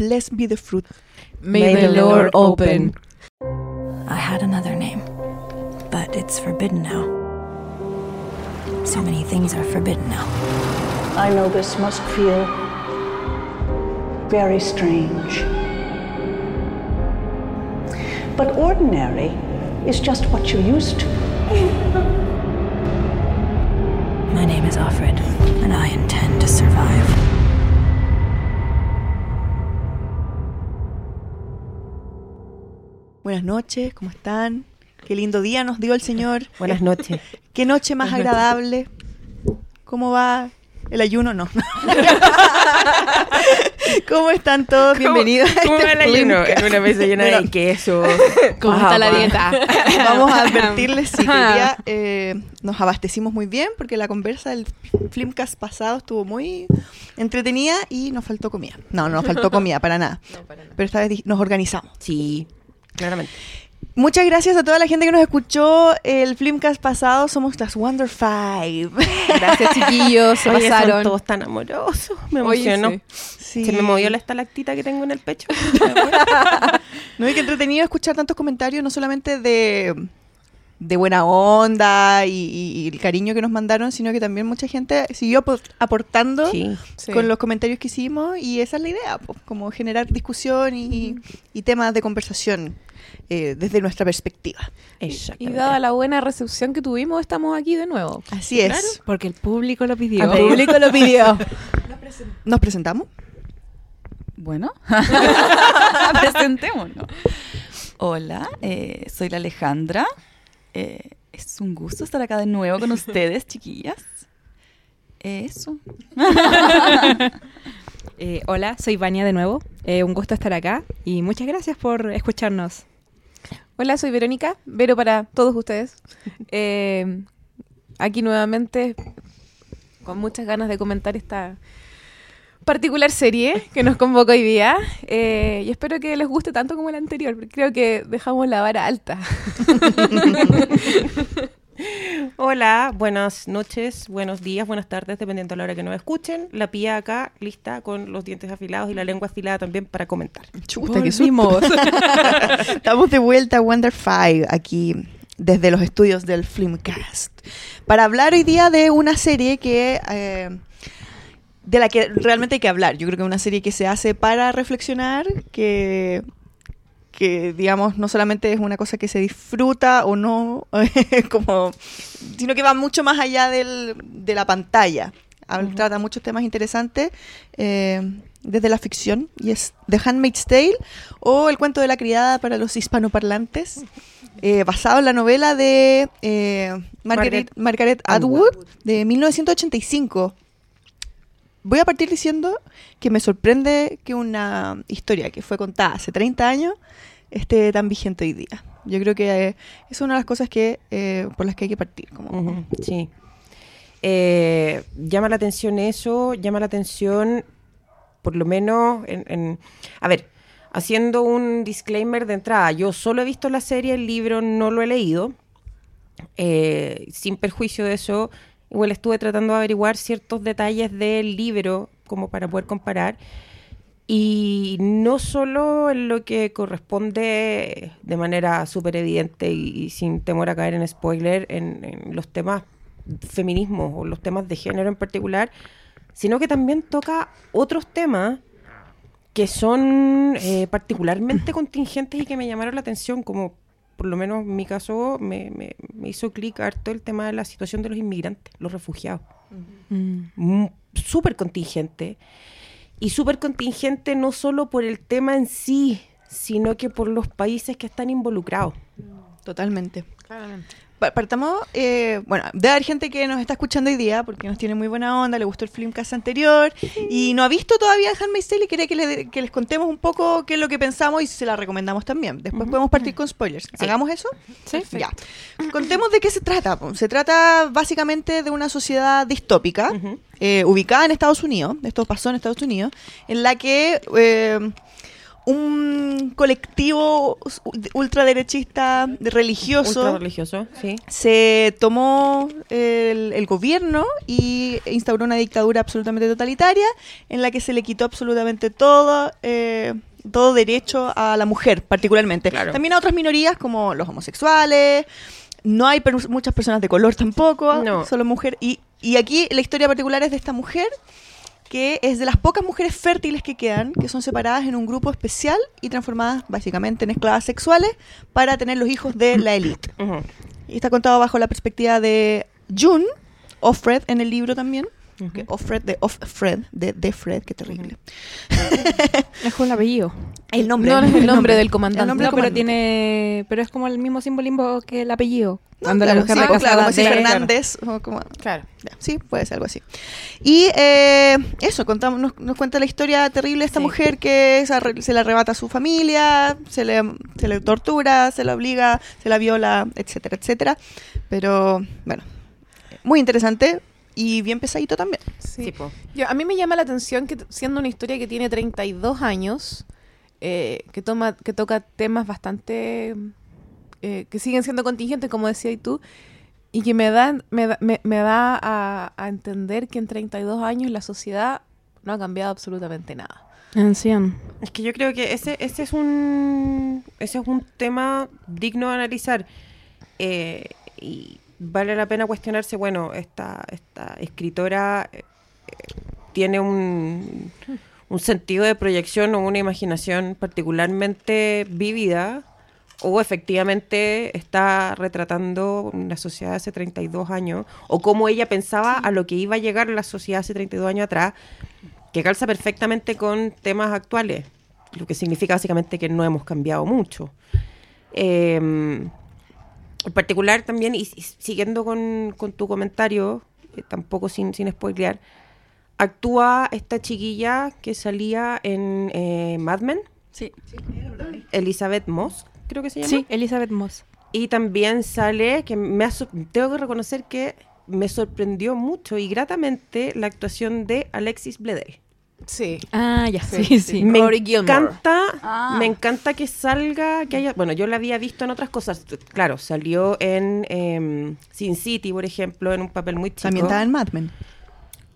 Blessed be the fruit. May, the Lord open. I had another name, but it's forbidden now. So many things are forbidden now. I know this must feel very strange. But ordinary is just what you're used to. My name is Alfred, and I intend to survive. Buenas noches, ¿cómo están? Qué lindo día nos dio el Señor. Buenas noches. Qué noche más agradable. ¿Cómo va el ayuno? No. ¿Cómo están todos? Bienvenidos a ¿Cómo este va el ayuno? En una mesa llena de queso. ¿Cómo está la dieta? Vamos a advertirles sí, que hoy día eh, nos abastecimos muy bien porque la conversa del Flimcast pasado estuvo muy entretenida y nos faltó comida. No, no nos faltó comida, para nada. Pero esta vez nos organizamos. Sí, claramente. Muchas gracias a toda la gente que nos escuchó el Flimcast pasado. Somos las Wonder Five. Gracias, chiquillos. Se Oye, son pasaron. todos tan amorosos. Me Oye, emocionó. sí. Sí. Se me movió la estalactita que tengo en el pecho. No, y qué entretenido escuchar tantos comentarios, no solamente de, de buena onda y, y- y el cariño que nos mandaron, sino que también mucha gente siguió apo- aportando Sí. Sí. con los comentarios que hicimos y esa es la idea, po, como generar discusión y, y temas de conversación eh, desde nuestra perspectiva. Y dada la buena recepción que tuvimos, estamos aquí de nuevo. Así es. Porque el público lo pidió. El público lo pidió. ¿Nos presentamos? Bueno, presentémonos. Hola, eh, soy la Alejandra. Eh, es un gusto estar acá de nuevo con ustedes, chiquillas. Eso. Eh, hola, soy Vania de nuevo. Eh, un gusto estar acá y muchas gracias por escucharnos. Hola, soy Verónica. Vero para todos ustedes. Eh, aquí nuevamente, con muchas ganas de comentar esta particular serie que nos convoca hoy día. Eh, y espero que les guste tanto como la anterior, porque creo que dejamos la vara alta. Hola, buenas noches, buenos días, buenas tardes, dependiendo de la hora que nos escuchen. La pía acá, lista, con los dientes afilados y la lengua afilada también para comentar. Chuta, qué susto. Estamos de vuelta a Wonder Five aquí desde los estudios del Filmcast para hablar hoy día de una serie que eh, de la que realmente hay que hablar. Yo creo que es una serie que se hace para reflexionar, que que digamos no solamente es una cosa que se disfruta o no, como, sino que va mucho más allá del- de la pantalla. Habla- Trata muchos temas interesantes eh, desde la ficción y es The Handmaid's Tale o El cuento de la criada para los hispanoparlantes, eh, basado en la novela de eh, Margaret, Margaret Atwood de 1985. Voy a partir diciendo que me sorprende que una historia que fue contada hace 30 años esté tan vigente hoy día. Yo creo que eh, es una de las cosas que eh, por las que hay que partir. Como, Sí. Eh, llama la atención eso, llama la atención, por lo menos, en, en- a ver, haciendo un disclaimer de entrada, yo solo he visto la serie, el libro no lo he leído, sin perjuicio de eso, igual estuve tratando de averiguar ciertos detalles del libro como para poder comparar. Y no solo en lo que corresponde de manera súper evidente y, sin temor a caer en spoiler en, en los temas feminismo o los temas de género en particular, sino que también toca otros temas que son eh, particularmente contingentes y que me llamaron la atención, como por lo menos en mi caso me, me- me hizo clic harto el tema de la situación de los inmigrantes, los refugiados. Mm, Súper contingente. Y súper contingente no solo por el tema en sí, sino que por los países que están involucrados. Totalmente. Pa- Partamos, eh, bueno, debe haber gente que nos está escuchando hoy día porque nos tiene muy buena onda, le gustó el Filmcast anterior y no ha visto todavía Handmaid's Tale y quiere que, le- que les contemos un poco qué es lo que pensamos y se la recomendamos también. Después podemos partir con spoilers. ¿Hagamos eso? Sí. Ya. Contemos de qué se trata. Se trata básicamente de una sociedad distópica eh, ubicada en Estados Unidos, esto pasó en Estados Unidos, en la que eh, un colectivo ultraderechista religioso Ultra religioso, sí. se tomó el, el gobierno y instauró una dictadura absolutamente totalitaria en la que se le quitó absolutamente todo, eh, todo derecho a la mujer, particularmente. Claro. También a otras minorías como los homosexuales. No hay per- muchas personas de color tampoco, No. solo mujer. Y, y aquí la historia particular es de esta mujer que es de las pocas mujeres fértiles que quedan, que son separadas en un grupo especial y transformadas básicamente en esclavas sexuales para tener los hijos de la élite. Y está contado bajo la perspectiva de June, Offred en el libro también. Que Offred, de Offred, de, de Fred, qué terrible. Es con el apellido. El nombre. No, no es el nombre del comandante. El nombre No, del pero comandante. tiene. Pero es como el mismo simbolismo que el apellido. No, Cuando claro, la mujer sí, claro, como si de- Fernández. o como- Claro. ya, sí, puede ser algo así. Y eh, eso, contamos, nos, nos cuenta la historia terrible de esta Sí. mujer que se, arre- se le arrebata a su familia, se le, se le tortura, se la obliga, se la viola, etcétera, etcétera. Pero bueno, muy interesante y bien pesadito también. Sí. Yo- a mí me llama la atención que siendo una historia que tiene 32 años, eh, que toma, que toca temas bastante eh, que siguen siendo contingentes, como decías tú, y que me da, me da, me, me da a, a entender que en 32 años la sociedad no ha cambiado absolutamente nada. Anciano. Es que yo creo que ese, ese es un ese es un tema digno de analizar. Eh, y vale la pena cuestionarse, bueno, esta, esta escritora eh, eh, tiene un, un sentido de proyección o una imaginación particularmente vívida o efectivamente está retratando una sociedad hace 32 años o cómo ella pensaba a lo que iba a llegar la sociedad hace 32 años atrás que calza perfectamente con temas actuales, lo que significa básicamente que no hemos cambiado mucho. Eh, en particular también, y, y siguiendo con, con tu comentario, eh, tampoco sin, sin spoilear, actúa esta chiquilla que salía en eh, Mad Men, Sí. Elizabeth Moss, creo que se llama. Sí, Elizabeth Moss. Y también sale, que me ha tengo que reconocer que me sorprendió mucho y gratamente la actuación de Alexis Bledel. Sí. Ah, ya. Sí, Sí, sí. sí. Me Rory Gilmore. encanta, Ah. me encanta que salga, que haya, bueno, yo la había visto en otras cosas, claro, salió en em, Sin City, por ejemplo, en un papel muy chico. También estaba en Mad Men.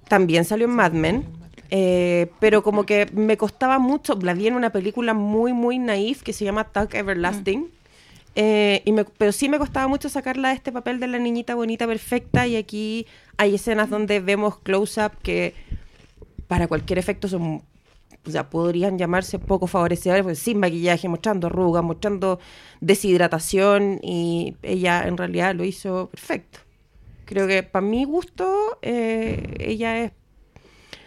También salió en Mad Men, eh, pero como que me costaba mucho, la vi en una película muy, muy naif que se llama Tuck Everlasting. eh, y me- pero sí me costaba mucho sacarla de este papel de la niñita bonita perfecta y aquí hay escenas donde vemos close-up que para cualquier efecto son o sea, podrían llamarse poco favorecedores, pues sin maquillaje, mostrando arrugas, mostrando deshidratación, y ella en realidad lo hizo perfecto. Creo que para mi gusto, eh, ella es.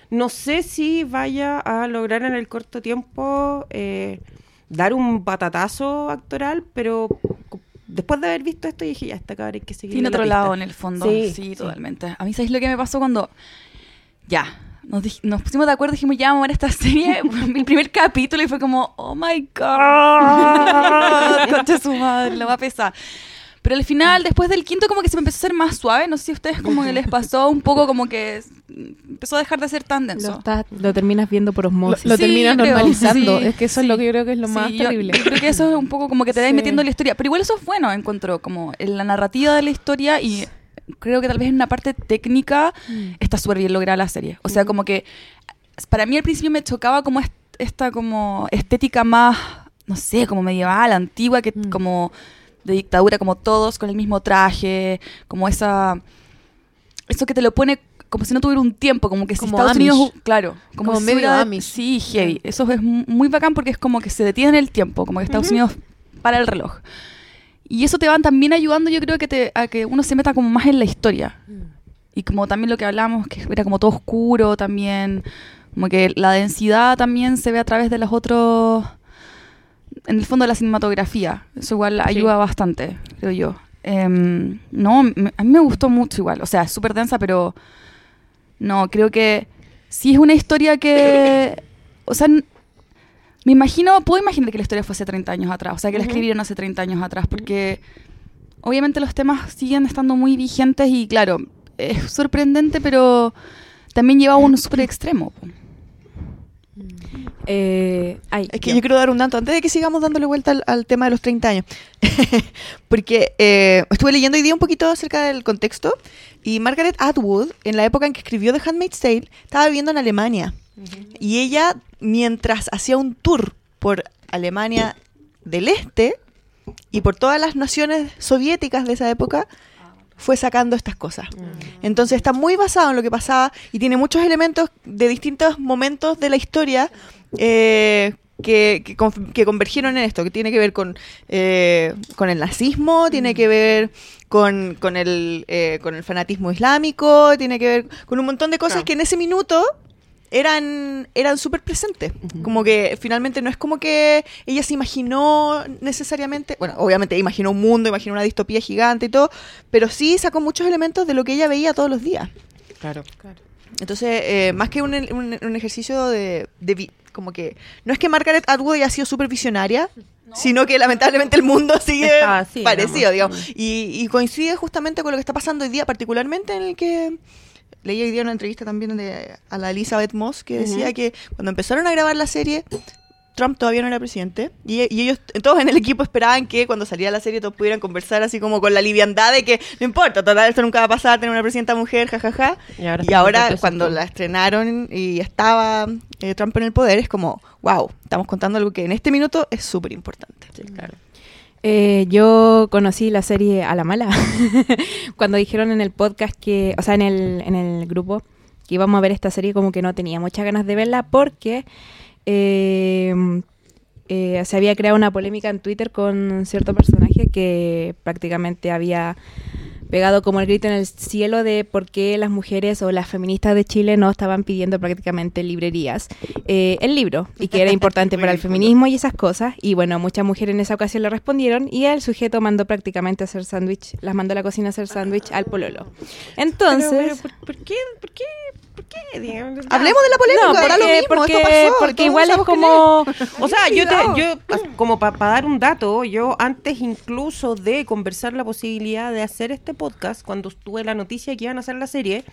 No sé si vaya a lograr en el corto tiempo eh, dar un patatazo actoral, pero después de haber visto esto dije, ya, esta cabra hay que seguir. Tiene otro lado en el fondo. Sí, Sí, sí. totalmente. A mí, ¿sabéis lo que me pasó cuando. Ya. Nos, nos pusimos de acuerdo, dijimos, ya vamos a ver esta serie. el primer capítulo y fue como, oh my god. Concha su madre, la va a pesar. Pero al final, después del quinto, como que se me empezó a hacer más suave. No sé si a ustedes como que les pasó un poco como que empezó a dejar de ser tan Lo, denso. estás- lo terminas viendo por Lo, osmosis. lo Sí, terminas creo, normalizando. sí, es que eso es sí. lo que yo creo que es lo Sí, más yo- terrible. Yo, creo que eso es un poco como que te vas Sí. metiendo en la historia. Pero igual eso es bueno, encuentro, como en la narrativa de la historia y creo que tal vez en una parte técnica Mm. está súper bien lograda la serie. O sea, como que para mí al principio me chocaba como est- esta como estética más, no sé, como medieval, antigua, que Mm. como de dictadura, como todos con el mismo traje, como esa... Eso que te lo pone como si no tuviera un tiempo, como que si Estados Amish. Unidos, claro, como, Como si medio Amish. Sí, heavy. Eso es mu- muy bacán porque es como que se detiene en el tiempo, como que Estados Unidos para el reloj. Y eso te van también ayudando, yo creo que te, a que uno se meta como más en la historia. Y como también lo que hablamos, que era como todo oscuro también, como que la densidad también se ve a través de los otros, en el fondo de la cinematografía. Eso igual ayuda bastante, creo yo. Em, no, me- a mí me gustó mucho igual. O sea, es súper densa, pero no, creo que sí es una historia que, o sea, me imagino, puedo imaginar que la historia fue hace 30 años atrás, o sea, que la escribieron hace 30 años atrás, porque obviamente los temas siguen estando muy vigentes y claro, es sorprendente, pero también lleva a un súper extremo. Eh, ay, Es que yo quiero dar un dato antes de que sigamos dándole vuelta al, al tema de los 30 años. Porque eh, estuve leyendo hoy día un poquito acerca del contexto y Margaret Atwood, en la época en que escribió The Handmaid's Tale, estaba viviendo en Alemania. Y ella, mientras hacía un tour por Alemania del Este y por todas las naciones soviéticas de esa época, fue sacando estas cosas. Entonces está muy basado en lo que pasaba y tiene muchos elementos de distintos momentos de la historia eh, que, que, conf- que convergieron en esto, que tiene que ver con, eh, con el nazismo, tiene que ver con, con, el, eh, con el fanatismo islámico, tiene que ver con un montón de cosas que en ese minuto eran, eran súper presentes. Como que finalmente no es como que ella se imaginó necesariamente, bueno, obviamente imaginó un mundo, imaginó una distopía gigante y todo, pero sí sacó muchos elementos de lo que ella veía todos los días. Claro. Entonces, eh, más que un, un- un ejercicio de, de vi- como que no es que Margaret Atwood haya sido súper visionaria, sino que lamentablemente el mundo sigue así, parecido, digamos. digamos. Y, y coincide justamente con lo que está pasando hoy día, particularmente en el que leí hoy día una entrevista también de, a la Elizabeth Moss que decía que cuando empezaron a grabar la serie, Trump todavía no era presidente y, y ellos todos en el equipo esperaban que cuando saliera la serie todos pudieran conversar así como con la liviandad de que no importa, total esto nunca va a pasar, tener una presidenta mujer, jajaja. Y ahora Y ahora, cuando la estrenaron y estaba eh, Trump en el poder, es como, wow, estamos contando algo que en este minuto es súper importante. Sí, claro. Eh, yo conocí la serie a la mala cuando dijeron en el podcast que, o sea, en el, en el grupo que íbamos a ver esta serie como que no tenía muchas ganas de verla porque eh, eh, se había creado una polémica en Twitter con cierto personaje que prácticamente había pegado como el grito en el cielo de por qué las mujeres o las feministas de Chile no estaban pidiendo prácticamente en librerías eh, el libro y que era importante para el feminismo y esas cosas. Y bueno, muchas mujeres en esa ocasión le respondieron y el sujeto mandó prácticamente a hacer sándwich, las mandó a la cocina a hacer sándwich al pololo. Entonces... Pero, pero, ¿por, por qué? ¿Por qué? ¿Por qué? Digamos. Hablemos de la polémica, No, da lo porque, mismo, porque, esto pasó, porque todos igual es como... O sea, yo te, yo, como para dar un dato, yo antes incluso de conversar la posibilidad de hacer este podcast, cuando tuve la noticia que iban a hacer la serie,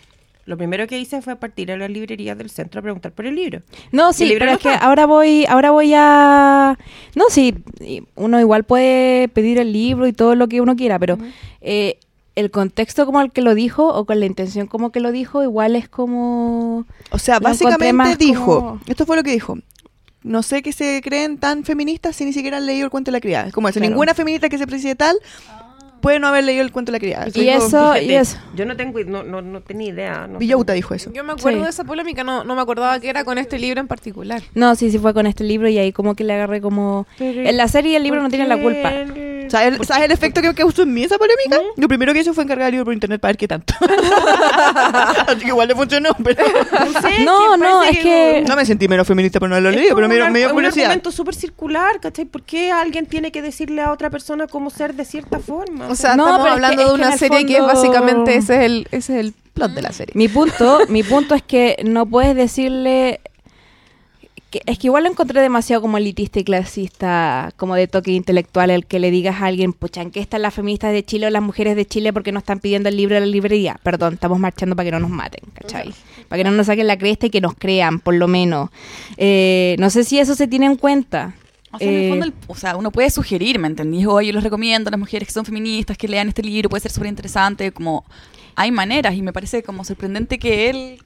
lo primero que hice fue partir a las librerías del centro a preguntar por el libro. No, sí, libro pero no es que ahora voy, ahora voy a... No, sí, uno igual puede pedir el libro y todo lo que uno quiera, pero eh, el contexto como el que lo dijo o con la intención como que lo dijo, igual es como... O sea, básicamente dijo, como- esto fue lo que dijo. No sé que se creen tan feministas si ni siquiera han leído el cuento de la criada. Es como eso, Claro. ninguna feminista que se precie tal puede no haber leído el cuento de la criada. Y eso- Fíjate, eso. Yo no tengo, no, no, no tenía idea. No Villauta tengo- dijo eso. Yo me acuerdo Sí. de esa polémica, no, no me acordaba que era con este libro en particular. No, sí, sí fue con este libro y ahí como que le agarré como... Pero, En la serie el libro ¿por no tiene la culpa. ¿Sabes, el- ¿Sabes el efecto que causó en mí esa polémica? Lo primero que hizo fue encargar el libro por internet para ver qué tanto. Así que igual le funcionó, pero No, sé, No, no, es que- no me sentí menos feminista por no haberlo Es leído, pero me dio- me dio ar- un curiosidad. argumento súper circular, ¿cachai? ¿Por qué alguien tiene que decirle a otra persona cómo ser de cierta forma? O sea, No, estamos es que- hablando es de una serie que fondo- básicamente ese es el, ese es el plot de la serie. Mi punto, mi punto es que no puedes decirle que es que igual lo encontré demasiado como elitista y clasista, como de toque intelectual, el que le digas a alguien, pucha, ¿en qué están las feministas de Chile o las mujeres de Chile porque no están pidiendo el libro de la librería? Perdón, estamos marchando para que no nos maten, ¿cachai? Para que no nos saquen la cresta y que nos crean, por lo menos. Eh, no sé si eso se tiene en cuenta. O sea, en el Eh, fondo, el- o sea, uno puede sugerir, ¿me entendís? Oye, yo les recomiendo a las mujeres que son feministas que lean este libro, puede ser súper interesante, como hay maneras y me parece como sorprendente que él...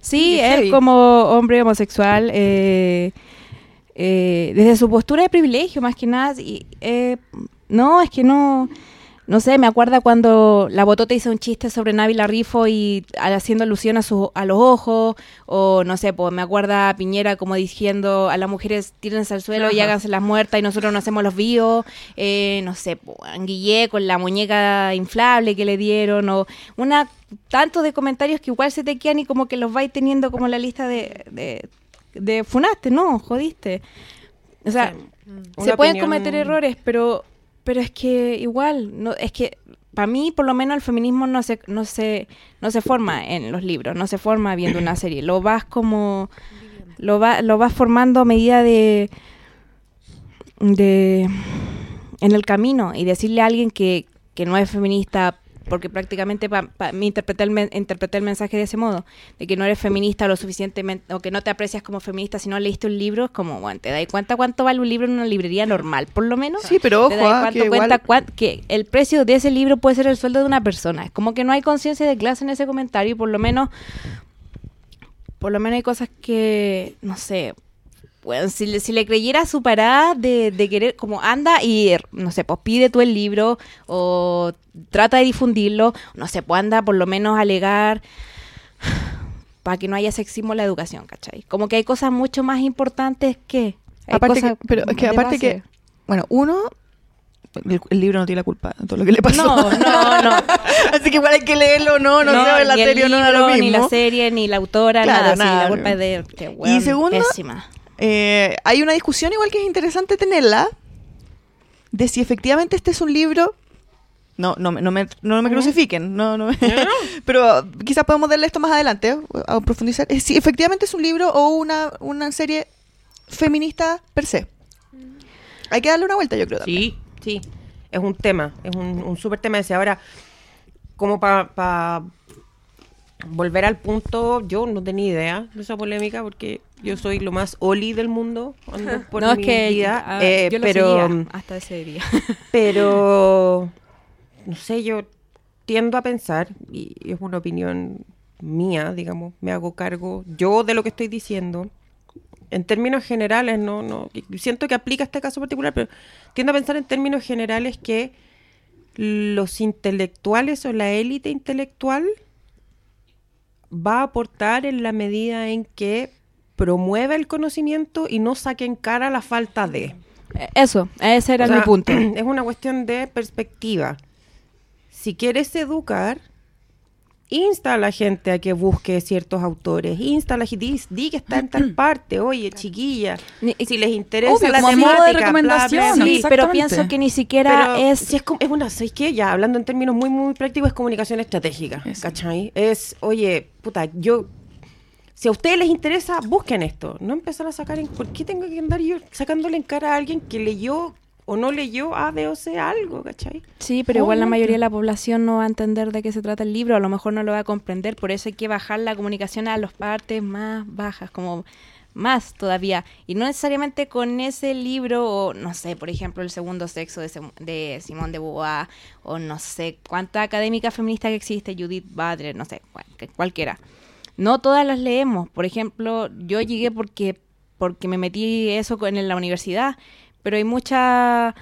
Sí, él heavy. como hombre homosexual, eh, eh, desde su postura de privilegio más que nada, y, eh, no, es que no, no sé, me acuerda cuando la botota hizo un chiste sobre Návila Rifo y haciendo alusión a, su, a los ojos, o no sé, pues me acuerda a Piñera como diciendo a las mujeres tírense al suelo y háganse las muertas y nosotros no hacemos los vivos, eh, no sé, pues, Anguillé con la muñeca inflable que le dieron, o una tanto de comentarios que igual se te quedan y como que los vais teniendo como la lista de, de, de funaste, no, jodiste. O sea, Sí. se pueden opinión- cometer errores, pero pero es que igual, no es que para mí por lo menos el feminismo no se no se no se forma en los libros, no se forma viendo una serie, lo vas como lo va, lo vas formando a medida de de en el camino y decirle a alguien que, que no es feminista porque prácticamente para mí interpreté el, men- interpreté el mensaje de ese modo, de que no eres feminista lo suficientemente, o que no te aprecias como feminista si no leíste un libro, es como, bueno, ¿te das cuenta cuánto vale un libro en una librería normal, por lo menos? Sí, pero ¿Te ojo, das ah, cuánto que igual- cuenta cuán- que el precio de ese libro puede ser el sueldo de una persona? Es como que no hay conciencia de clase en ese comentario y por lo menos por lo menos hay cosas que, no sé, bueno, si, le- si le creyera su parada de, de querer, como anda y, no sé, pues pide tú el libro o trata de difundirlo, no sé, pues anda por lo menos a alegar para que no haya sexismo en la educación, ¿cachai? Como que hay cosas mucho más importantes que... Aparte que, pero es que aparte base. que, bueno, uno, el, el libro no tiene la culpa de todo lo que le pasó. No, no, no. Así que igual hay que leerlo, no, no, sé, la serie no da lo libro, mismo. Ni la serie, ni la autora, Claro, nada. sí, nada. la culpa es de... este weón, segundo, pésima. Eh, hay una discusión igual que es interesante tenerla de si efectivamente este es un libro. No, no, me- no me, no me crucifiquen, no, no, pero quizás podemos darle esto más adelante, a profundizar. Si efectivamente es un libro o una, una serie feminista per se. Hay que darle una vuelta, yo creo. también. Sí, sí. Es un tema, es un, un súper tema ese. Ahora, como para volver al punto, yo no tenía idea de esa polémica porque yo soy lo más oli del mundo por no, es mi que vida, ah, eh, yo lo pero, seguía hasta ese día. pero, no sé, yo tiendo a pensar, y es una opinión mía, digamos, me hago cargo yo de lo que estoy diciendo. En términos generales, no, no, siento que aplica este caso particular, pero tiendo a pensar en términos generales que los intelectuales o la élite intelectual va a aportar en la medida en que promueva el conocimiento y no saque en cara la falta de. Eso, ese era O sea, mi punto. Es una cuestión de perspectiva. Si quieres educar, insta a la gente a que busque ciertos autores, insta a la gente, di, di que está en tal parte, oye, chiquilla, Ni- si les interesa Obvio, la como modo de temática, bla, bla, recomendación. Sí, pero pienso que ni siquiera Pero es... si es, como- es una, ¿sabes qué? Ya hablando en términos muy, muy prácticos, es comunicación estratégica, Eso. ¿cachai? Es, oye, puta, yo, si a ustedes les interesa, busquen esto, no empezar a sacar, en, ¿por qué tengo que andar yo sacándole en cara a alguien que leyó o no leyó A, B o C algo, ¿cachai? Sí, pero igual la mayoría de la población no va a entender de qué se trata el libro, a lo mejor no lo va a comprender, por eso hay que bajar la comunicación a las partes más bajas, como más todavía, y no necesariamente con ese libro, o no sé, por ejemplo, El segundo sexo de, de Simón de Beauvoir, o no sé cuánta académica feminista que existe, Judith Butler, no sé, cual- cualquiera. No todas las leemos, por ejemplo, yo llegué porque, porque me metí eso en la universidad, pero hay mucha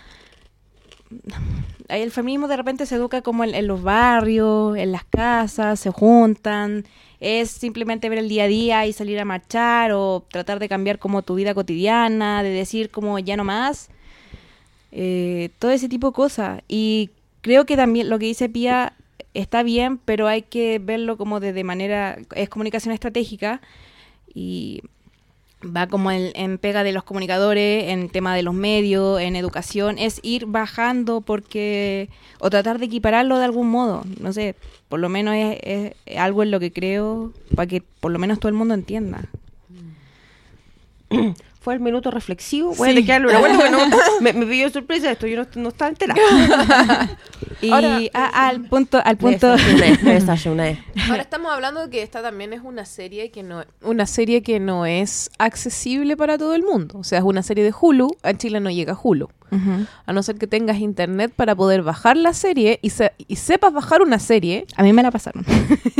el feminismo de repente se educa como en, en los barrios, en las casas, se juntan, es simplemente ver el día a día y salir a marchar o tratar de cambiar como tu vida cotidiana, de decir como ya no más, eh, todo ese tipo de cosas. Y creo que también lo que dice Pía está bien, pero hay que verlo como de, de manera, es comunicación estratégica y va como en, en pega de los comunicadores, en tema de los medios, en educación, es ir bajando porque, o tratar de equipararlo de algún modo, no sé, por lo menos es, es algo en lo que creo, para que por lo menos todo el mundo entienda. Fue el minuto reflexivo. Voy a tener que darle una vuelta, porque no- me, me pidió sorpresa esto, yo no, no estaba enterada. Y Ahora- ah, al punto, al punto, Desayuné, me desayuné. Ahora estamos hablando de que esta también es una serie que no una serie que no es accesible para todo el mundo. O sea, es una serie de Hulu. A Chile no llega Hulu. A no ser que tengas internet para poder bajar la serie y, se- y sepas bajar una serie. a mí me la pasaron.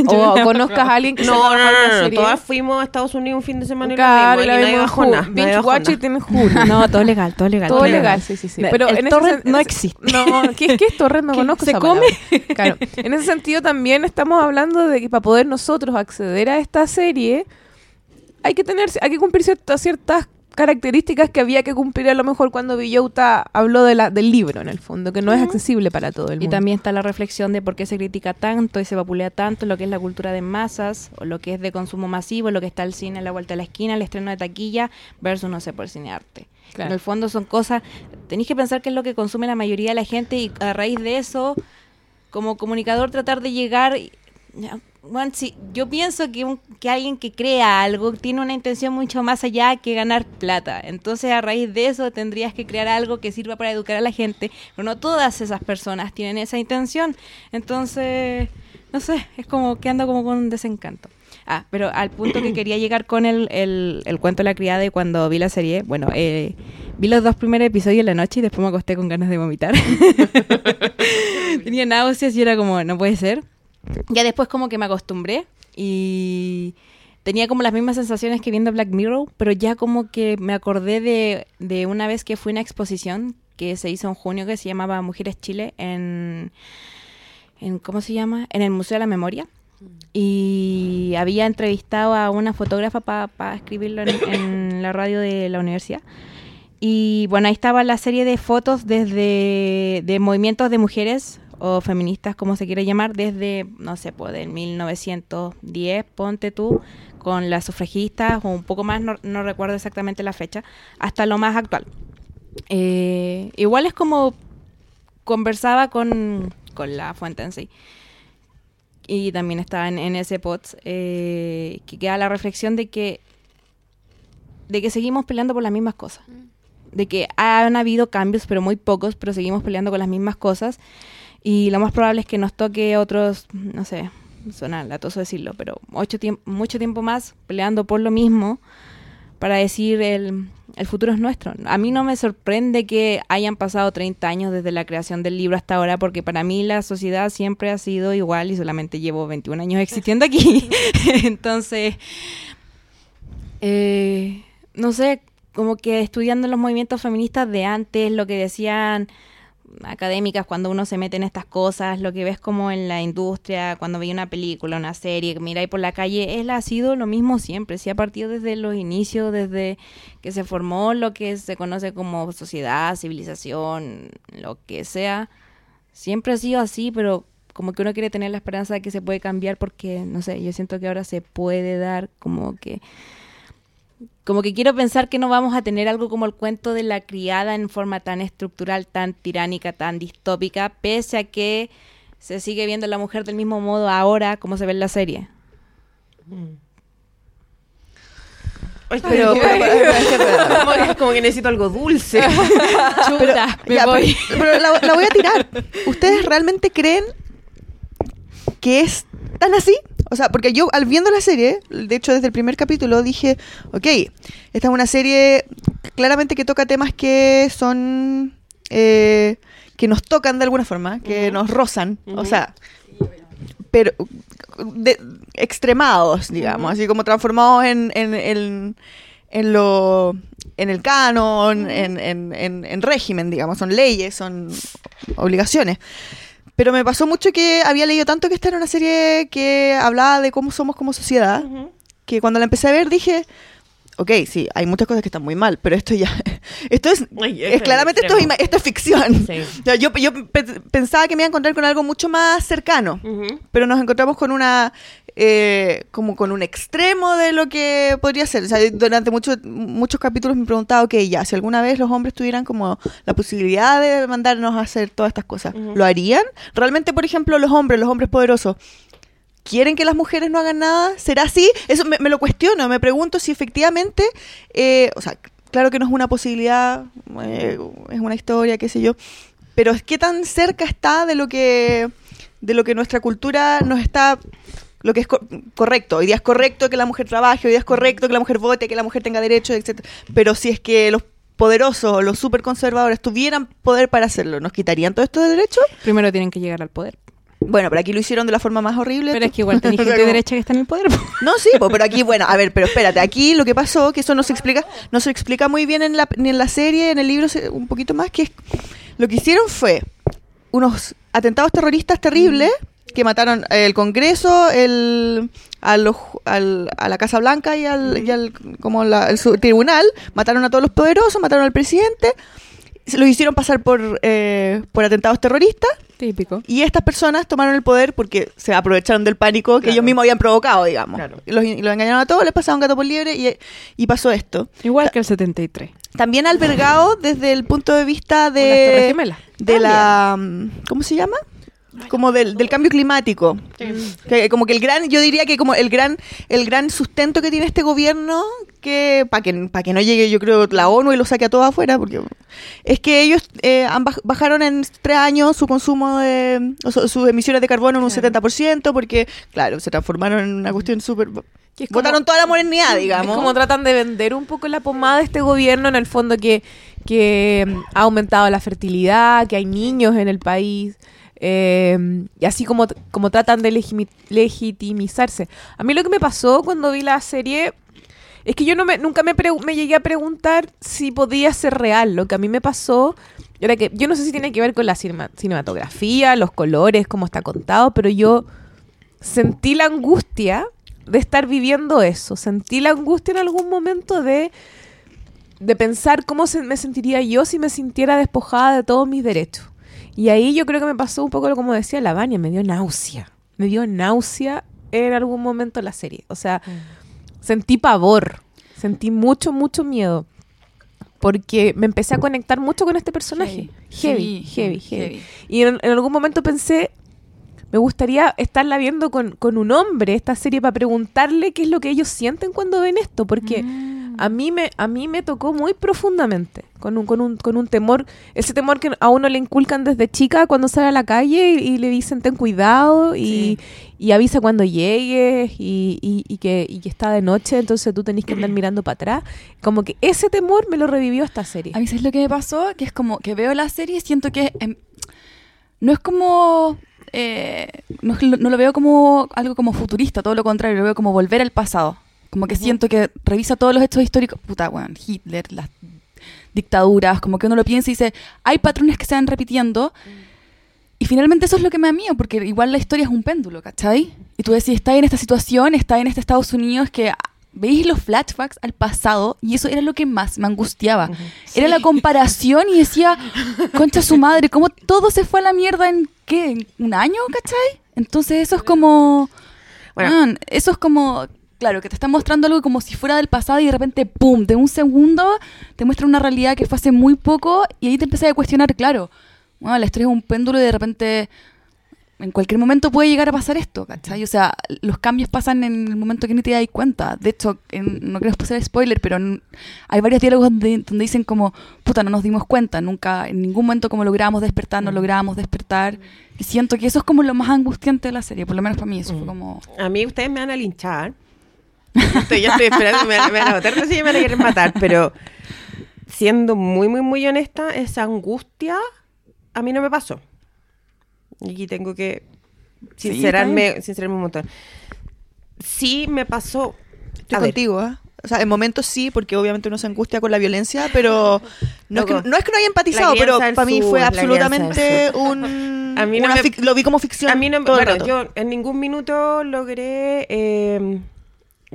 o conozcas a alguien que No, sepa no, bajar no, no, serie. Todas fuimos a Estados Unidos un fin de semana y Claro, y la la vimos. y nadie vimos en bajó nada, nadie Binge watch y nada. tienes Hulu. no, todo legal, todo legal. Todo legal, sí, sí, sí. Pero el en ese torrent sen- no ese- existe. No, ¿qué es que es torrent? No ¿Qué? conozco ¿Se esa come? palabra. Claro. En ese sentido también estamos hablando de que para poder nosotros acceder a esta serie hay que tener, hay que cumplir ciertas, ciertas características que había que cumplir a lo mejor cuando Villota habló de la, del libro, en el fondo, que no es accesible para todo el Y mundo. también está la reflexión de por qué se critica tanto y se vapulea tanto lo que es la cultura de masas, o lo que es de consumo masivo, lo que está el cine a la vuelta de la esquina, el estreno de taquilla, versus, no sé, por cine arte. Claro. En el fondo son cosas, tenéis que pensar qué es lo que consume la mayoría de la gente y a raíz de eso, como comunicador, tratar de llegar, y- bueno, sí, yo pienso que, un- que alguien que crea algo tiene una intención mucho más allá que ganar plata. Entonces, a raíz de eso, tendrías que crear algo que sirva para educar a la gente. Pero no todas esas personas tienen esa intención. Entonces, no sé, es como que ando como con un desencanto. Ah, pero al punto que quería llegar con el, el, el cuento de la criada y cuando vi la serie, bueno, eh, vi los dos primeros episodios en la noche y después me acosté con ganas de vomitar. Tenía náuseas y era como, no puede ser. Ya después como que me acostumbré y tenía como las mismas sensaciones que viendo Black Mirror, pero ya como que me acordé de, de una vez que fui a una exposición que se hizo en junio que se llamaba Mujeres Chile en, en ¿cómo se llama? En el Museo de la Memoria. Y había entrevistado a una fotógrafa para escribirlo en, en la radio de la universidad. Y bueno, ahí estaba la serie de fotos desde de movimientos de mujeres o feministas, como se quiere llamar, desde, no sé, pues del 1910, ponte tú, con las sufragistas o un poco más, no, no recuerdo exactamente la fecha, hasta lo más actual. Eh, igual es como conversaba con, con la fuente en sí. Y también estaba en, en ese pod eh, que queda la reflexión de que de que seguimos peleando por las mismas cosas. De que han habido cambios, pero muy pocos, pero seguimos peleando con las mismas cosas. Y lo más probable es que nos toque otros, no sé, suena latoso decirlo, pero ocho tiemp- mucho tiempo más peleando por lo mismo para decir el, el futuro es nuestro. A mí no me sorprende que hayan pasado 30 años desde la creación del libro hasta ahora, porque para mí la sociedad siempre ha sido igual y solamente llevo 21 años existiendo aquí. Entonces, eh, no sé, como que estudiando los movimientos feministas de antes, lo que decían académicas cuando uno se mete en estas cosas, lo que ves como en la industria, cuando veía una película, una serie, que miráis por la calle, él ha sido lo mismo siempre, sí ha partido desde los inicios, desde que se formó lo que se conoce como sociedad, civilización, lo que sea, siempre ha sido así, pero como que uno quiere tener la esperanza de que se puede cambiar porque, no sé, yo siento que ahora se puede dar como que como que quiero pensar que no vamos a tener algo como el cuento de la criada en forma tan estructural, tan tiránica, tan distópica, pese a que se sigue viendo a la mujer del mismo modo ahora como se ve en la serie. Ay, Pero, pero, pero, pero, como, que- como que necesito algo dulce. pero- me ya, voy. pero- pero la, la voy a tirar. ¿Ustedes realmente creen que es tan así? O sea, porque yo al viendo la serie, de hecho desde el primer capítulo dije, ok, esta es una serie claramente que toca temas que son, eh, que nos tocan de alguna forma, que nos rozan, o sea, pero de- extremados, digamos, así como transformados en, en, en, en lo en el canon, en, en, en, en régimen, digamos, son leyes, son obligaciones. Pero me pasó mucho que había leído tanto que esta era una serie que hablaba de cómo somos como sociedad, que cuando la empecé a ver dije, ok, sí, hay muchas cosas que están muy mal, pero esto ya, esto es, Ay, es es claramente esto es, esto ficción. Sí. O sea, yo, yo pe- pensaba que me iba a encontrar con algo mucho más cercano, pero nos encontramos con una, eh, como con un extremo de lo que podría ser. O sea, durante mucho- muchos capítulos me preguntaba, ok, ya, si alguna vez los hombres tuvieran como la posibilidad de mandarnos a hacer todas estas cosas, ¿lo harían? Realmente, por ejemplo, los hombres, los hombres poderosos, ¿Quieren que las mujeres no hagan nada? ¿Será así? Eso me, me lo cuestiono, me pregunto si efectivamente, eh, o sea, claro que no es una posibilidad, eh, es una historia, qué sé yo, pero es qué tan cerca está de lo que, de lo que nuestra cultura nos está, lo que es co- correcto. Hoy día es correcto que la mujer trabaje, hoy día es correcto que la mujer vote, que la mujer tenga derechos, etc. Pero si es que los poderosos, los super conservadores tuvieran poder para hacerlo, ¿nos quitarían todo esto de derechos? Primero tienen que llegar al poder. Bueno, pero aquí lo hicieron de la forma más horrible. Pero es que igual sea, gente de derecha que está en el poder. po. no, sí, po, pero aquí, bueno, a ver, pero espérate, aquí lo que pasó, que eso no se explica, no se explica muy bien en la, ni en la serie, en el libro, se- un poquito más, que es- lo que hicieron fue unos atentados terroristas terribles que mataron el Congreso, el, a, los, al- a la Casa Blanca y al, y al- como la- el tribunal, mataron a todos los poderosos, mataron al presidente, se los hicieron pasar por, eh, por atentados terroristas Típico. y estas personas tomaron el poder porque se aprovecharon del pánico que Claro. ellos mismos habían provocado, digamos. Claro. Los, los engañaron a todos, les pasaron gato por liebre y, y pasó esto. Igual que el 73. También albergado desde el punto de vista de, de la... mm, ¿Cómo se llama? Como del, del cambio climático. Que como que el gran, yo diría que como el gran, el gran sustento que tiene este gobierno, que para que, para que no llegue, yo creo, la ONU y lo saque a todos afuera, porque es que ellos eh, han baj- bajaron en tres años su consumo de, o su- sus emisiones de carbono en un 70%, porque, claro, se transformaron en una cuestión súper... Botaron toda la modernidad, digamos. Es como tratan de vender un poco la pomada de este gobierno, en el fondo que, que ha aumentado la fertilidad, que hay niños en el país, eh, y así como, como tratan de legitimizarse. A mí lo que me pasó cuando vi la serie es que yo no me, nunca me, llegué a preguntar si podía ser real. Lo que a mí me pasó era que yo no sé si tiene que ver con la cinema- cinematografía, los colores, cómo está contado, pero yo sentí la angustia de estar viviendo eso. Sentí la angustia en algún momento de, de pensar cómo se- me sentiría yo si me sintiera despojada de todos mis derechos. Y ahí yo creo que me pasó un poco lo como decía la Vania, me dio náusea. Me dio náusea en algún momento la serie. O sea, sentí pavor, sentí mucho, mucho miedo. Porque me empecé a conectar mucho con este personaje. Heavy, heavy, heavy. heavy. Y en, en algún momento pensé, me gustaría estarla viendo con, con un hombre esta serie para preguntarle qué es lo que ellos sienten cuando ven esto, porque a mí me a mí me tocó muy profundamente con un, con un con un temor, ese temor que a uno le inculcan desde chica cuando sale a la calle y, y le dicen ten cuidado y, y avisa cuando llegues y, y- que, y que está de noche, entonces tú tenés que andar mirando para atrás. Como que ese temor me lo revivió esta serie. A mí, ¿sabes lo que me pasó? Que es como que veo la serie y siento que em, no es como. eh, no, es no lo veo como algo como futurista, todo lo contrario, lo veo como volver al pasado. Como que siento que revisa todos los hechos históricos. Puta, weón, Hitler, las dictaduras, como que uno lo piensa y dice, hay patrones que se van repitiendo. Y finalmente eso es lo que me da miedo, porque igual la historia es un péndulo, ¿cachai? Y tú decís, está en esta situación, está en este Estados Unidos que ah, veis los flashbacks al pasado y eso era lo que más me angustiaba. Era la comparación y decía, concha su madre, ¿cómo todo se fue a la mierda en qué? ¿En un año, cachai? Entonces eso es como... Bueno. man, eso es como... Claro, que te está mostrando algo como si fuera del pasado y de repente, ¡pum!, de un segundo te muestra una realidad que fue hace muy poco y ahí te empecé a cuestionar, claro, bueno, la historia es un péndulo y de repente en cualquier momento puede llegar a pasar esto, ¿cachai? O sea, los cambios pasan en el momento que ni te das cuenta. De hecho, en- no quiero pasar spoiler, pero en- hay varios diálogos donde, donde dicen como, puta, no nos dimos cuenta, nunca, en ningún momento como logramos despertar, no logramos despertar. Y siento que eso es como lo más angustiante de la serie, por lo menos para mí, eso fue como... A mí ustedes me van a linchar. Estoy, yo estoy esperando, me, me van a botar, no sé si me van a querer matar, pero siendo muy, muy, muy honesta, esa angustia a mí no me pasó. Y aquí tengo que Sí, sincerarme, sincerarme un montón. Sí me pasó. Estoy a ver, contigo, ¿ah? O sea, en momentos sí, porque obviamente uno se angustia con la violencia, pero no, es que, no es que no haya empatizado, pero para mí fue absolutamente un... A mí no una me- lo vi como ficción A mí no me. todo el Bueno, rato. yo en ningún minuto logré. eh,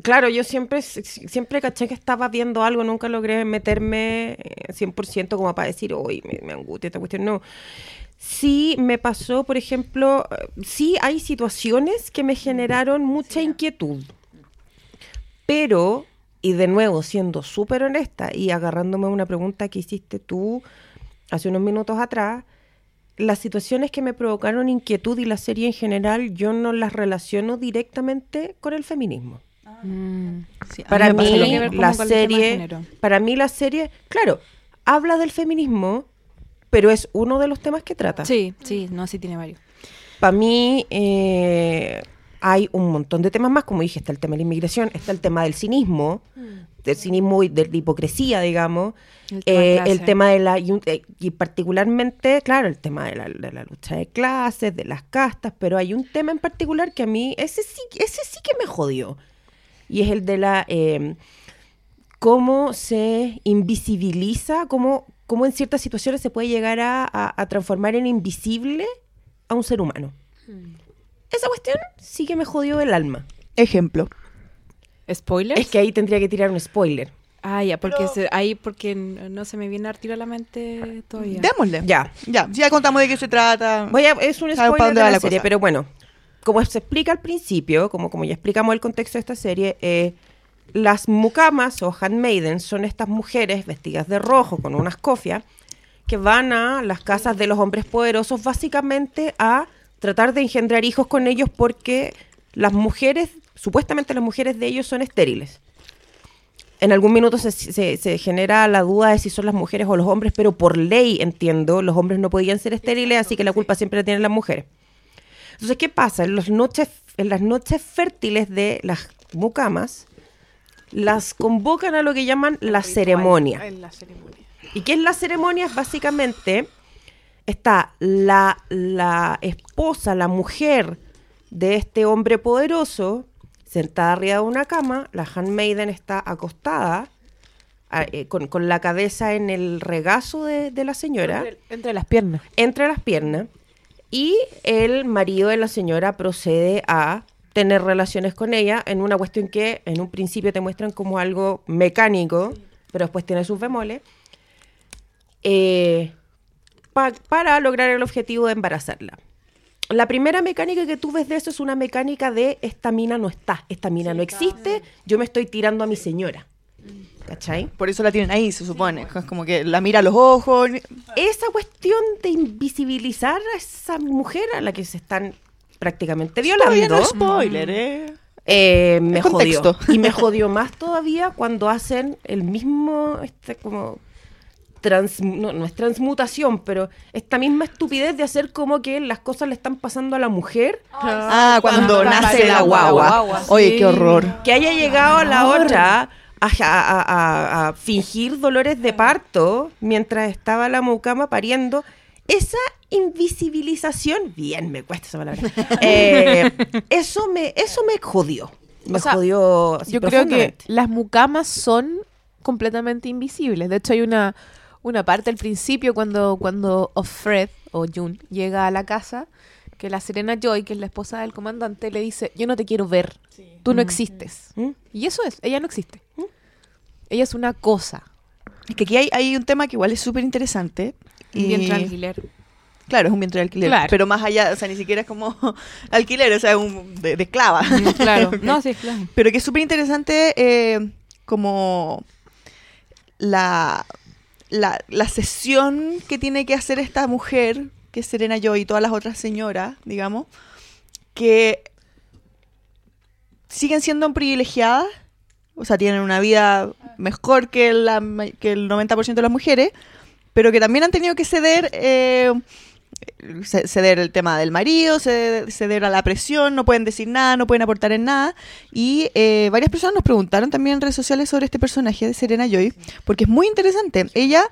claro, yo siempre, siempre caché que estaba viendo algo, nunca logré meterme eh, 100% como para decir, uy, me, me angustia esta cuestión. No. Sí me pasó, por ejemplo, eh, sí hay situaciones que me generaron mucha inquietud. Pero, y de nuevo, siendo súper honesta y agarrándome a una pregunta que hiciste tú hace unos minutos atrás, las situaciones que me provocaron inquietud y la serie en general, yo no las relaciono directamente con el feminismo. Sí, Para mí, la serie, para mí la serie, claro, habla del feminismo, pero es uno de los temas que trata. Sí, sí, no, sí tiene varios. Para mí eh, hay un montón de temas más, como dije, está el tema de la inmigración, está el tema del cinismo, del cinismo y de la hipocresía, digamos, El tema de eh, clase. el tema de la, y, eh, y particularmente, claro, el tema de la, de la lucha de clases, de las castas, pero hay un tema en particular que a mí, ese sí, ese sí que me jodió, y es el de la... eh, cómo se invisibiliza, cómo, cómo en ciertas situaciones se puede llegar a, a- a transformar en invisible a un ser humano. Esa cuestión sí que me jodió el alma. Ejemplo. ¿Spoilers? Es que ahí tendría que tirar un spoiler. Ah, ya, porque se- ahí porque no se me viene a tiro a la mente todavía. Démosle. Ya. Ya, ya contamos de qué se trata. Voy a, es un spoiler de la, la serie, cosa. pero bueno, como se explica al principio, como, como ya explicamos el contexto de esta serie, eh, las mucamas o handmaidens son estas mujeres vestidas de rojo con unas cofias que van a las casas de los hombres poderosos básicamente a tratar de engendrar hijos con ellos porque las mujeres, supuestamente las mujeres de ellos son estériles. En algún minuto se, se- se genera la duda de si son las mujeres o los hombres, pero por ley, entiendo, los hombres no podían ser estériles, así que la culpa siempre la tienen las mujeres. Entonces, ¿qué pasa? En, las noches, en las noches fértiles de las mucamas, las convocan a lo que llaman la ceremonia. En la ceremonia. ¿Y qué es la ceremonia? Es básicamente, está la, la esposa, la mujer de este hombre poderoso, sentada arriba de una cama, la handmaiden está acostada, eh, con, con la cabeza en el regazo de, de la señora, Entre, entre las piernas. entre las piernas, y el marido de la señora procede a tener relaciones con ella en una cuestión que en un principio te muestran como algo mecánico, pero después tiene sus bemoles, eh, pa- para lograr el objetivo de embarazarla. La primera mecánica que tú ves de eso es una mecánica de esta mina no está, esta mina no existe, yo me estoy tirando a mi señora. ¿Cachai? Por eso la tienen ahí, se supone. Es como que la mira a los ojos. esa cuestión de invisibilizar a esa mujer a la que se están prácticamente no violando, es spoiler, ¿eh? eh, me jodió. Y me jodió más todavía cuando hacen el mismo, este como trans, no, no es transmutación, pero esta misma estupidez de hacer como que las cosas le están pasando a la mujer, Ah, cuando, cuando nace la la guagua. Oye, sí. qué horror. que haya llegado a la otra a, a- a- a fingir dolores de parto mientras estaba la mucama pariendo. Esa invisibilización, bien me cuesta esa palabra, eh, eso, me, eso me jodió. Me O sea, jodió así Yo creo que profundamente. las mucamas son completamente invisibles. De hecho, hay una, una parte al principio cuando, cuando Offred o Jun llega a la casa que la Serena Joy, que es la esposa del comandante, le dice, yo no te quiero ver, tú no existes. ¿Mm? Y eso es, ella no existe. Ella es una cosa. Es que aquí hay, hay un tema que igual es súper interesante. Un vientre alquiler. Claro, es un vientre de alquiler. Claro. Pero más allá, o sea, ni siquiera es como alquiler, o sea, es un, de, de esclava. Claro. No, sí, claro. Pero que es súper interesante eh, como la, la, la sesión que tiene que hacer esta mujer, que es Serena Joy y todas las otras señoras, digamos, que siguen siendo privilegiadas, o sea, tienen una vida mejor que, la, que el 90% de las mujeres, pero que también han tenido que ceder... eh, ce- ceder el tema del marido, ceder, ceder a la presión, no pueden decir nada, no pueden aportar en nada. Y eh, varias personas nos preguntaron también en redes sociales sobre este personaje de Serena Joy, porque es muy interesante. Ella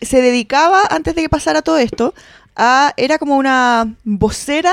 se dedicaba, antes de que pasara todo esto, a, era como una vocera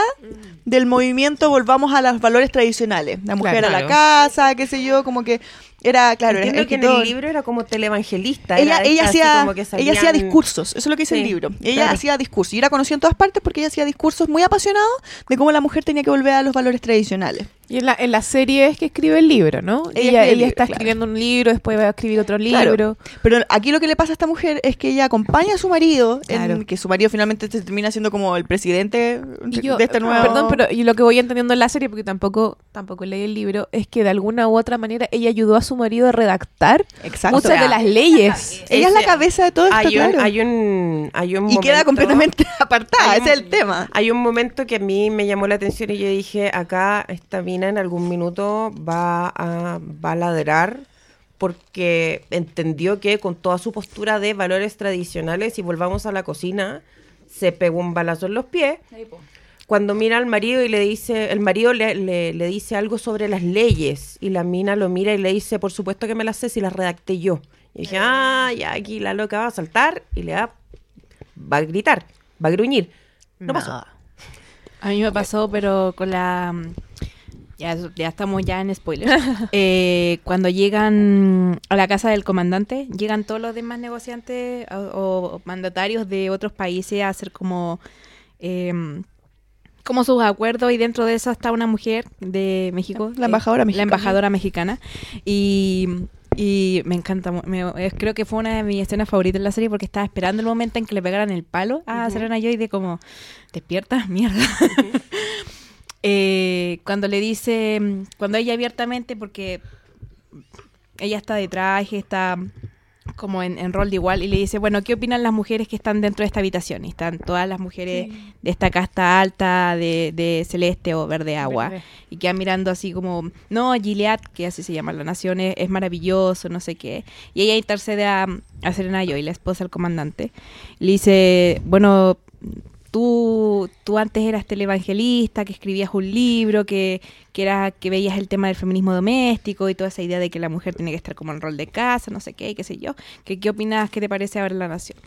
del movimiento Volvamos a los valores tradicionales. La mujer a la Claro. casa, qué sé yo, como que era, claro, era Entiendo que en el libro era como televangelista. Ella, era ella, hacía, como que ella hacía salían- discursos, eso es lo que dice el libro. Ella claro. hacía discursos y era conocida en todas partes porque ella hacía discursos muy apasionados de cómo la mujer tenía que volver a los valores tradicionales. Y en la, en la serie es que escribe el libro, ¿no? Ella Ella, escribe el ella libro, está claro. escribiendo un libro, después va a escribir otro Claro. libro. Pero aquí lo que le pasa a esta mujer es que ella acompaña a su marido, en Claro. que su marido finalmente se termina siendo como el presidente Y yo, de esta nueva... Perdón, pero y lo que voy entendiendo en la serie, porque tampoco, tampoco leí el libro, es que de alguna u otra manera ella ayudó a su marido a redactar Exacto. muchas O sea, de las leyes. Ella es la cabeza de todo esto, hay un, claro. hay un, hay un y queda momento- completamente apartada, hay ese es un- el tema. Hay un momento que a mí me llamó la atención y yo dije, acá esta en algún minuto va a, va a ladrar porque entendió que con toda su postura de valores tradicionales, y volvamos a la cocina, se pegó un balazo en los pies. Cuando mira al marido y le dice, el marido le, le- le dice algo sobre las leyes y la mina lo mira y le dice, por supuesto que me las sé si las redacté yo. Y dije, ah, ya aquí la loca va a saltar y le va, va a gritar, va a gruñir. No pasó. Nada. A mí me pasó, pero con la... Ya, ya estamos ya en spoilers. Eh, cuando llegan a la casa del comandante, llegan todos los demás negociantes o, o mandatarios de otros países a hacer como... em, como sus acuerdos y dentro de eso está una mujer de México. La embajadora eh, mexicana. La embajadora mexicana. Y, y me encanta. me- creo que fue una de mis escenas favoritas de la serie porque estaba esperando el momento en que le pegaran el palo a Serena Joy de como, despierta, mierda. Eh, cuando le dice, cuando ella abiertamente, porque ella está de traje, está como en, en rol de igual y le dice, bueno, ¿qué opinan las mujeres que están dentro de esta habitación? Y están todas las mujeres de esta casta alta de, de celeste o verde agua. Verde. Y quedan mirando así como, no, Gilead, que así se llama la nación, es, es maravilloso, no sé qué. Y ella intercede a, a Serena Joy, la esposa del comandante. Le dice, bueno, tú, tú antes eras televangelista, que escribías un libro, que, que, era, que veías el tema del feminismo doméstico y toda esa idea de que la mujer tiene que estar como en rol de casa, no sé qué, qué sé yo. ¿Qué, qué opinas? ¿Qué te parece ahora la nación?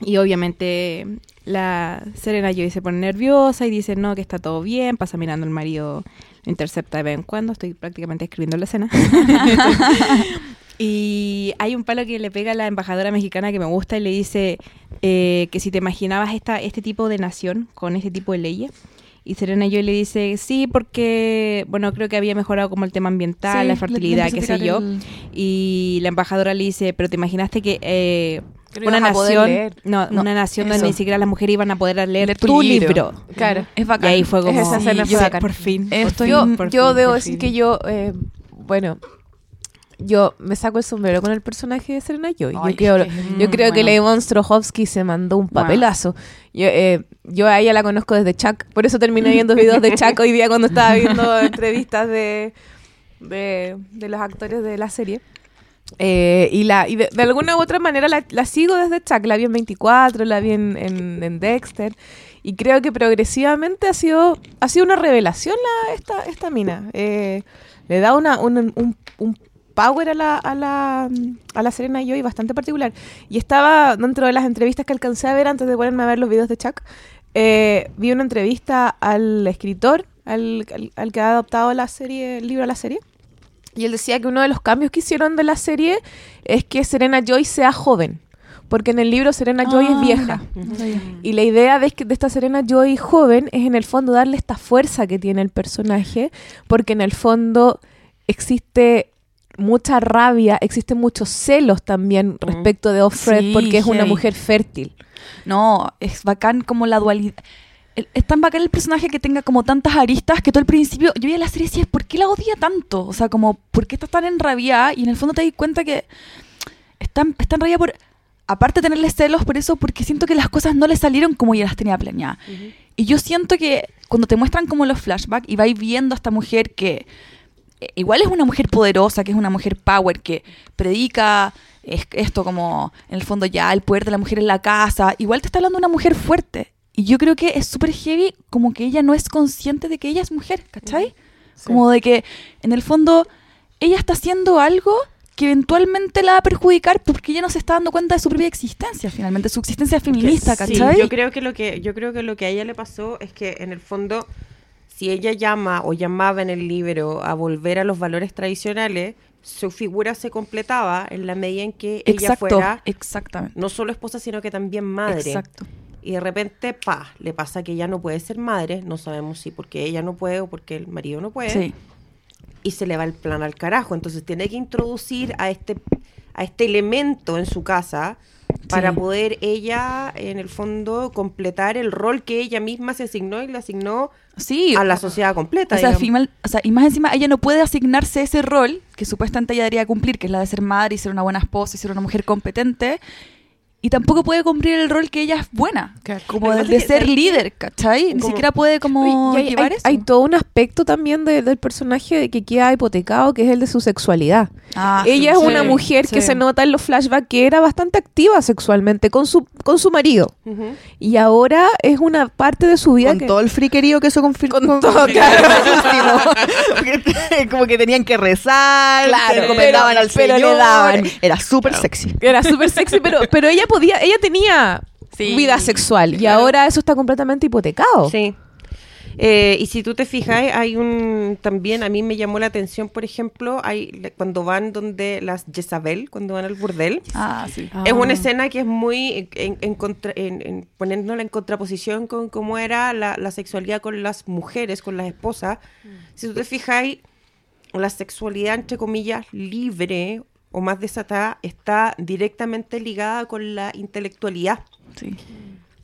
Y obviamente la Serena Joy se pone nerviosa y dice no, que está todo bien, pasa mirando al marido, lo intercepta de vez en cuando, estoy prácticamente escribiendo la escena. y hay un palo que le pega a la embajadora mexicana que me gusta y le dice eh, que si te imaginabas esta, este tipo de nación con este tipo de leyes. Y Serena Joy le dice, sí, porque, bueno, creo que había mejorado como el tema ambiental, Sí, la fertilidad, qué sé yo. el- Y la embajadora le dice, pero te imaginaste que eh, una nación, no, No, una nación eso. donde ni siquiera las mujeres iban a poder leer, Leer tu, tu libro. libro. Claro. Es Y bacán. ahí fue como, Esa escena sí, yo- por fin. Estoy- yo por yo fin, debo por decir fin. que yo, eh, bueno, yo me saco el sombrero con el personaje de Serena Joy. Ay, yo creo, es que yo creo que bueno. Leivon Strohovski se mandó un Wow. papelazo. Yo, eh, yo a ella la conozco desde Chuck, por eso terminé viendo videos de Chuck hoy día cuando estaba viendo entrevistas de, de, de los actores de la serie. Eh, y la y de, de alguna u otra manera la, la sigo desde Chuck. La vi en 24, la vi en, en- en Dexter. Y creo que progresivamente ha sido, ha sido una revelación la, esta, esta mina. Eh, le da una, un, un- un power a la, a, la, a la Serena Joy bastante particular. Y estaba dentro de las entrevistas que alcancé a ver antes de ponerme a ver los videos de Chuck. eh, vi una entrevista al escritor, al, al- al que ha adaptado la serie, el libro a la serie. Y él decía que uno de los cambios que hicieron de la serie es que Serena Joy sea joven. Porque en el libro Serena Joy Ah, es vieja. mira, no sabía. Y la idea de, que- de esta Serena Joy joven es en el fondo darle esta fuerza que tiene el personaje, porque en el fondo existe mucha rabia, existen muchos celos también respecto de Offred, Sí, porque es una mujer fértil. No, es bacán como la dualidad. Es tan bacán el personaje que tenga como tantas aristas que todo el principio yo veía la serie y decía, ¿por qué la odia tanto? O sea, como, ¿por qué está tan enrabiada? Y en el fondo te das cuenta que está, está enrabiada por, aparte de tenerle celos por eso, porque siento que las cosas no le salieron como ella las tenía planeadas. Y yo siento que cuando te muestran como los flashbacks y vais viendo a esta mujer que igual es una mujer poderosa, que es una mujer power, que predica es- esto como, en el fondo ya, el poder de la mujer en la casa, igual te está hablando de una mujer fuerte. Y yo creo que es súper heavy como que ella no es consciente de que ella es mujer, ¿cachai? Como de que, en el fondo, ella está haciendo algo que eventualmente la va a perjudicar porque ella no se está dando cuenta de su propia existencia, finalmente, su existencia feminista, Sí, ¿cachai? yo creo que lo que yo creo que lo que a ella le pasó es que en el fondo si ella llama o llamaba en el libro a volver a los valores tradicionales, su figura se completaba en la medida en que ella Exacto, fuera exactamente. no solo esposa, sino que también madre. Exacto. Y de repente, pa, le pasa que ella no puede ser madre, no sabemos si porque ella no puede o porque el marido no puede, Sí. y se le va el plan al carajo. Entonces tiene que introducir a este, a este elemento en su casa para Sí. poder ella, en el fondo, completar el rol que ella misma se asignó y le asignó Sí, a la sociedad completa. O sea, final- o sea, y más encima ella no puede asignarse ese rol que supuestamente ella debería cumplir, que es la de ser madre y ser una buena esposa y ser una mujer competente. Y tampoco puede cumplir el rol que ella es buena, Claro. como de, de ser hay- líder, ¿cachai? Ni como- siquiera puede como hay, llevar hay- eso. hay todo un aspecto también de- del personaje que queda hipotecado, que es el de su sexualidad. Ah, Ella sí, es una sí, mujer que sí. se nota en los flashbacks que era bastante activa sexualmente con su, con su marido. Y ahora es una parte de su vida Con que... todo el friquerío que eso confirmó. Con todo, claro. como que tenían que rezar, Claro, se encomendaban pero- al pero le Señor. daban. Era súper sexy. Era súper sexy, pero, pero ella podía, ella tenía Sí. vida sexual y Claro. ahora eso está completamente hipotecado. Sí. Eh, y si tú te fijas, hay un también a mí me llamó la atención, por ejemplo, hay cuando van donde las Jezabel, cuando van al burdel, Ah, sí. es una escena que es muy en, en contra- en- en- poniéndola en contraposición con cómo era la, la sexualidad con las mujeres, con las esposas. Si tú te fijas, la sexualidad entre comillas libre o más desatada está directamente ligada con la intelectualidad. sí.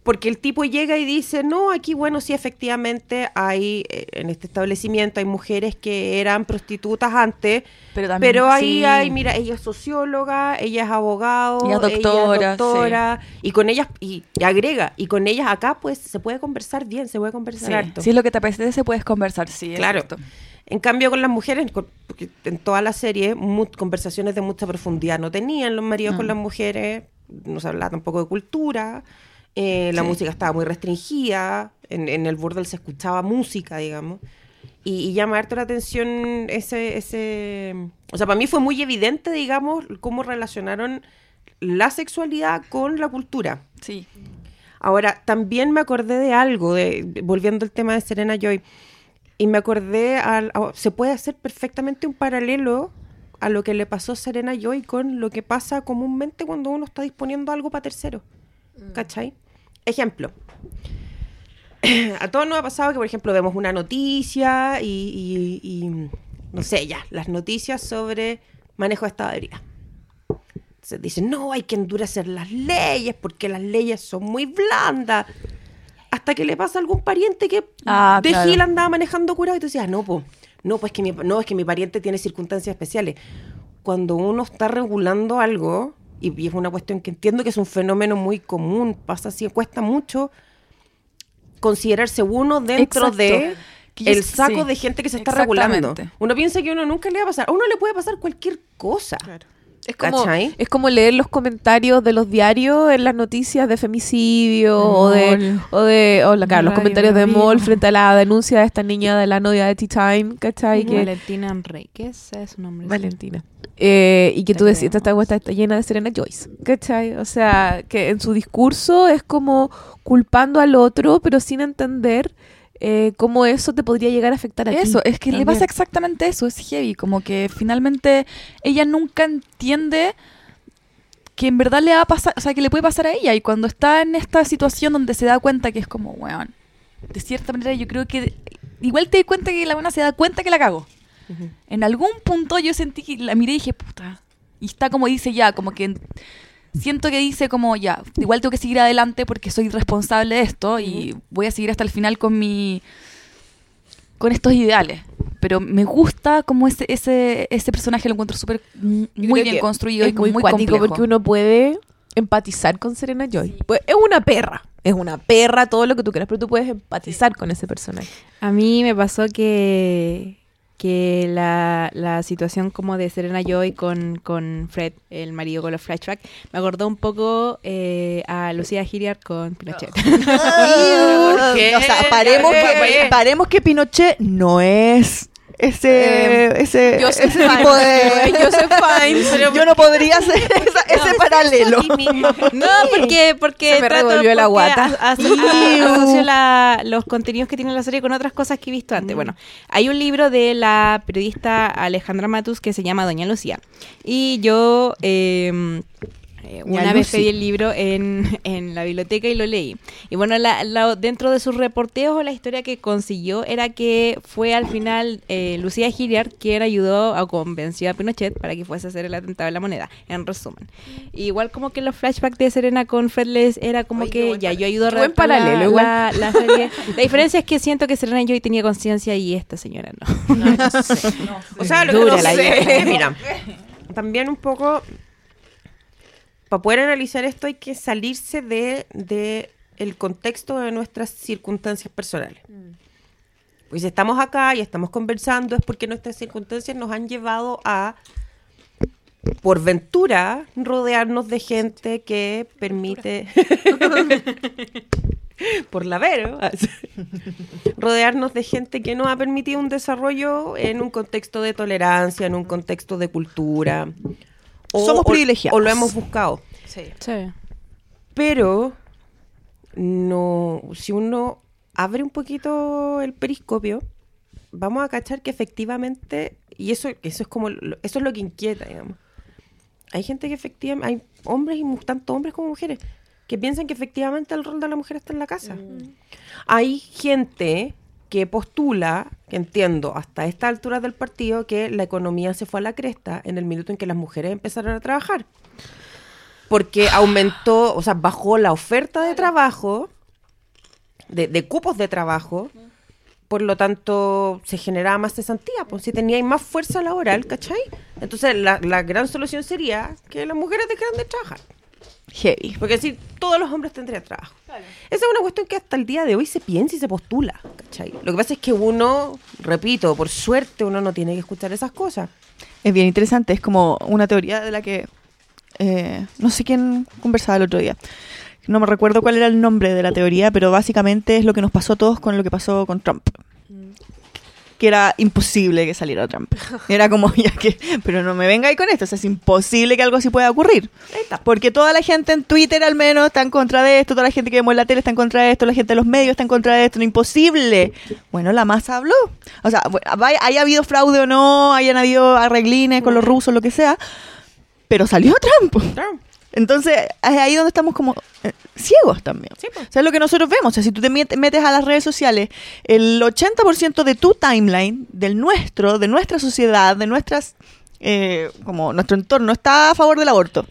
Porque el tipo llega y dice, no, aquí, bueno, sí, efectivamente hay, eh, en este establecimiento hay mujeres que eran prostitutas antes, Pero también- pero ahí sí. hay, mira, ella es socióloga, ella es abogado, Ella es doctora, doctora, y con ellas, y, y agrega, y con ellas acá, pues, se puede conversar bien, se puede conversar Sí, harto. Si es lo que te apetece, puedes conversar, sí. es Claro. cierto. En cambio, con las mujeres, porque en toda la serie, conversaciones de mucha profundidad no tenían los maridos con las mujeres, no se hablaba tampoco de cultura, eh, la Sí. música estaba muy restringida, en, en el burdel se escuchaba música, digamos, y, y llama harto la atención ese, ese... O sea, para mí fue muy evidente, digamos, cómo relacionaron la sexualidad con la cultura. Sí. Ahora, también me acordé de algo, de- volviendo al tema de Serena Joy, y me acordé, al, a- se puede hacer perfectamente un paralelo a lo que le pasó a Serena Joy con lo que pasa comúnmente cuando uno está disponiendo algo para terceros. ¿Cachai? Ejemplo. A todos nos ha pasado que, por ejemplo, vemos una noticia y, y- y, no sé, ya, las noticias sobre manejo de estado de ebriedad. Se dicen, no, hay que endurecer las leyes porque las leyes son muy blandas. Hasta que le pasa a algún pariente que Ah, de claro. Gil andaba manejando curado y tú decías, no, pues, no, pues que mi, no, es que mi pariente tiene circunstancias especiales. Cuando uno está regulando algo, y, y es una cuestión que entiendo que es un fenómeno muy común, pasa así, cuesta mucho considerarse uno dentro Exacto. de el saco sí, de gente que se está regulando. Uno piensa que a uno nunca le va a pasar. A uno le puede pasar cualquier cosa. Es como, ¿Cachai? es como leer los comentarios de los diarios en las noticias de femicidio o de, Mol. o de o la- claro, los comentarios de. Mol frente a la denuncia de esta niña de la novia de Tea Time, ¿cachai? Que- Valentina Enríquez es su nombre. Valentina. Eh, y que tú Te decías, esta creemos. está, está llena de Serena Joyce, ¿cachai? O sea, que en su discurso es como culpando al otro, pero sin entender eh, cómo eso te podría llegar a afectar a ti. Eso, es que le pasa exactamente eso, es heavy, como que finalmente ella nunca entiende que en verdad le va a pasar, o sea, que le puede pasar a ella y cuando está en esta situación donde se da cuenta que es como, weón, de cierta manera yo creo que igual te di cuenta que la buena se da cuenta que la cago. En algún punto yo sentí que la miré y dije, puta, y está como dice ya, como que siento que dice como ya, igual tengo que seguir adelante porque soy responsable de esto y voy a seguir hasta el final con mi con estos ideales. Pero me gusta como ese ese ese personaje lo encuentro súper muy bien construido y como muy, cuático complejo. porque uno puede empatizar con Serena Joy. Pues, es una perra, es una perra, todo lo que tú quieras, pero tú puedes empatizar con ese personaje. A mí me pasó que, que la, la situación como de Serena Joy con, con Fred, el marido con los flashbacks, me acordó un poco eh, a Lucía Giriard con Pinochet. O sea, paremos paremos que Pinochet no es ese, Eh, ese, tipo de... Joseph Fiennes. Yo no podría hacer esa- ese paralelo. No, porque, porque Se me trato- revolvió la guata. asocio los contenidos que tiene la serie con otras cosas que he visto Mm. antes. Bueno, hay un libro de la periodista Alejandra Matus que se llama Doña Lucía. Y yo eh, eh, una vez pedí el libro en, en la biblioteca y lo leí. Y bueno, la- la- dentro de sus reporteos, la historia que consiguió era que fue al final eh, Lucía Giliard quien ayudó a convencer a Pinochet para que fuese a hacer el atentado de la moneda, en resumen. Igual como que los flashbacks de Serena con Fred Les era como que ya yo ayudo a buen paralelo, igual. la, la serie. La diferencia es que siento que Serena Joy tenía conciencia y esta señora no. O sea, lo que no la sé, mira, también un poco, para poder analizar esto hay que salirse de, de el contexto de nuestras circunstancias personales. Pues si estamos acá y estamos conversando es porque nuestras circunstancias nos han llevado a, por ventura, rodearnos de gente que permite... por la vero, rodearnos de gente que nos ha permitido un desarrollo en un contexto de tolerancia, en un contexto de cultura. Somos privilegiados. O lo hemos buscado. Sí. Pero no, si uno abre un poquito el periscopio, vamos a cachar que efectivamente, y eso, eso es como lo- eso es lo que inquieta, digamos. Hay gente que efectivamente, hay hombres y tanto hombres como mujeres, que piensan que efectivamente el rol de la mujer está en la casa. Hay gente que postula, que entiendo hasta esta altura del partido, que la economía se fue a la cresta en el minuto en que las mujeres empezaron a trabajar porque aumentó, o sea, bajó la oferta de trabajo de, de cupos de trabajo, por lo tanto se generaba más cesantía, pues si teníais más fuerza laboral, ¿cachai? Entonces la, la gran solución sería que las mujeres dejaran de trabajar. Heavy. Porque así todos los hombres tendrían trabajo. Esa es una cuestión que hasta el día de hoy se piensa y se postula. ¿cachai? Lo que pasa es que uno, repito, por suerte uno no tiene que escuchar esas cosas. Es bien interesante, es como una teoría de la que eh, no sé quién conversaba el otro día. No me recuerdo cuál era el nombre de la teoría, pero básicamente es lo que nos pasó a todos con lo que pasó con Trump. Que era imposible que saliera Trump. Era como, ya que, pero no me venga ahí con esto, o sea, es imposible que algo así pueda ocurrir. Porque toda la gente en Twitter al menos está en contra de esto, toda la gente que vemos en la tele está en contra de esto, la gente de los medios está en contra de esto, no imposible. Bueno, la masa habló. O sea, haya habido fraude o no, hayan habido arreglines con los rusos, lo que sea, pero salió Trump. Entonces, es ahí donde estamos como eh, ciegos también. Sí, pues. O sea, es lo que nosotros vemos. O sea, si tú te met- metes a las redes sociales, el 80% de tu timeline, del nuestro, de nuestra sociedad, de nuestras, eh, como nuestro entorno, está a favor del aborto.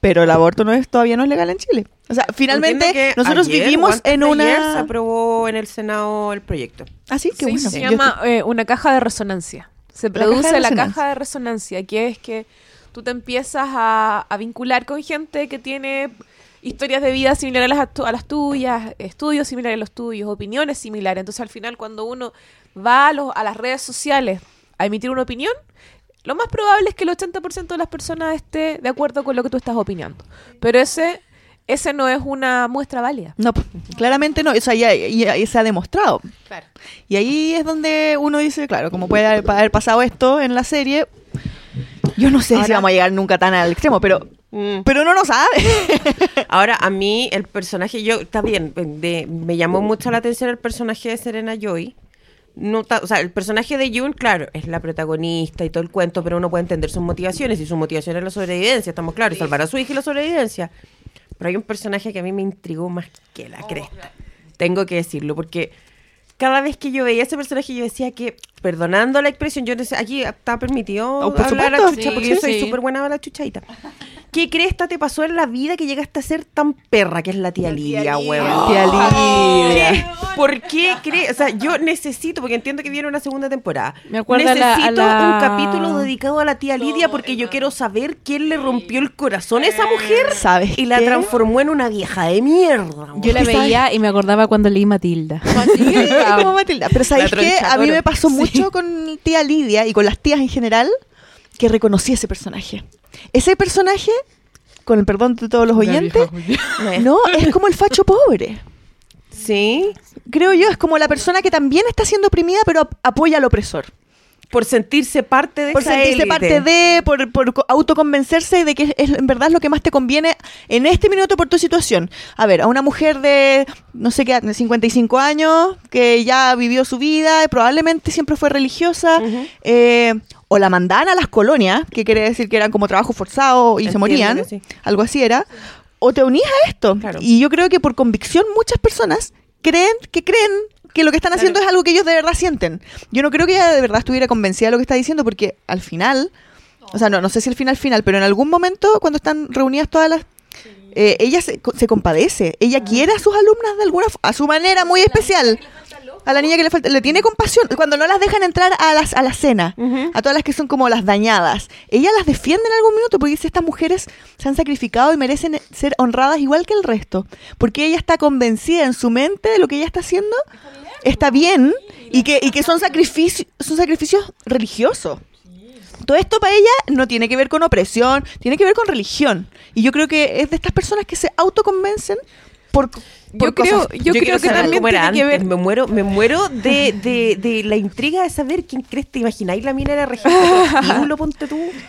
Pero el aborto no es todavía no es legal en Chile. O sea, finalmente nosotros ayer, vivimos en de ayer, se una... aprobó en el Senado el proyecto. Así que Sí, bueno. se yo llama eh, una caja de resonancia. Se caja produce de la resonancia. caja de resonancia, que es que tú te empiezas a, a vincular con gente que tiene historias de vida similares a las, tu- a las tuyas, estudios similares a los tuyos, opiniones similares. Entonces, al final, cuando uno va a, los- a las redes sociales a emitir una opinión, lo más probable es que el 80% de las personas esté de acuerdo con lo que tú estás opinando. Pero ese, ese no es una muestra válida. No, claramente no. O sea, ya, ya- ya se ha demostrado. Y ahí es donde uno dice, claro, como puede haber, haber pasado esto en la serie, yo no sé si vamos a llegar nunca tan al extremo, pero, Mm. pero no lo sabe. Ahora, a mí el personaje, yo, está bien, de- me llamó mucho la atención el personaje de Serena Joy. No ta- o sea, el personaje de June, claro, es la protagonista y todo el cuento, pero uno puede entender sus motivaciones y su motivación es la sobrevivencia, estamos claros, salvar a su hija y la sobrevivencia. Pero hay un personaje que a mí me intrigó más que la cresta. Tengo que decirlo, porque cada vez que yo veía ese personaje, yo decía que, perdonando la expresión, yo no sé, aquí está permitido Oh, por hablar a supuesto. chucha, Sí, porque yo soy sí. súper buena para la chuchadita. ¿Qué cresta te pasó en la vida que llegaste a ser tan perra que es la tía Lidia, huevón? Tía Lidia. ¿Qué? ¿Por qué crees? O sea, yo necesito, porque entiendo que viene una segunda temporada. Me acuerdo a la- a necesito la- un capítulo dedicado a la tía Lidia porque yo quiero saber quién le rompió el corazón a esa mujer ¿Sabes y la qué? transformó en una vieja de mierda. Yo la ¿Qué sabes? veía y me acordaba cuando leí Matilda. como Matilda. Pero ¿sabéis La qué? A mí me pasó mucho con tía Lidia y con las tías en general que reconocí ese personaje. Ese personaje, con el perdón de todos los oyentes, no, es como el facho pobre. Sí, Creo yo, es como la persona que también está siendo oprimida, pero ap- apoya al opresor. por sentirse parte de Por esa sentirse élite. parte de, por, por co- autoconvencerse de que es, en verdad lo que más te conviene en este minuto por tu situación. A ver, a una mujer de, no sé qué, de 55 años, que ya vivió su vida, probablemente siempre fue religiosa, eh, o la mandaban a las colonias, que quiere decir que eran como trabajo forzado y se morían, sí. algo así era, o te unías a esto. Claro. Y yo creo que por convicción muchas personas creen que creen que lo que están haciendo es algo que ellos de verdad sienten. Yo no creo que ella de verdad estuviera convencida de lo que está diciendo porque al final, o sea, no, no sé si al final final, pero en algún momento cuando están reunidas todas las eh, ella se, se compadece, ella quiere a sus alumnas de alguna a su manera muy especial. A la niña que le falta, le tiene compasión. Cuando no las dejan entrar a, las, a la cena, a todas las que son como las dañadas, ella las defiende en algún minuto porque dice, estas mujeres se han sacrificado y merecen ser honradas igual que el resto. Porque ella está convencida en su mente de lo que ella está haciendo está bien y que, y que son, sacrificios son sacrificios religiosos. Todo esto para ella no tiene que ver con opresión, tiene que ver con religión. Y yo creo que es de estas personas que se autoconvencen por, por Yo creo, yo creo que también tiene que ver antes. Me muero, me muero de, de, de la intriga de saber quién crees. ¿Te imagináis la mina era registro prostíbulo, ponte tú?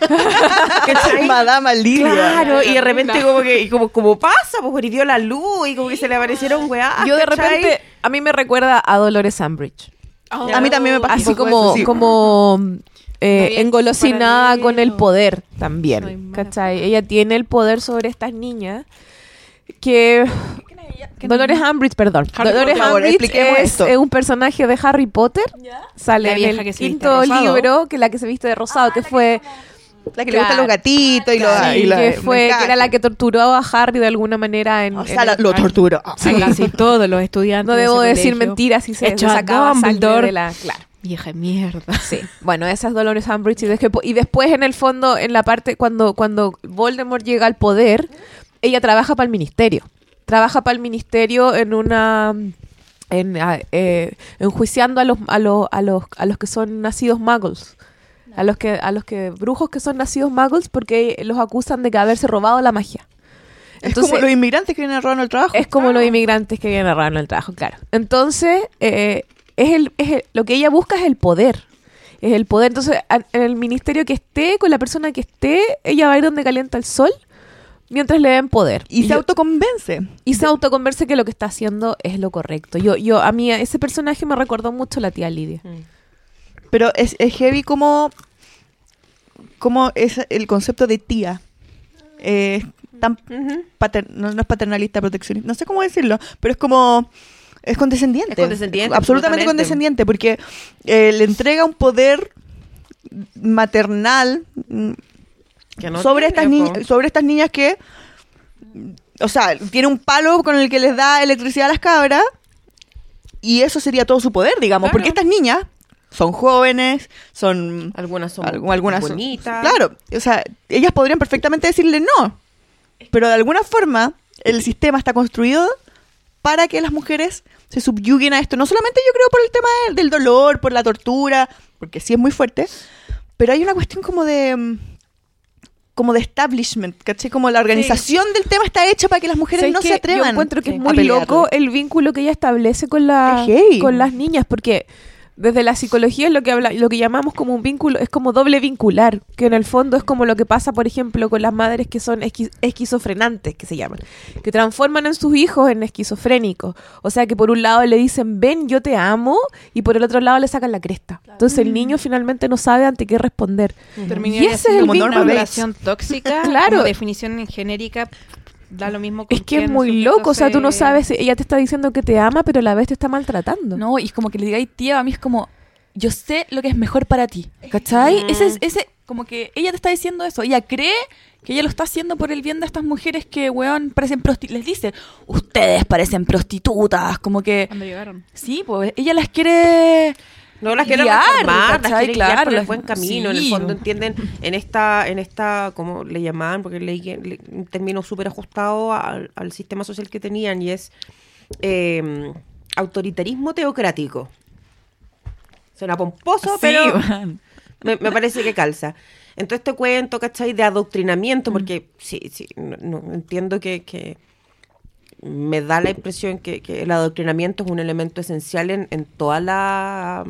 ¿Cachai? Madama Lidia. Claro, y de repente como que y como, como pasa, pues hirió la luz y como que se le aparecieron weá. Yo de ¿cachai? repente, a mí me recuerda a Dolores Umbridge. A mí también me pasa Así como, eso, sí. como eh, engolosinada con el poder también. ¿Cachai? Ella tiene el poder sobre estas niñas que... Dolores Umbridge, perdón. Harry Dolores Potter, Umbridge expliquemos es, esto. es un personaje de Harry Potter. Sale La en vieja el que se viste quinto de rosado. libro, que la que se viste de rosado, que fue La que le gustan los gatitos y, los- Sí, y la- que, me fue, que era la que torturó a Harry de alguna manera en... O en sea, la- lo torturó. A casi todos los estudiantes. No de debo ese decir colegio. mentiras y se, se Hecho a sacaba sangre Dumbledore. de la... Claro. Vieja mierda. Sí, bueno, esa es Dolores Umbridge y, después- y después en el fondo, en la parte cuando, cuando Voldemort llega al poder, ella trabaja para el ministerio. Trabaja para el ministerio en una... En, eh, enjuiciando a los, a, los, a, los, a los que son nacidos muggles. A los que a los que brujos que son nacidos muggles porque los acusan de que haberse robado la magia. Es como los inmigrantes que vienen a robarnos el trabajo. Es como los inmigrantes que vienen a robarnos el trabajo, claro. Entonces, eh, es el, es el- lo que ella busca es el poder. Es el poder. Entonces, en el ministerio que esté, con la persona que esté, ella va a ir donde calienta el sol mientras le den poder. Y se yo- autoconvence. y se autoconverse que lo que está haciendo es lo correcto. Yo, yo, a mí, ese personaje me recordó mucho a la tía Lidia. Pero es, es heavy como, como es el concepto de tía. Eh, tan pater- no, no es paternalista, proteccionista, no sé cómo decirlo, pero es como... Es condescendiente. Es condescendiente, Absolutamente absolutamente. condescendiente, porque eh, le entrega un poder maternal mm, Que no sobre, estas niñas, sobre estas niñas que, o sea, tiene un palo con el que les da electricidad a las cabras y eso sería todo su poder, digamos, porque estas niñas son jóvenes, son Algunas son algu- algunas son- bonitas. claro, o sea, ellas podrían perfectamente decirle no, pero de alguna forma el sistema está construido para que las mujeres se subyuguen a esto. No solamente yo creo por el tema del, del dolor, por la tortura, porque sí es muy fuerte, pero hay una cuestión como de mm, como de establishment, ¿cachai? Como la organización del tema está hecha para que las mujeres ¿Sabes no se atrevan. Yo encuentro que Sí. es muy loco el vínculo que ella establece con, la, con las niñas, porque desde la psicología es lo que habla, lo que llamamos como un vínculo, es como doble vincular, que en el fondo es como lo que pasa, por ejemplo, con las madres que son esqui- esquizofrenantes, que se llaman, que transforman en sus hijos en esquizofrénicos. O sea que por un lado le dicen, ven, yo te amo, y por el otro lado le sacan la cresta. Entonces el niño finalmente no sabe ante qué responder. Terminaría Y ese es el Norma relación tóxica. Claro. como definición en genérica. Da lo mismo con Es que es muy loco, o sea, tú no sabes, si ella te está diciendo que te ama, pero a la vez te está maltratando. No, y es como que le digáis tía, a mí es como, yo sé lo que es mejor para ti. ¿Cachai? Ese es, ese, como que ella te está diciendo eso. Ella cree que ella lo está haciendo por el bien de estas mujeres que, weón, parecen prostitutas. Les dice, ustedes parecen prostitutas. Como que, Cuando llegaron. sí, pues ella las quiere... No las quieren guiar, reformar, las quieren guiar Claro, por el buen camino. En el fondo entienden en esta, en esta, como le llamaban, porque leí que le- un término súper ajustado al, al sistema social que tenían y es eh, autoritarismo teocrático. Suena pomposo, pero me, me parece que calza. Entonces este cuento, ¿cachai? De adoctrinamiento, porque sí, sí, no, no, entiendo que, que me da la impresión que, que el adoctrinamiento es un elemento esencial en, en toda la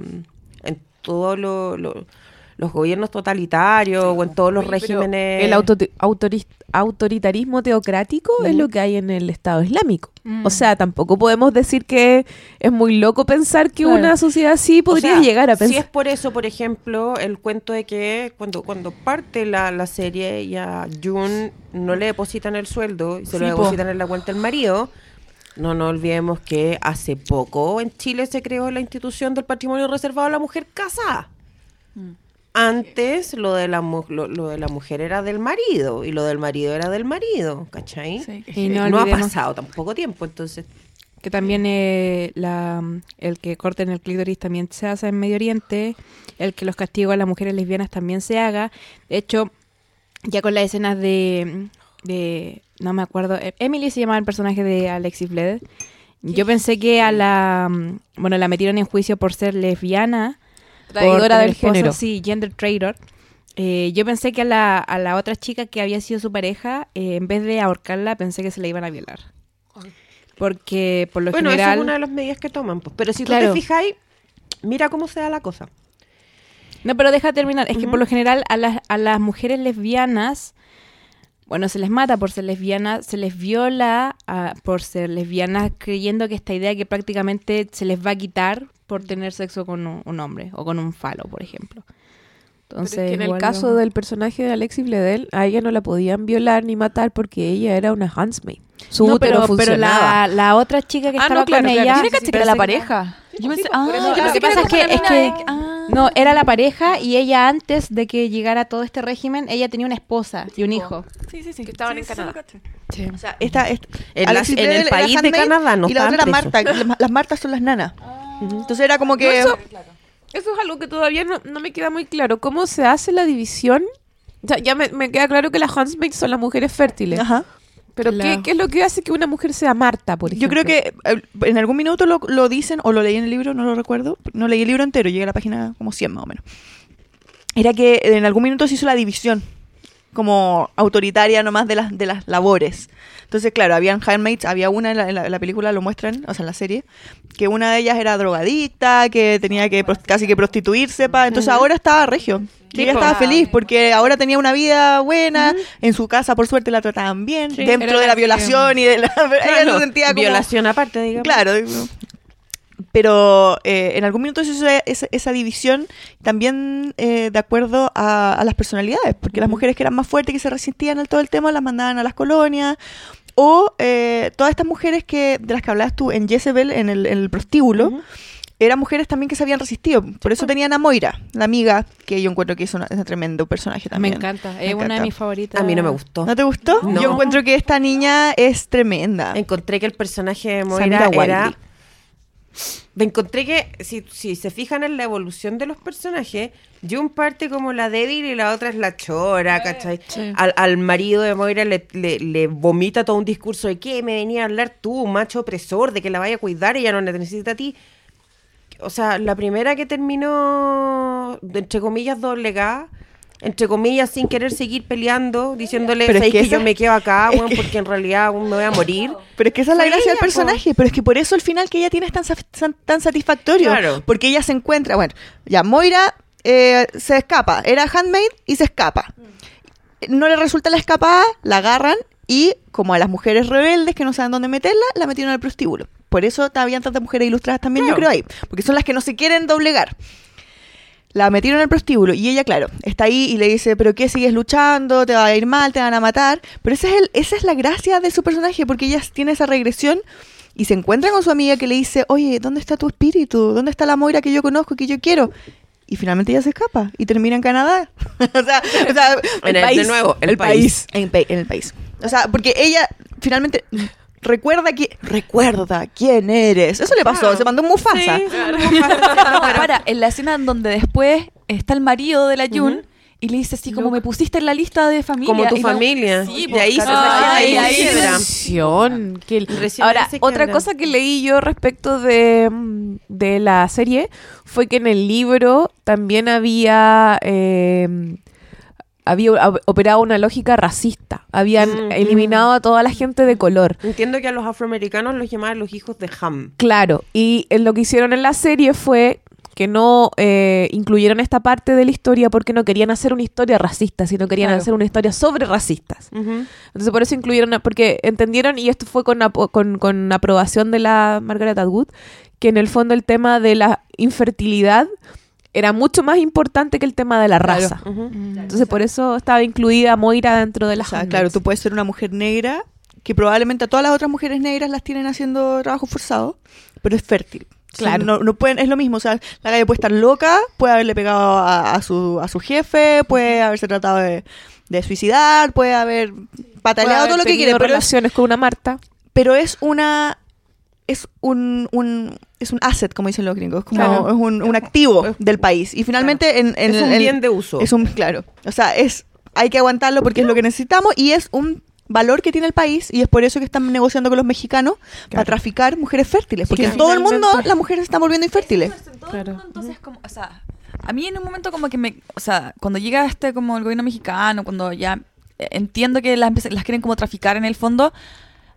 en todos lo- lo- los gobiernos totalitarios o en todos los regímenes. El auto- autoritarismo teocrático es lo que hay en el Estado Islámico. Mm. O sea, tampoco podemos decir que es muy loco pensar que Claro. una sociedad así O podría sea, llegar a Si es pensar. por eso, por ejemplo, el cuento de que cuando, cuando parte la, la serie y a Jun no le depositan el sueldo y se lo Sí, po. depositan en la cuenta del marido, no nos olvidemos que hace poco en Chile se creó la institución del patrimonio reservado a la mujer casada. Mm. Antes lo de, la, mu- lo, lo de la mujer era del marido y lo del marido era del marido, ¿cachai? Sí, Y no no ha pasado tampoco tiempo, entonces Que también eh, la, el que corten el clítoris también se hace en Medio Oriente. El que los castigos a las mujeres lesbianas también se haga. De hecho, ya con las escenas de... de no me acuerdo. eh, Emily se llamaba el personaje de Alexis Bled. Yo pensé que a la... mm, Bueno, la metieron en juicio por ser lesbiana. Traidora del esposo, género. Sí, gender traitor. Eh, yo pensé que a la, a la otra chica que había sido su pareja, eh, en vez de ahorcarla, pensé que se la iban a violar. Porque por lo bueno, general... esa es una de las medidas que toman. pues. Pero si tú Claro. te fijáis, mira cómo se da la cosa. No, pero deja terminar. Es que por lo general a las, a las mujeres lesbianas, bueno, se les mata por ser lesbianas, se les viola ah, por ser lesbianas, creyendo que esta idea que prácticamente se les va a quitar por tener sexo con un, un hombre o con un falo, por ejemplo. Pero Entonces, es que en el caso lo- del personaje de Alexis Bledel, a ella no la podían violar ni matar porque ella era una handsmaid. Su No, útero pero, pero funcionaba. la, la otra chica que Ah, estaba no, claro, con claro. ella... Caché que era la pareja. Yo pensé, sí, ah, yo lo pensé que pasa es que- la es que- ah. No, era la pareja y ella antes de que llegara todo este régimen, ella tenía una esposa y un hijo. Sí, sí, sí. Que estaban en Sí, sí, Canadá. caché. O sea, esta, esta- En las- en el país de Canadá no Y la otra era Marta. Las, las Martas son las nanas. Entonces era como que... No, eso, eso es algo que todavía no, no me queda muy claro. ¿Cómo se hace la división? O sea, ya me, me queda claro que las handmaids son las mujeres fértiles. Ajá. Pero Claro. ¿qué, qué es lo que hace que una mujer sea Marta, por Yo ejemplo? creo que eh, en algún minuto lo, lo dicen, o lo leí en el libro, no lo recuerdo. No leí el libro entero, llegué a la página como 100 más o menos. Era que en algún minuto se hizo la división, como autoritaria nomás de las, de las labores. Entonces, claro, habían handmaids, había una en la, en película, lo muestran, o sea, en la serie, que una de ellas era drogadicta, que tenía que casi que prostituirse, pa. entonces ahora estaba regio. Sí, ella estaba feliz porque ahora tenía una vida buena, en su casa por suerte la trataban bien, Sí, dentro de la violación y de la... ella Claro, se sentía como... Violación aparte, digamos. Claro. Pero eh, en algún minuto se hizo esa, esa división también eh, de acuerdo a, a las personalidades, porque las mujeres que eran más fuertes, que se resistían al todo el tema, las mandaban a las colonias. O eh, todas estas mujeres que de las que hablabas tú en Jezebel, en el, en el prostíbulo, eran mujeres también que se habían resistido. Por eso tenían a Moira, la amiga, que yo encuentro que es, una- es un tremendo personaje Me también. encanta, Me es una de encanta. mis favoritas. A mí no me gustó. ¿No te gustó? No. Yo encuentro que esta niña es tremenda. Encontré que el personaje de Samira Moira era... Me encontré que, si, si se fijan en la evolución de los personajes, June parte como la débil y la otra es la chora, ¿cachai? Al, al marido de Moira le, le- le vomita todo un discurso de que me venía a hablar tú, macho opresor, de que la vaya a cuidar, ella no la necesita a ti. O sea, la primera que terminó, de- entre comillas, doblegada, entre comillas, sin querer seguir peleando, diciéndole, Pero es "¿Sabes que que, esa- yo me quedo acá, que- porque en realidad aún me voy a morir. Pero es que esa es la gracia del po. personaje, pero es que por eso el final que ella tiene es tan, tan satisfactorio. Claro. Porque ella se encuentra, bueno, ya Moira eh, se escapa, era handmaid y se escapa. No le resulta la escapada, la agarran y como a las mujeres rebeldes que no saben dónde meterla, la metieron al prostíbulo. Por eso habían tantas mujeres ilustradas también, yo creo ahí, porque son las que no se quieren doblegar. La metieron al prostíbulo y ella, claro, está ahí y le dice, pero ¿qué sigues luchando? Te va a ir mal, te van a matar. Pero esa es, el, esa es la gracia de su personaje, porque ella tiene esa regresión y se encuentra con su amiga que le dice, oye, ¿dónde está tu espíritu? ¿Dónde está la Moira que yo conozco, que yo quiero? Y finalmente ella se escapa y termina en Canadá. o sea, o sea, En el- de nuevo, el país. En, pa- en el país. O sea, porque ella finalmente recuerda que recuerda quién eres. Eso le pasó, Claro. se mandó un Mufasa. Sí, No, para, en la escena en donde después está el marido de la Jun y le dice así como me pusiste en la lista de familia. Como tu Y familia. Sí, De pues, ahí se Ahora, otra cosa que leí yo respecto de, mm, de la serie fue que en el libro también había eh, había operado una lógica racista. Habían Mm, eliminado a toda la gente de color. Entiendo que a los afroamericanos los llamaban los hijos de Ham. Claro, y eh, lo que hicieron en la serie fue que no eh, incluyeron esta parte de la historia porque no querían hacer una historia racista, sino querían Claro. hacer una historia sobre racistas. Entonces por eso incluyeron, porque entendieron, y esto fue con, con, con aprobación de la Margaret Atwood, que en el fondo el tema de la infertilidad era mucho más importante que el tema de la raza. Entonces por eso estaba incluida Moira dentro de la O sea, claro, tú puedes ser una mujer negra que probablemente a todas las otras mujeres negras las tienen haciendo trabajo forzado, pero es fértil. O sea, Claro. no, no pueden, es lo mismo, o sea, la galla puede estar loca, puede haberle pegado a, a su, a su jefe, puede haberse tratado de, de suicidar, puede haber pataleado todo lo que quiere, pero es, relaciones con una Marta. pero es una es un, un es un asset, como dicen los gringos, es como Claro. es un, un activo del país. Y finalmente en, en Es un en- bien de uso. Es un, claro. O sea, es hay que aguantarlo porque es lo que necesitamos y es un valor que tiene el país y es por eso que están negociando con los mexicanos para traficar mujeres fértiles. Porque que en todo el mundo las mujeres se están volviendo infértiles. En todo el mundo, entonces, como, o sea, a mí en un momento como que me, o sea, cuando llega este como el gobierno mexicano, cuando ya eh, entiendo que las, las quieren como traficar en el fondo,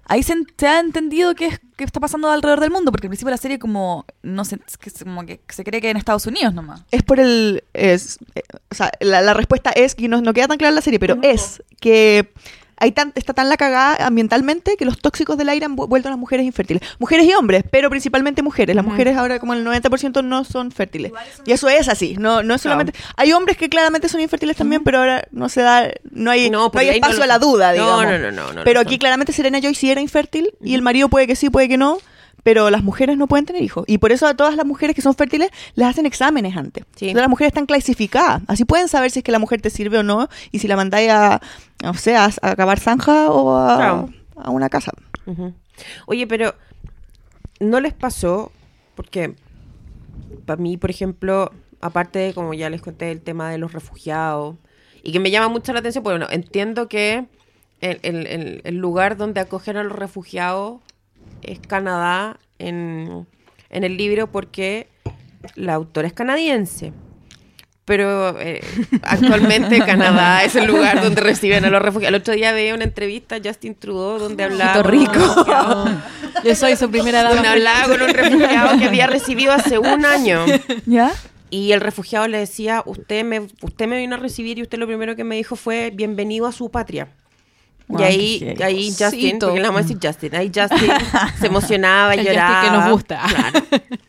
ahí se, se ha entendido qué, es, qué está pasando alrededor del mundo, porque al principio la serie como, no sé, es que se- como que se cree que en Estados Unidos nomás. Es por el... Es, eh, o sea, la, la respuesta es, que no, no queda tan clara en la serie, pero es que hay tan, está tan la cagada ambientalmente que los tóxicos del aire han vu- vuelto a las mujeres infértiles. Mujeres y hombres, pero principalmente mujeres. Las mujeres ahora como el 90% no son fértiles. Y eso es así, no, no es solamente... Hay hombres que claramente son infértiles también, pero ahora no se da... No hay, No, hay espacio lo a la duda, No, digamos. no, no, no, no pero aquí claramente Serena Joy sí era infértil y el marido puede que sí, puede que no. Pero las mujeres no pueden tener hijos. Y por eso a todas las mujeres que son fértiles les hacen exámenes antes. Sí. Entonces las mujeres están clasificadas. Así pueden saber si es que la mujer te sirve o no y si la mandáis a, no sé, a, a acabar zanja o a, Claro. a una casa. Oye, pero ¿no les pasó? Porque para mí, por ejemplo, aparte de, como ya les conté, el tema de los refugiados, y que me llama mucho la atención, bueno, entiendo que el- el lugar donde acogen a los refugiados es Canadá en, en el libro porque la autora es canadiense. Pero eh, actualmente Canadá es el lugar donde reciben a los refugiados. El otro día veía una entrevista a Justin Trudeau donde hablaba rico. Yo soy su primera Donde dama. hablaba con un refugiado que había recibido hace un año. ¿Ya? Y el refugiado le decía, usted me, usted me vino a recibir y usted lo primero que me dijo fue, bienvenido a su patria. Y ahí, ahí Justin, porque le vamos a decir Justin, ahí Justin se emocionaba, El Justin lloraba. que nos gusta. Claro.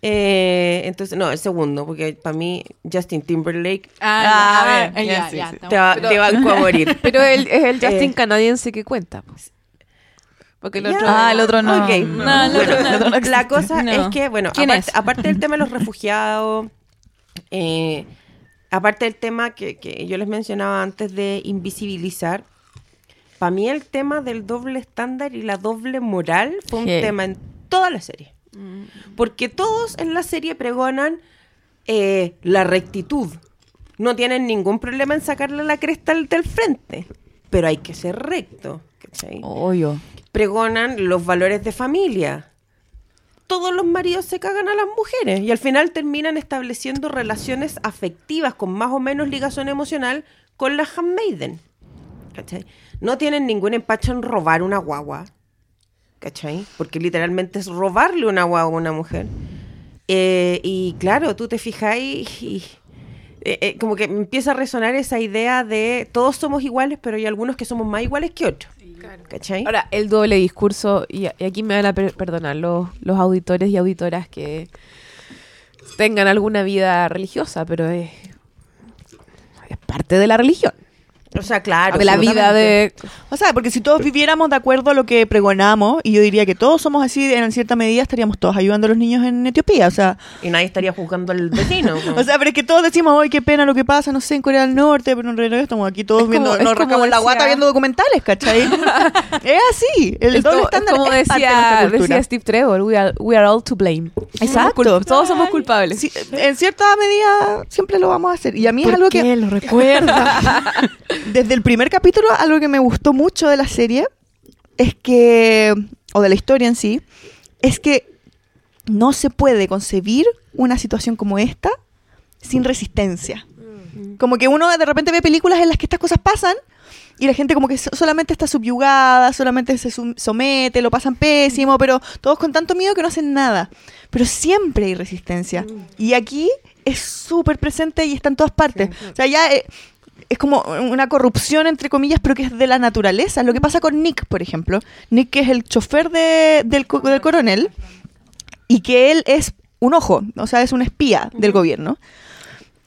Eh, entonces, no, el segundo, porque para mí Justin Timberlake Ah, Ah, ya, a ver, ya, ya, sí, ya, sí. estamos- te, va, Pero- te banco a morir. Pero él es el Justin Eh. canadiense que cuenta. pues. Porque el Ya. otro. Ah, el otro no. El Bueno, el otro la cosa No. es que, bueno, ¿Quién aparte, es? aparte del tema de los refugiados, eh, aparte del tema que, que yo les mencionaba antes de invisibilizar, para mí el tema del doble estándar y la doble moral fue un Sí. tema en toda la serie. Porque todos en la serie pregonan eh, la rectitud. No tienen ningún problema en sacarle la cresta del frente, pero hay que ser recto. ¿cachai? Obvio. pregonan los valores de familia. Todos los maridos se cagan a las mujeres y al final terminan estableciendo relaciones afectivas con más o menos ligazón emocional con las handmaiden. ¿Cachai? No tienen ningún empacho en robar una guagua. ¿Cachai? Porque literalmente es robarle una guagua a una mujer. Eh, y claro, tú te fijas y, y, eh, eh, como que empieza a resonar esa idea de todos somos iguales, pero hay algunos que somos más iguales que otros. ¿Cachai? Ahora, el doble discurso, y, y aquí me van a per- perdonar los, los auditores y auditoras que tengan alguna vida religiosa, pero es, es parte de la religión. O sea, claro. de la vida de... O sea, porque si todos viviéramos de acuerdo a lo que pregonamos, y yo diría que todos somos así, en cierta medida estaríamos todos ayudando a los niños en Etiopía. O sea, Y nadie estaría juzgando al vecino. o sea pero es que todos decimos, ¡ay, qué pena lo que pasa, no sé, en Corea del Norte! Pero en realidad estamos aquí todos Es viendo, como- nos rascamos la decía- guata viendo documentales, ¿cachai? es así, el es doble como, estándar es como es parte de decía, decía Steve Trevor, we are, we are all to blame. Exacto. Somos todos somos culpables. Sí, en cierta medida siempre lo vamos a hacer. Y a mí es ¿Por algo qué que... lo recuerda? Desde el primer capítulo, algo que me gustó mucho de la serie es que, o de la historia en sí, es que no se puede concebir una situación como esta sin resistencia. Como que uno de repente ve películas en las que estas cosas pasan y la gente como que so- solamente está subyugada, solamente se somete, lo pasan pésimo, pero todos con tanto miedo que no hacen nada. Pero siempre hay resistencia. Y aquí es súper presente y está en todas partes. O sea, ya eh, es como una corrupción, entre comillas, pero que es de la naturaleza. Lo que pasa con Nick, por ejemplo. Nick, que es el chofer de- del, del coronel, y que él es un ojo, o sea, es un espía del gobierno.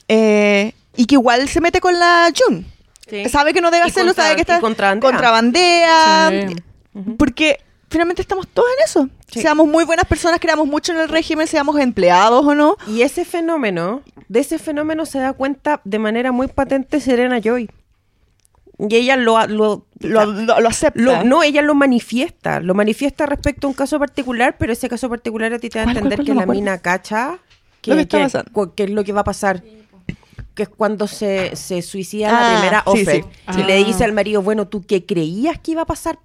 Eh, y que igual se mete con la June. Sí. Sabe que no debe Y hacerlo, contra- sabe que está contrabandea. contrabandea, Sí. Porque finalmente estamos todos en eso. Sí. Seamos muy buenas personas, creamos mucho en el régimen, seamos empleados o no. Y ese fenómeno, de ese fenómeno se da cuenta de manera muy patente Serena Joy. Y ella lo, lo, Lo, lo- lo acepta. lo- no, ella lo manifiesta. Lo manifiesta respecto a un caso particular, pero ese caso particular a ti te da a ¿Cuál, entender cuál, cuál? que la acuerdo. mina cacha Lo que está pasando. cu- que es lo que va a pasar. Que es cuando se, se suicida Ah, la primera sí, Offer. sí. Y le dice al marido, bueno, ¿tú qué creías que iba a pasar?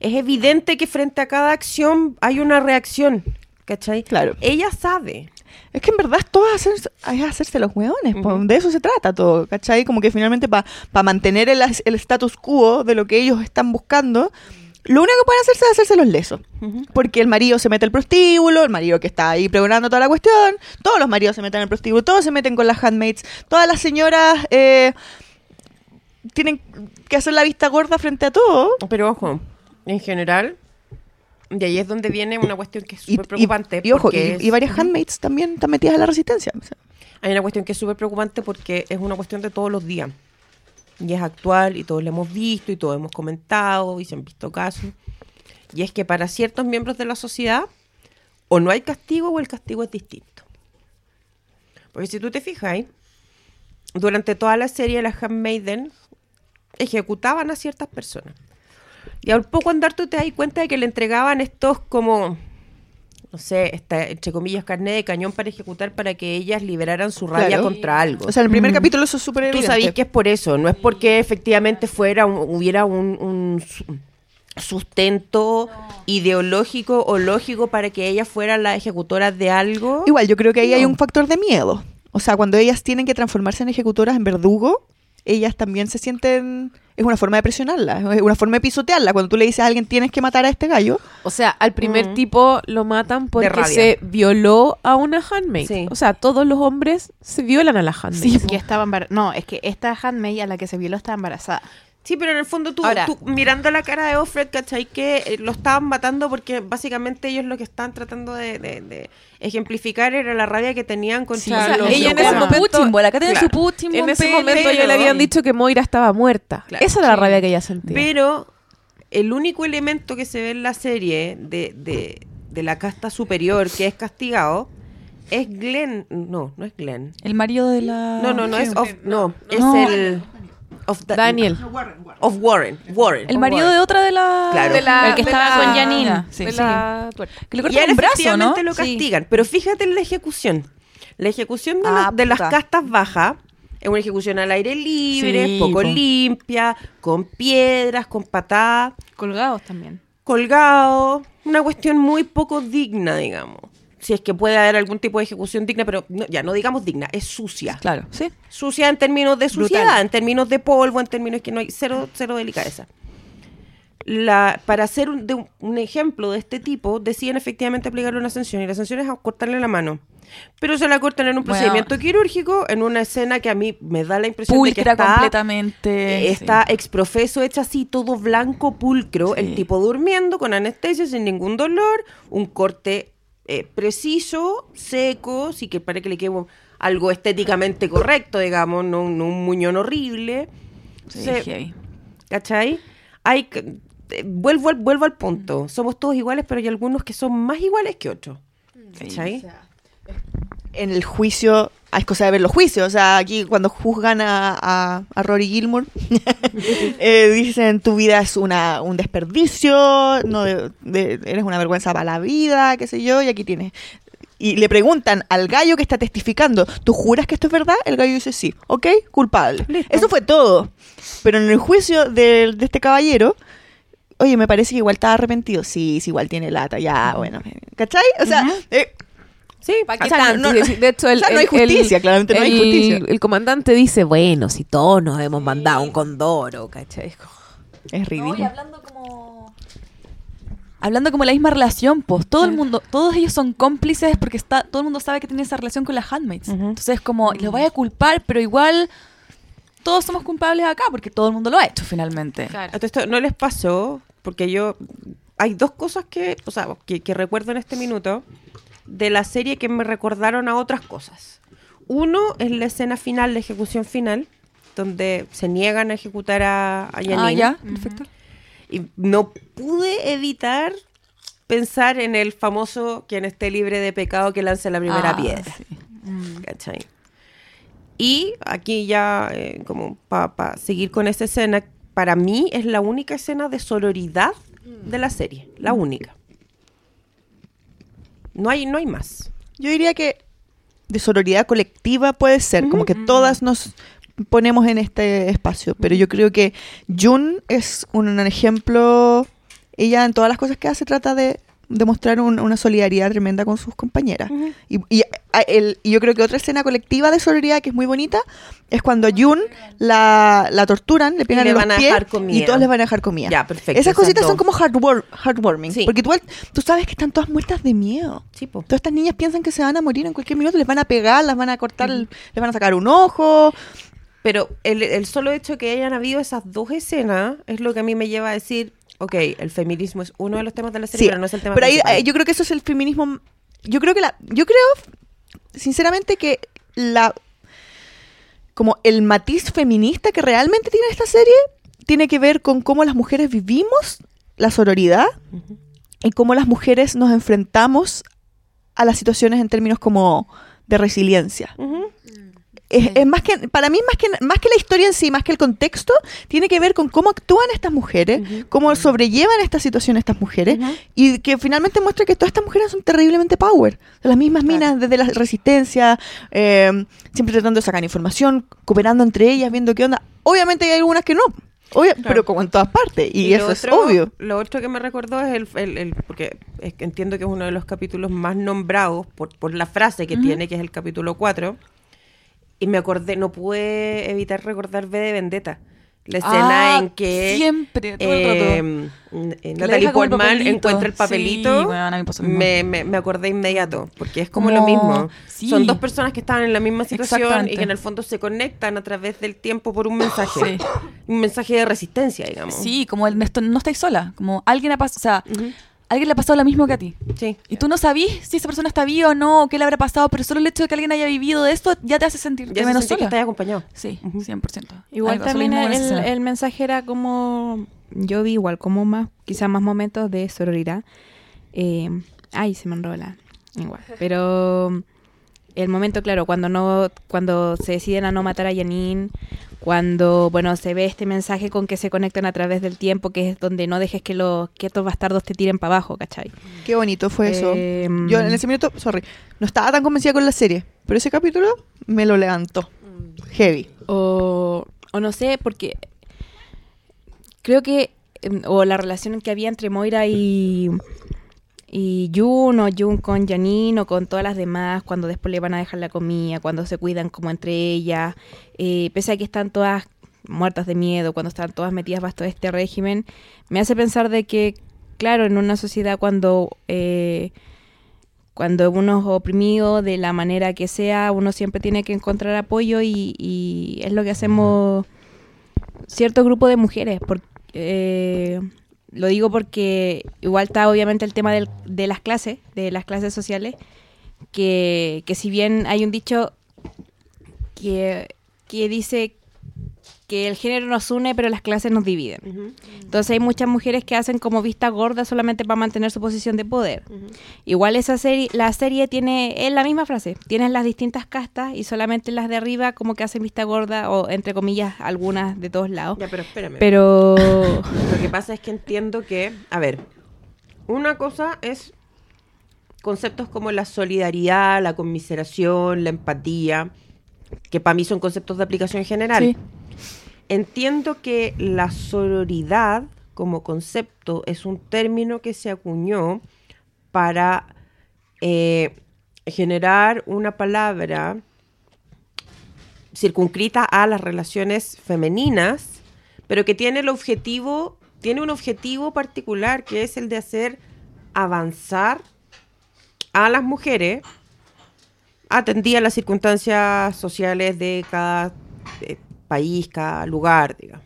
Es evidente que frente a cada acción hay una reacción. ¿Cachai? Claro. Ella sabe. Es que en verdad todo es hacerse, es hacerse los hueones, de eso se trata todo, ¿cachai? Como que finalmente para mantener el, el status quo de lo que ellos están buscando, lo único que pueden hacerse es hacerse los lesos. Porque el marido se mete al prostíbulo, el marido que está ahí pregonando toda la cuestión, todos los maridos se meten al prostíbulo, todos se meten con las handmaids, todas las señoras eh, tienen que hacer la vista gorda frente a todo. Pero ojo, en general, de ahí es donde viene una cuestión que es Y, súper preocupante. y- y ojo, y, es- y varias handmaids también están metidas en la resistencia. o sea. Hay una cuestión que es súper preocupante porque es una cuestión de todos los días. Y es actual y todos lo hemos visto y todos hemos comentado y se han visto casos. Y es que para ciertos miembros de la sociedad, o no hay castigo o el castigo es distinto. Porque si tú te fijas, ahí, durante toda la serie las Handmaiden ejecutaban a ciertas personas. Y al poco andar tú te das cuenta de que le entregaban estos como, no sé, esta, entre comillas, carne de cañón para ejecutar para que ellas liberaran su rabia Claro. contra algo. O sea, en el primer capítulo eso es súper Tú sabes que es por eso, no es porque efectivamente fuera un- hubiera un, un su- sustento ideológico o lógico para que ellas fueran las ejecutoras de algo. Igual, yo creo que ahí hay un factor de miedo. O sea, cuando ellas tienen que transformarse en ejecutoras, en verdugo, ellas también se sienten... Es una forma de presionarla, es una forma de pisotearla. Cuando tú le dices a alguien tienes que matar a este gallo, O sea, al primer Mm. tipo lo matan porque se violó a una handmaid. Sí. O sea, todos los hombres se violan a la handmaid. Y estaba embar- No, es que esta handmaid a la que se violó estaba embarazada. Sí, pero en el fondo tú, Ahora- tú mirando la cara de Offred, ¿cachai? Que eh, lo estaban matando porque básicamente ellos lo que están tratando de, de- de ejemplificar era la rabia que tenían contra Sí, o sea, los ella en ese momento, Putin, bola, acá tiene Claro. su Putin, En ese momento ya le habían dicho que Moira estaba muerta. Claro. Esa era la rabia que ella sentía. Pero el único elemento que se ve en la serie de, de, de la casta superior que es castigado es Glenn. No, no es Glenn. El marido de la... No, no, no es of, no, es No. el of Da- Daniel. of Warren, Warren. El marido de otra de la... Claro. De la- El que de estaba la- con Janine. Sí, de sí. la. Que le cortan un brazo, ¿no? lo Sí. castigan. Pero fíjate en la ejecución. La ejecución de, Ah, las- de las castas bajas es una ejecución al aire libre, Sí, poco po. limpia, con piedras, con patadas. Colgados también. colgado, una cuestión muy poco digna, digamos. Si es que puede haber algún tipo de ejecución digna, pero no- ya no digamos digna, es sucia. Claro, sí. Sucia en términos de suciedad, en términos de polvo, en términos que no hay cero, cero delicadeza. La, para hacer un, de un, un ejemplo de este tipo, deciden efectivamente aplicarle una sanción y la sanción es cortarle la mano. Pero se la cortan en un Bueno. procedimiento quirúrgico, en una escena que a mí me da la impresión de que está completamente. Está sí. exprofeso, hecha así, todo blanco, pulcro, Sí. el tipo durmiendo, con anestesia, sin ningún dolor, un corte eh, preciso, seco, sí que para que le quede algo estéticamente correcto, digamos, no, no un muñón horrible. Sí, Se- heavy. ¿Cachai? Hay, eh, vuelvo, al, vuelvo al punto. Somos todos iguales, pero hay algunos que son más iguales que otros. ¿Cachai? en el juicio, es cosa de ver los juicios, o sea, aquí cuando juzgan a, a, a Rory Gilmore, eh, dicen tu vida es una, un desperdicio, no de- de- eres una vergüenza para la vida, qué sé yo, y aquí tienes. Y le preguntan al gallo que está testificando, ¿tú juras que esto es verdad? El gallo dice sí, ok, culpable. Eso fue todo. Pero en el juicio de, de este caballero, oye, me parece que igual está arrepentido. Sí, sí, igual tiene lata, ya, bueno. ¿Cachai? O sea, eh, Sí, ¿para O sea, no- de hecho, el, o sea, no hay el- el- justicia, claramente no hay justicia. El comandante dice, bueno, si todos nos hemos mandado un condoro, ¿cachai? Es ridículo. hablando como... Hablando como la misma relación, pues todo el mundo, todos ellos son cómplices porque está, todo el mundo sabe que tiene esa relación con las handmaids. Entonces es como, lo voy a culpar, pero igual todos somos culpables acá porque todo el mundo lo ha hecho finalmente. Todo esto no les pasó, porque yo. Hay dos cosas que, o sea, que, que recuerdo en este minuto de la serie que me recordaron a otras cosas. Uno es la escena final, la ejecución final, donde se niegan a ejecutar a, a Janine. Ah, ya, perfecto. Y no pude evitar pensar en el famoso quien esté libre de pecado que lance la primera Ah, piedra. sí. ¿Cachai? Y aquí ya, eh, como para seguir con esa escena, para mí es la única escena de sororidad de la serie. La única. No hay, no hay más. Yo diría que de sororidad colectiva puede ser, como que todas nos ponemos en este espacio, pero yo creo que Jun es un, ejemplo, ella en todas las cosas que hace trata de demostrar un- una solidaridad tremenda con sus compañeras. y, y, a- el- y yo creo que otra escena colectiva de solidaridad que es muy bonita es cuando a Jun la, la torturan, le pegan le en los van a pies dejar comida. y todos les van a dejar comida. Ya, perfecto, Esas cositas son como heartwar- heartwarming, Sí. porque tú, tú sabes que están todas muertas de miedo. Sí. Todas estas niñas piensan que se van a morir en cualquier minuto, les van a pegar, las van a cortar, les van a sacar un ojo. Pero el, el solo hecho que hayan habido esas dos escenas es lo que a mí me lleva a decir, ok, el feminismo es uno de los temas de la serie, Sí, pero no es el tema pero ahí, ahí yo creo que eso es el feminismo. Yo creo que la. Yo creo, sinceramente, que la. Como el matiz feminista que realmente tiene esta serie tiene que ver con cómo las mujeres vivimos la sororidad y cómo las mujeres nos enfrentamos a las situaciones en términos como de resiliencia. Ujú. Es, es más que, para mí, más que, más que la historia en sí, más que el contexto, tiene que ver con cómo actúan estas mujeres, cómo sobrellevan esta situación estas mujeres, y que finalmente muestra que todas estas mujeres son terriblemente power. De las mismas minas, desde la resistencia, eh, siempre tratando de sacar información, cooperando entre ellas, viendo qué onda. Obviamente hay algunas que no, pero como en todas partes, y, eso es obvio. Lo otro que me recordó es el, el- el- porque es que entiendo que es uno de los capítulos más nombrados por, por la frase que tiene, que es el capítulo 4. Y me acordé, no pude evitar recordar V de Vendetta. La escena Ah, en que siempre, todo el rato. eh, n- eh, Natalie el Portman encuentra el Sí, papelito. bueno, a mí me me, me- acordé inmediato, porque es como, lo mismo. sí. Son dos personas que estaban en la misma situación y que en el fondo se conectan a través del tiempo por un mensaje. Sí. Un mensaje de resistencia, digamos. Sí, como el, no estáis sola. Como alguien ha pasado, o sea, alguien le ha pasado lo mismo que a ti. Sí. Y tú no sabís si esa persona está viva o no, o qué le habrá pasado, pero solo el hecho de que alguien haya vivido de esto ya te hace sentir Ya menos que sola. estás acompañado. Sí, 100%. Igual Algo, también el, el mensaje era como, yo vi igual como más, quizás más momentos de sororidad. Eh, ay, se me enrola. Igual. Pero el momento, claro, cuando no, cuando se deciden a no matar a Janine, cuando, bueno, se ve este mensaje con que se conectan a través del tiempo, que es donde no dejes que los, que estos bastardos te tiren para abajo, ¿cachai? Qué bonito fue eso. Em, Yo en ese minuto, sorry, no estaba tan convencida con la serie, pero ese capítulo me lo levantó. Heavy. O, o no sé, porque creo que, em, o la relación que había entre Moira y, y Jun, o Jun con Janine, o con todas las demás, cuando después le van a dejar la comida, cuando se cuidan como entre ellas, eh, pese a que están todas muertas de miedo, cuando están todas metidas bajo este régimen, me hace pensar de que, claro, en una sociedad cuando... eh, cuando uno es oprimido de la manera que sea, uno siempre tiene que encontrar apoyo y, y es lo que hacemos cierto grupo de mujeres. Por- eh, lo digo porque igual está obviamente el tema del- de las clases, de las clases sociales, que, que si bien hay un dicho que, que dice que el género nos une pero las clases nos dividen. Entonces hay muchas mujeres que hacen como vista gorda solamente para mantener su posición de poder. Igual esa serie, la serie tiene, es la misma frase, tienes las distintas castas y solamente las de arriba como que hacen vista gorda o entre comillas algunas de todos lados. Ya, pero espérame. Pero Lo que pasa es que entiendo que, a ver, una cosa es conceptos como la solidaridad, la conmiseración, la empatía, que para mí son conceptos de aplicación general. Sí. Entiendo que la sororidad como concepto es un término que se acuñó para eh, generar una palabra circunscrita a las relaciones femeninas, pero que tiene el objetivo, tiene un objetivo particular que es el de hacer avanzar a las mujeres atendía las circunstancias sociales de cada eh, país, cada lugar, digamos.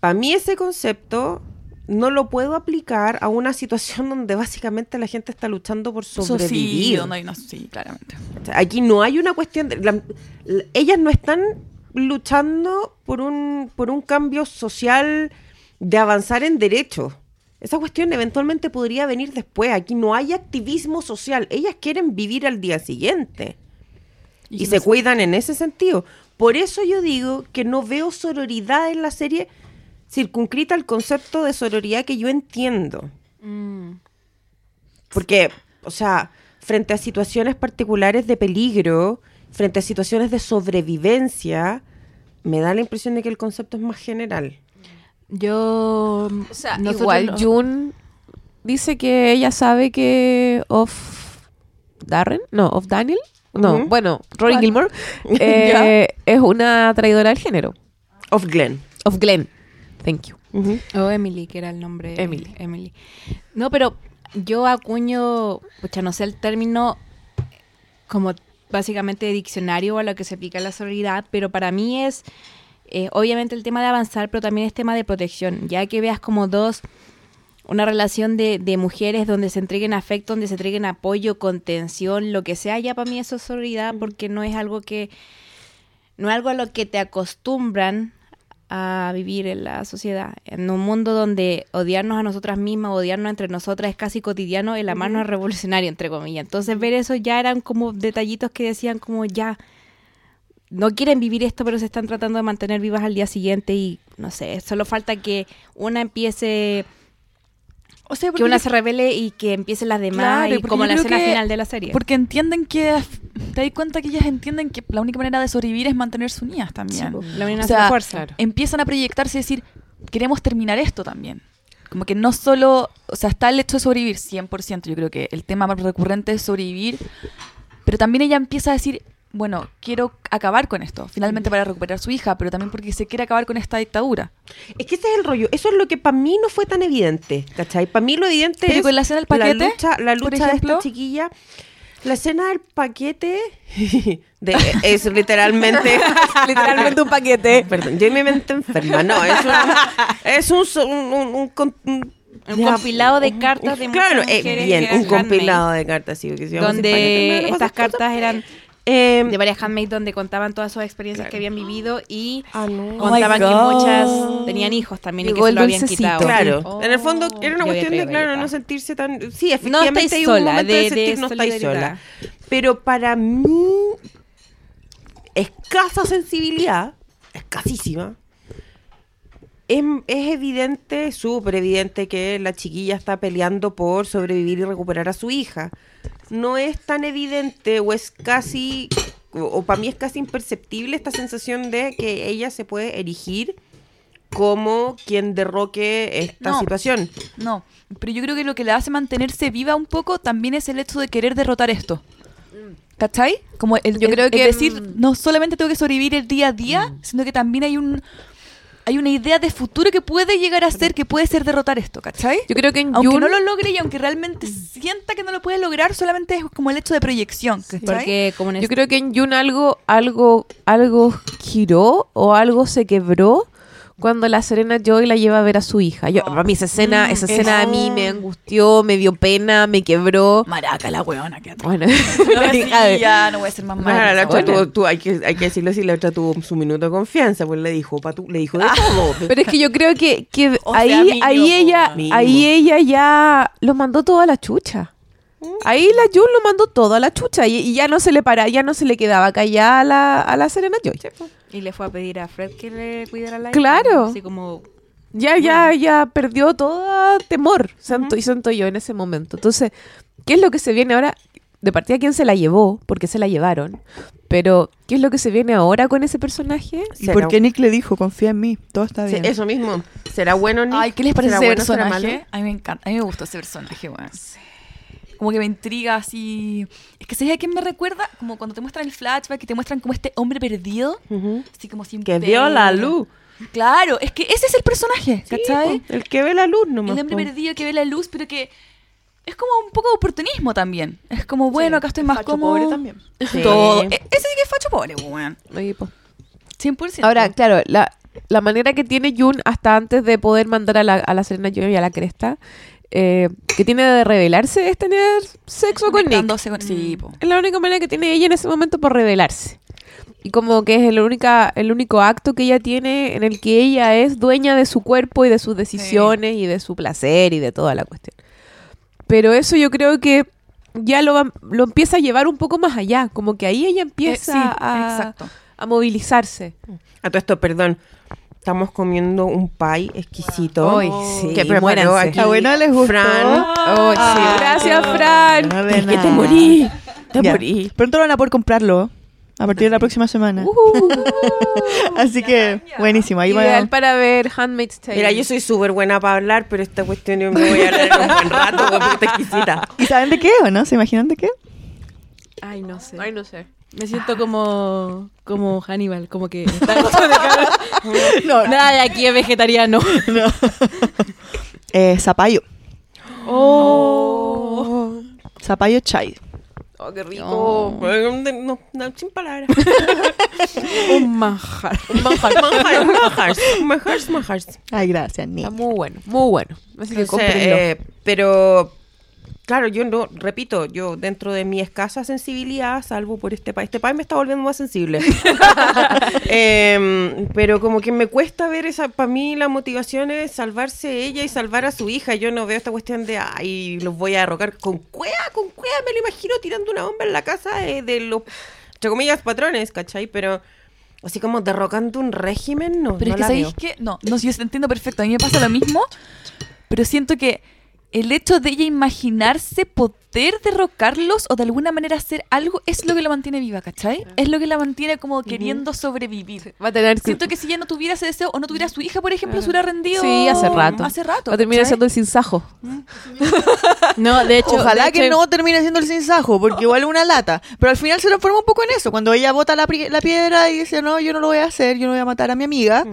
Para mí ese concepto no lo puedo aplicar a una situación donde básicamente la gente está luchando por sí, sobrevivir. hay una- sí, claramente. O sea, Aquí no hay una cuestión de... la- la- ellas no están luchando por un, por un cambio social de avanzar en derechos. Esa cuestión eventualmente podría venir después. Aquí no hay activismo social. Ellas quieren vivir al día siguiente. Y, que se no se- cuidan en ese sentido. Por eso yo digo que no veo sororidad en la serie circunscrita al concepto de sororidad que yo entiendo. Porque, o sea, frente a situaciones particulares de peligro, frente a situaciones de sobrevivencia, me da la impresión de que el concepto es más general. yo... O sea, nosotros igual June dice que ella sabe que Off Darren, no, Off Daniel, no, bueno, Rory ¿Cuál? Gilmore eh, es una traidora del género. Of Glenn. Of Glenn. Thank you. O Emily, que era el nombre. Emily. Emily. No, pero yo acuño, pucha, no sé el término como básicamente de diccionario o a lo que se aplica la sororidad, pero para mí es eh, obviamente el tema de avanzar, pero también es tema de protección, ya que veas como dos, una relación de, de mujeres donde se entreguen afecto, donde se entreguen apoyo, contención, lo que sea, ya para mí eso es sororidad porque no es algo que, no es algo a lo que te acostumbran a vivir en la sociedad. En un mundo donde odiarnos a nosotras mismas, odiarnos entre nosotras es casi cotidiano, el amarnos es revolucionario, entre comillas. Entonces ver eso ya eran como detallitos que decían como ya, no quieren vivir esto, pero se están tratando de mantener vivas al día siguiente y no sé, solo falta que una empiece, O sea, que una yo- se revele y que empiecen las demás, Claro, y como la escena que- final de la serie. Porque entienden que te das cuenta que ellas entienden que la única manera de sobrevivir es mantenerse unidas también. la unión O sea, la fuerza. empiezan a proyectarse y decir, queremos terminar esto también. Como que no solo, o sea, está el hecho de sobrevivir 100%, yo creo que el tema más recurrente es sobrevivir, pero también ella empieza a decir, bueno, quiero acabar con esto, finalmente para recuperar a su hija, pero también porque se quiere acabar con esta dictadura. Es que ese es el rollo. Eso es lo que para mí no fue tan evidente. ¿Cachai? Para mí lo evidente Pero es con la escena del paquete, la lucha, la por lucha de esta chiquilla. La escena del paquete de, es literalmente Literalmente un paquete. Perdón, yo mi mente enferma. No, es un, es un, un, un- un ya, compilado de cartas de Claro, muchas eh, mujeres bien, que un compilado de cartas, sí, porque si donde me estas cartas eran Eh, de varias handmaids donde contaban todas sus experiencias que habían vivido y ah, no. contaban Oh que muchas tenían hijos también Llegó y que se lo habían dulcecito. quitado. Claro, Oh. en el fondo era una cuestión de, claro, no sentirse tan... Sí, No efectivamente estáis hay un sola, momento de- de, sentir de no estáis sola. Pero para mí, escasa sensibilidad, escasísima, es, es evidente, súper evidente que la chiquilla está peleando por sobrevivir y recuperar a su hija. No es tan evidente o es casi, o, para mí es casi imperceptible esta sensación de que ella se puede erigir como quien derroque esta No. situación. No, pero yo creo que lo que le hace mantenerse viva un poco también es el hecho de querer derrotar esto. ¿Cachai? Como el, Yo el- creo el que, decir, mm, no solamente tengo que sobrevivir el día a día, sino que también hay un hay una idea de futuro que puede llegar a ser, que puede ser derrotar esto, ¿cachai? Yo creo que en aunque no lo logre y aunque realmente sienta que no lo puede lograr, solamente es como el hecho de proyección, ¿cachai? Porque como en Yo creo que en Yun algo, algo, algo giró o algo se quebró cuando la Serena Joy la lleva a ver a su hija. Yo, para mí esa escena, Mm, esa escena a mí me angustió, me dio pena, me quebró. Maraca la weona que atrás. Bueno, Sí, ya no voy a ser más mala. Bueno, la esa otra weona. tuvo- tuvo- hay, que, hay que decirlo así, la otra tuvo su minuto de confianza, pues le dijo, pa' tú- le dijo de todo. Pero es que yo creo que, que O sea, ahí, ahí ella, mínimo. ahí ella ya lo mandó todo a la chucha. Ahí la Jun lo mandó todo a la chucha y, y ya no se le para, ya no se le quedaba callada a la, a la Serena Joy. Y le fue a pedir a Fred que le cuidara la hija. Claro. Así como Ya, ya, ya perdió todo temor, santo y santo yo en ese momento. Entonces, ¿qué es lo que se viene ahora? De partida, ¿quién se la llevó? Porque se la llevaron. Pero, ¿qué es lo que se viene ahora con ese personaje? ¿Y por qué Nick le dijo, confía en mí, todo está Sí, bien? eso mismo. ¿Será bueno, Nick? Ay, ¿qué les parece ¿Será ese bueno, será personaje? malo? A mí me encanta, a mí me gusta ese personaje, weón. Como que me intriga así. Es que ¿sabes a quién me recuerda? Como cuando te muestran el flashback y te muestran como este hombre perdido. Ujú. Así como sin Que vio la luz. Claro, es que ese es el personaje, ¿cachai? po, El que ve la luz nomás. el hombre po. perdido que ve la luz, pero que es como un poco de oportunismo también. Es como, bueno, acá estoy más Facho cómodo. pobre también. Sí. Todo. E- Ese sí que es facho pobre, weón. Oye, po. 100%. Ahora, claro, la, la manera que tiene Jun hasta antes de poder mandar a la, a la Serena Joy y a la cresta, eh, que tiene de revelarse es tener sexo con Nick. Con- Sí, po. Es la única manera que tiene ella en ese momento por revelarse. Y como que es el, única, el único acto que ella tiene en el que ella es dueña de su cuerpo y de sus decisiones y de su placer y de toda la cuestión. Pero eso yo creo que ya lo, va- lo empieza a llevar un poco más allá. Como que ahí ella Eh, empieza sí, a, exacto. a movilizarse. A todo esto, perdón. Estamos comiendo un pie exquisito. Ay, sí, que preparó aquí ¿A bueno les gustó? Fran. Oh, sí. Ah. Gracias, Fran. No Es que te morí. Te Ya. morí. Pronto van a poder comprarlo a partir de la próxima semana. Uh, Así que, buenísimo. Ahí Ideal va. para ver Handmaid's Tale. Mira, yo soy súper buena para hablar, pero esta cuestión yo me voy a hablar en un buen rato, porque está exquisita. ¿Y saben de qué o no? ¿Se imaginan de qué? Ay, no sé. Ay, no sé. Me siento como como Hannibal, como que está de cara. No, Nada de aquí es vegetariano. no. Eh, zapallo. Oh. Zapallo chai. Oh, qué rico. No, no, sin palabras. Un manjar. Manjar, manjar, manjar. Manjar, manjar. Ay, gracias, Nick. Está muy bueno, muy bueno. Así que Entonces, eh, pero Claro, yo no, repito, yo dentro de mi escasa sensibilidad, salvo por este país, este país me está volviendo más sensible. Em, pero como que me cuesta ver esa, para mí la motivación es salvarse ella y salvar a su hija. Yo no veo esta cuestión de, ay, los voy a derrocar con cuea, con cuea, me lo imagino tirando una bomba en la casa de, de los, entre comillas, patrones, ¿cachai? Pero así como derrocando un régimen, no, Pero no es que sabéis que, no, no, yo entiendo perfecto, a mí me pasa lo mismo, pero siento que el hecho de ella imaginarse poder derrocarlos o de alguna manera hacer algo es lo que la mantiene viva, ¿cachai? Es lo que la mantiene como queriendo sobrevivir. Va a tener Siento que si ella no tuviera ese deseo o no tuviera a su hija, por ejemplo, se hubiera rendido. Sí, hace rato. Hace rato. Va a terminar siendo el sinsajo. No, de hecho. Ojalá de que hecho- no termine siendo el sinsajo, porque igual una lata. Pero al final se transforma un poco en eso. Cuando ella bota la piedra y dice, no, yo no lo voy a hacer, yo no voy a matar a mi amiga.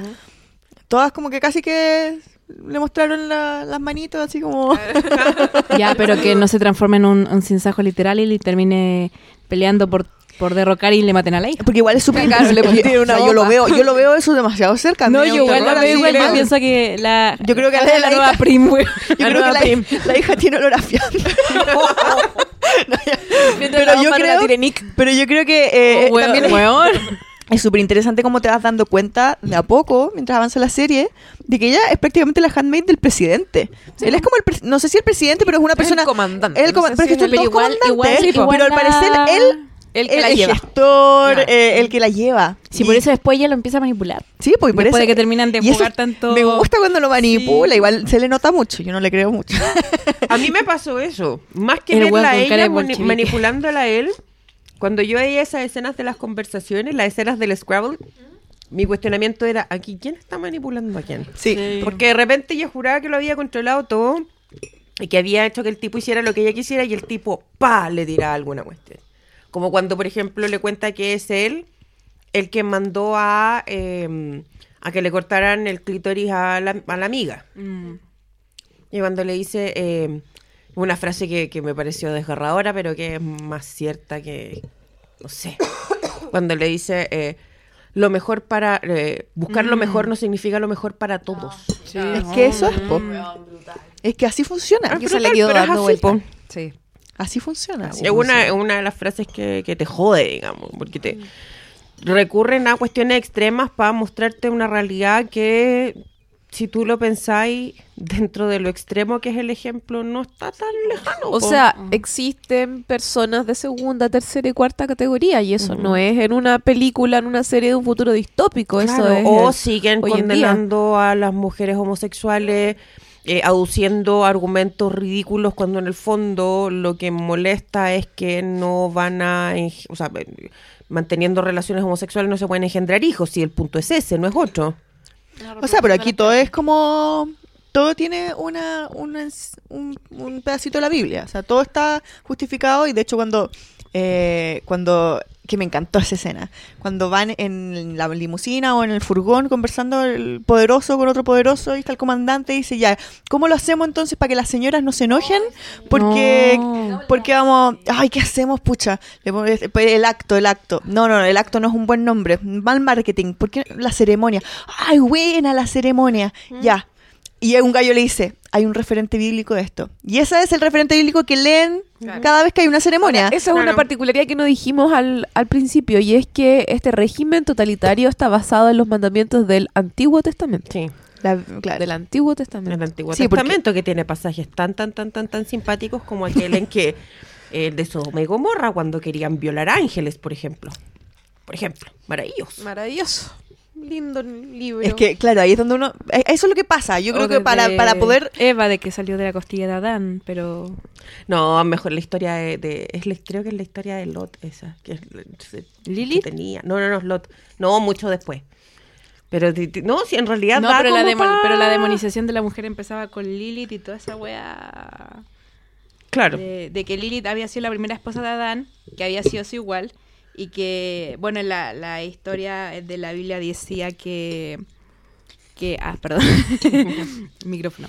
Todas como que casi que le mostraron la- las manitos así como... Ya, pero que no se transforme en un, un sinsajo literal y le termine peleando por, por derrocar y le maten a la hija. Porque igual es súper Claro, le interesante. tiene una O sea, yo lo veo, yo lo veo eso demasiado cerca. No, yo igual la veo igual. Yo pienso que la. Yo creo que la- la, la nueva hija- Prim, güey. Yo creo que nueva la, Prim. la hija tiene olor a fiambre. Pero yo creo, tire Nick. pero yo creo que eh, Oh, weón, también weón. Es súper interesante cómo te vas dando cuenta de a poco, mientras avanza la serie, de que ella es prácticamente la handmaid del presidente. Él es como el, pres- no sé si el presidente, pero es una Es persona... el comandante. Él no como- sé pero si es que es el- todos igual- igual- pero al la- parecer él, el que el, la el lleva. gestor, Claro. eh, el que la lleva. Sí, Y- por eso después ella lo empieza a manipular. Sí, pues por Después eso. de que terminan de y eso jugar tanto- Me gusta cuando lo manipula, Sí. igual se le nota mucho, yo no le creo mucho. A mí me pasó eso. Más que El verla a ella manipulándola a él, cuando yo veía esas escenas de las conversaciones, las escenas del Scrabble, mi cuestionamiento era, aquí, ¿quién está manipulando a quién? Sí. Porque de repente ella juraba que lo había controlado todo y que había hecho que el tipo hiciera lo que ella quisiera y el tipo, pa, le tiraba alguna cuestión. Como cuando, por ejemplo, le cuenta que es él el que mandó a, eh, a que le cortaran el clítoris a la, a la amiga. Y cuando le dice eh, una frase que, que me pareció desgarradora, pero que es más cierta que, no sé, cuando le dice, eh, lo mejor para, eh, buscar lo mejor no significa lo mejor para todos. Es que eso es, po. Es que así funciona. Ah, Que se le quedó pero es dando así, vuelta. Sí. Así funciona. Es una, una de las frases que, que te jode, digamos, porque te recurren a cuestiones extremas para mostrarte una realidad que, si tú lo pensáis, dentro de lo extremo que es el ejemplo, no está tan lejano. O po. sea, existen personas de segunda, tercera y cuarta categoría y eso no es en una película, en una serie de un futuro distópico, eso es o el- siguen condenando a las mujeres homosexuales, eh, aduciendo argumentos ridículos cuando en el fondo lo que molesta es que no van a, o sea, eh, manteniendo relaciones homosexuales no se pueden engendrar hijos, si el punto es ese, no es otro. O sea, pero aquí todo es como... Todo tiene una, una- un, un pedacito de la Biblia. O sea, todo está justificado y de hecho cuando... eh, cuando que me encantó esa escena. Cuando van en la limusina o en el furgón conversando el poderoso con otro poderoso y está el comandante y dice, ya, ¿cómo lo hacemos entonces para que las señoras no se enojen? Porque, No. porque vamos, ay, ¿qué hacemos, pucha? Le pongo- El acto, el acto. No, no, el acto no es un buen nombre. Mal marketing. ¿Por qué la ceremonia? Ay, buena la ceremonia. Ya. Y un gallo le dice, hay un referente bíblico de esto. Y ese es el referente bíblico que leen cada vez que hay una ceremonia. Esa es una particularidad que no dijimos al, al principio y es que este régimen totalitario está basado en los mandamientos del Antiguo Testamento. Sí, La- claro. Del Antiguo el Testamento. Antiguo Sí, porque- Testamento que tiene pasajes tan, tan, tan, tan, tan simpáticos como aquel en que el de Sodoma y Gomorra cuando querían violar ángeles, por ejemplo. Por ejemplo, maravilloso. Maravilloso. Lindo libro. Es que, claro, ahí es donde uno... eh, Eso es lo que pasa. Yo O creo que para, para poder... Eva, de que salió de la costilla de Adán, pero. No, mejor la historia de, de- es la- creo que es la historia de Lot esa, que tenía. No, no, no, Lot. No, mucho después. Pero no, si en realidad No, da pero la, como demo- pa- pero la demonización de la mujer empezaba con Lilith y toda esa wea. Claro. De, de que Lilith había sido la primera esposa de Adán, que había sido su igual, y que, bueno, en la, la historia de la Biblia decía que. que ah, perdón. Micrófono.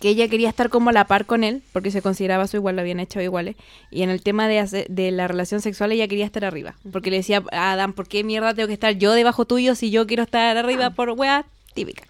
Que ella quería estar como a la par con él, porque se consideraba su igual, lo habían hecho iguales. Y en el tema de, hacer- de la relación sexual, ella quería estar arriba. Porque le decía a Adán, ¿por qué mierda tengo que estar yo debajo tuyo si yo quiero estar arriba por wea típica?